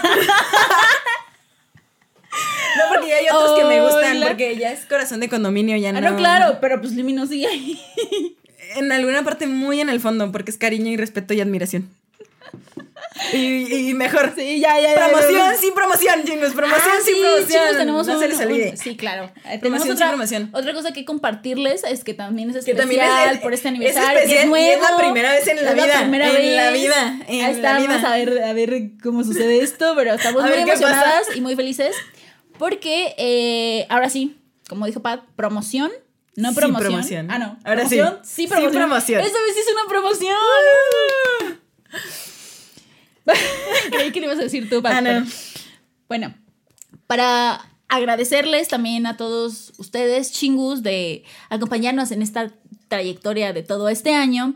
No, porque ya hay otros que me gustan, porque ya es corazón de condominio, ya no. Ah, no, claro, pero pues Limino sigue ahí. En alguna parte muy en el fondo, porque es cariño y respeto y admiración. Y, y mejor. Sí, ya, ya, ya. Promoción sin promoción, chingos. Promoción Ah, sin sí, promoción. chicos, tenemos no un- se les olvide. un- sí, claro. Eh, tenemos Promoción otra, sin promoción. Otra cosa que compartirles es que también es Que especial también es el- por este es aniversario. que especial nuevo. es la primera vez en la Es vida, primera en la vida, en Ahí la estamos vida. a ver, a ver cómo sucede esto, pero estamos A muy emocionadas y muy felices porque eh, ahora sí, como dijo Pat, promoción. No Sí, promoción. promoción. Ah, no. Ahora sí. promoción, Sí, Sí, promoción. promoción. Esta vez sí es una promoción. Creí que le ibas a decir tú, Pat. Ah, no. bueno, para agradecerles también a todos ustedes, chingus, de acompañarnos en esta trayectoria de todo este año.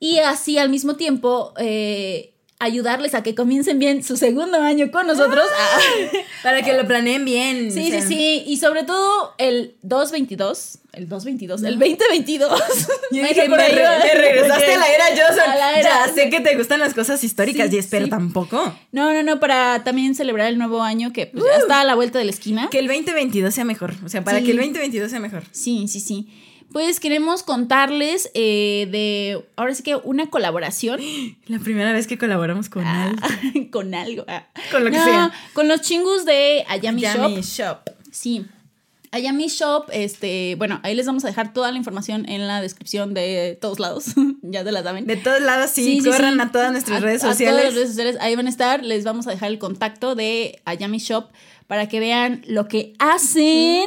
Y así al mismo tiempo eh, ayudarles a que comiencen bien su segundo año con nosotros. Ah, Para que lo planeen bien. sí, o sea. sí, sí. Y sobre todo el 222. El 222. El 2022. Yo Me dije, quedé por me, ahí, re- ¿verdad? me regresaste a la era Johnson. A la era. Ya sé que te gustan las cosas históricas, Sí, Jess, pero sí. tampoco. No, no, no, para también celebrar el nuevo año que pues, ya está a la vuelta de la esquina. Que el 2022 sea mejor. O sea, para Sí. que el 2022 sea mejor. Sí, sí, sí. Pues queremos contarles eh, de, ahora sí que una colaboración La primera vez que colaboramos con Ah, él. con algo. ah. Con lo que No, sea. Con los chingus de Ayami Shop. Yummy Shop. Sí. Ayami Shop, este, bueno, ahí les vamos a dejar toda la información en la descripción de todos lados. ya te la saben. De todos lados, sí, Sí, corran sí. a todas nuestras A- redes a sociales. todas las redes sociales, ahí van a estar. Les vamos a dejar el contacto de Ayami Shop para que vean lo que hacen.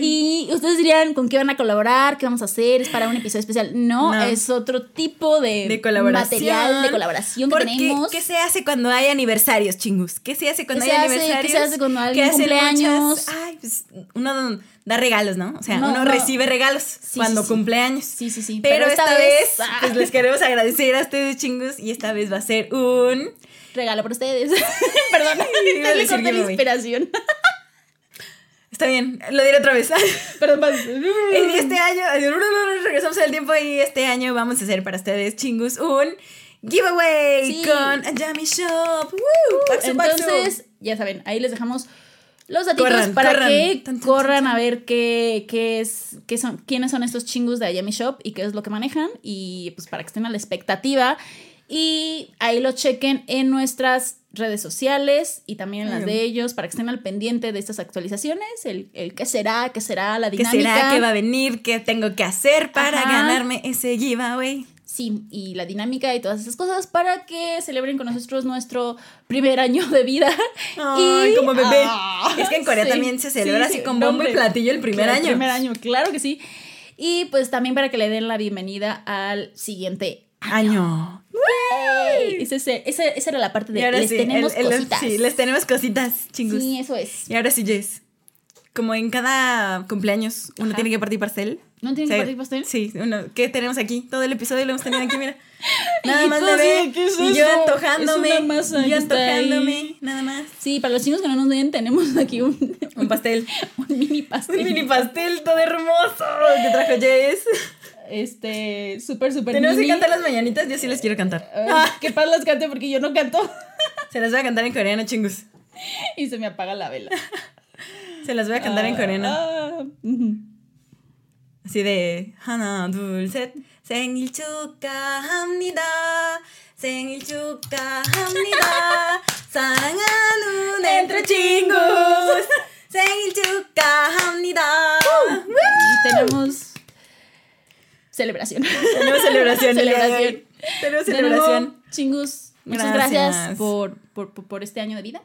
Y ustedes dirían con qué van a colaborar, qué vamos a hacer, es para un episodio especial. No, No. es otro tipo de, de colaboración. material de colaboración que Porque, tenemos. ¿Qué se hace cuando hay aniversarios, chingus? ¿Qué se hace cuando ¿Qué hay hace? aniversarios? ¿Qué se hace cuando alguien hacen cumple años? muchas- Ay, pues uno da regalos, ¿no? O sea, No, uno no. recibe regalos Sí, cuando sí, sí. cumple años. Sí, sí, sí. Pero, esta, vez, ah, pues les queremos agradecer a ustedes, chingus, y esta vez va a ser un... regalo para ustedes. Perdón, a le corté la inspiración. Está bien, lo diré otra vez. Perdón, este año, regresamos al tiempo y este año vamos a hacer para ustedes, chingus, un giveaway Sí. con Yami Shop. Entonces, ya saben, ahí les dejamos los datitos Corran, para corran. que corran a ver qué, qué es, qué son, quiénes son estos chingus de Ayami Shop y qué es lo que manejan. Y pues para que estén a la expectativa. Y ahí lo chequen en nuestras redes sociales y también en las de ellos para que estén al pendiente de estas actualizaciones, el, el qué será, qué será, la ¿Qué dinámica. será? ¿Qué va a venir? ¿Qué tengo que hacer para Ajá. ganarme ese giveaway? Sí, y la dinámica y todas esas cosas para que celebren con nosotros nuestro primer año de vida. Y, como bebé. Ah, Es que en Corea sí, también se celebra sí, así sí, con no, bombo y platillo el primer Claro, año. primer año, claro que sí. Y pues también para que le den la bienvenida al siguiente Año. Ey, ese- ese- ese- esa era la parte de les sí, tenemos el- el- cositas. sí, les tenemos cositas, chingus. Sí, eso es. Y ahora sí, Jess. Como en cada cumpleaños uno Ajá. tiene que partir pastel. ¿No tienen que partir pastel? Sí, uno, ¿qué tenemos aquí? Todo el episodio lo hemos tenido aquí, mira. Nada Y más de, ¿qué es y yo antojándome. Es una masa yo antojándome, nada más. Sí, para los chicos que no nos ven, tenemos aquí un, Un pastel. un mini pastel. Un mini pastel todo hermoso que trajo Jess Este, súper, súper Tenemos que mini. cantar las mañanitas, yo sí les quiero cantar. Ah, que Paz las cante porque yo no canto. Se las voy a cantar en coreano, chingus. y se me apaga la vela. Se las voy a cantar en coreano. Ah, ujú. Así de 하나 둘셋 생일 축하합니다 생일 축하합니다 사랑하는 entre 친구s 생일 축하합니다 Y tenemos celebración. tenemos celebración. Celebración. tenemos celebración nuevo, chingus, muchas gracias, Gracias. por, por, por- este año de vida.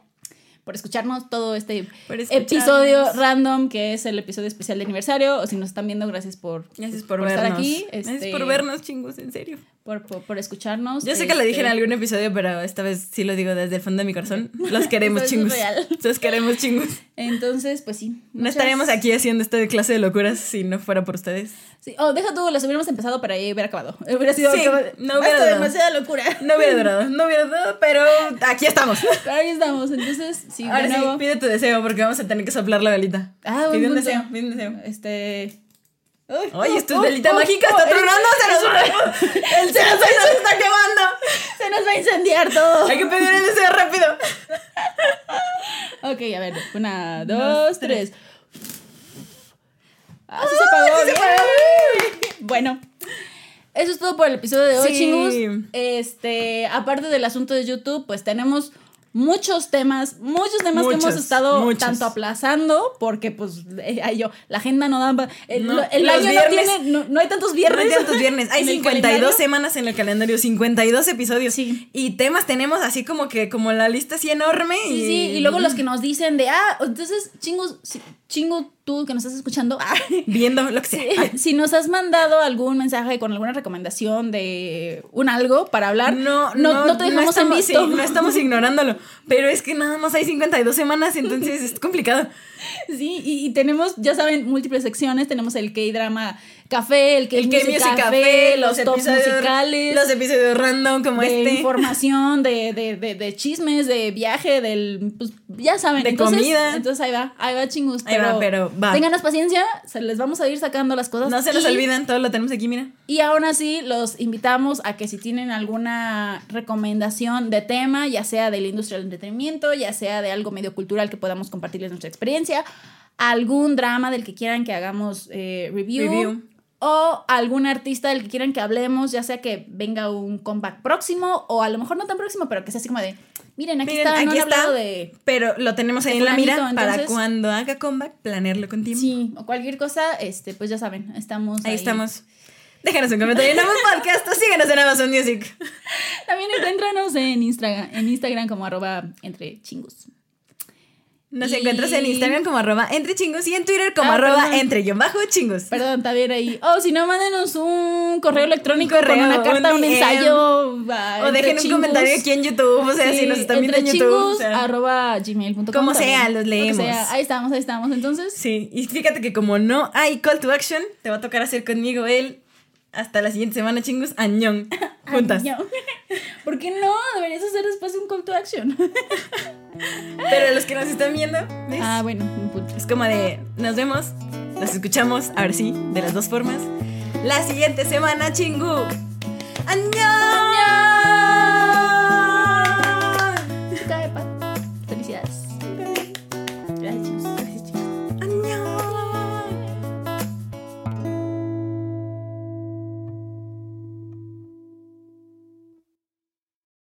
Por escucharnos todo este escucharnos. episodio random que es el episodio especial de aniversario. O si nos están viendo, gracias por, gracias por, por estar vernos aquí. gracias este, por vernos chingus en serio Por, por, por escucharnos. yo sé que lo dije en este, algún episodio pero esta vez sí lo digo desde el fondo de mi corazón los queremos chingus los queremos chingus Entonces, pues sí. no estaríamos aquí haciendo esta clase de locuras si no fuera por ustedes Sí. Oh, deja tú, las hubiéramos empezado para ahí hubiera acabado. Hubiera sido Sí, acabado- no hubiera demasiada locura. No hubiera durado, no hubiera durado, pero aquí estamos. Pero ahí estamos. Entonces, sí, Ahora de nuevo. sí, pide tu deseo porque vamos a tener que soplar la velita. Ah, pide un punto. deseo, pide un deseo. Este. Oye, esto es oh, velita oh, mágica, oh, está tronando, se nos va. El se nos se está quemando. Se nos va a incendiar todo. Hay que pedir el deseo rápido. Ok, a ver. Una, Dos, dos, tres. Ah, sí se apagó. sí se bien. apagó. Bueno. eso es todo por el episodio de hoy, Sí. chingus. Este, aparte del asunto de YouTube, pues tenemos muchos temas, muchos temas que hemos estado muchos. tanto aplazando, porque pues, eh, yo, la agenda no da, pa- el, No, año viernes- no tiene, no, no hay tantos No viernes. hay tantos viernes. Hay en el 52 calendario. semanas en el calendario, 52 episodios. Sí. Y temas tenemos así como que, como la lista así enorme. Sí, sí, y luego los que nos dicen de, ah, entonces, chingos, sí, chingo tú que nos estás escuchando, Viendo lo que sea. Ay, si nos has mandado algún mensaje con alguna recomendación de un algo para hablar, No, no, no, te dejamos en estamos, visto. sí, no estamos ignorándolo. Pero es que nada más hay 52 semanas, entonces es complicado. Sí, y, y tenemos, ya saben, múltiples secciones. Tenemos el K-drama café, el El K-music K-Music café, los, tops musicales. Los episodios random como de este. información, de, de, de, de chismes, de viaje, del. Pues ya saben. De entonces, comida. Entonces ahí va, ahí va chingus. Ahí va, pero va. Ténganos paciencia, se les vamos a ir sacando las cosas. No se nos y- olvidan, todo lo tenemos aquí, mira. Y aún así, los invitamos a que si tienen alguna recomendación de tema, ya sea de la industria del entretenimiento, ya sea de algo medio cultural que podamos compartirles nuestra experiencia, algún drama del que quieran que hagamos eh, review, Review. O algún artista del que quieran que hablemos, ya sea que venga un comeback próximo o a lo mejor no tan próximo, pero que sea así como de, miren, aquí Miren, está, no aquí está. hablado de... Pero lo tenemos ahí en la mira para cuando haga comeback, planearlo con tiempo. Sí, o cualquier cosa, este, pues ya saben, estamos Ahí estamos. Déjanos un comentario en Apple Podcast o síganos en Amazon Music. También encuéntranos en Instagram, en Instagram como arroba entre chingus. Nos Y- encuentras en Instagram como arroba entre chingos y en Twitter como Ah, arroba perdón. entre guion bajo chingos. Perdón, también ahí. O si no, mándenos un correo electrónico correo, con una carta, un un, ensayo. O dejen un comentario aquí en YouTube, o sea, Sí, si nos están viendo en YouTube. o chingus sea. arroba gmail.com Como también. sea, los leemos. sea. Ahí estamos, ahí estamos. Entonces, Sí, y fíjate que como no hay call to action, te va a tocar hacer conmigo el hasta la siguiente semana, chingos, añón. Juntas. ¿Por qué no? Deberías hacer después un call to action. Pero los que nos están viendo, ¿ves? ah, bueno, un punto. Es como de, nos vemos, nos escuchamos, ahora sí, de las dos formas. La siguiente semana, chingu. ¡Añón!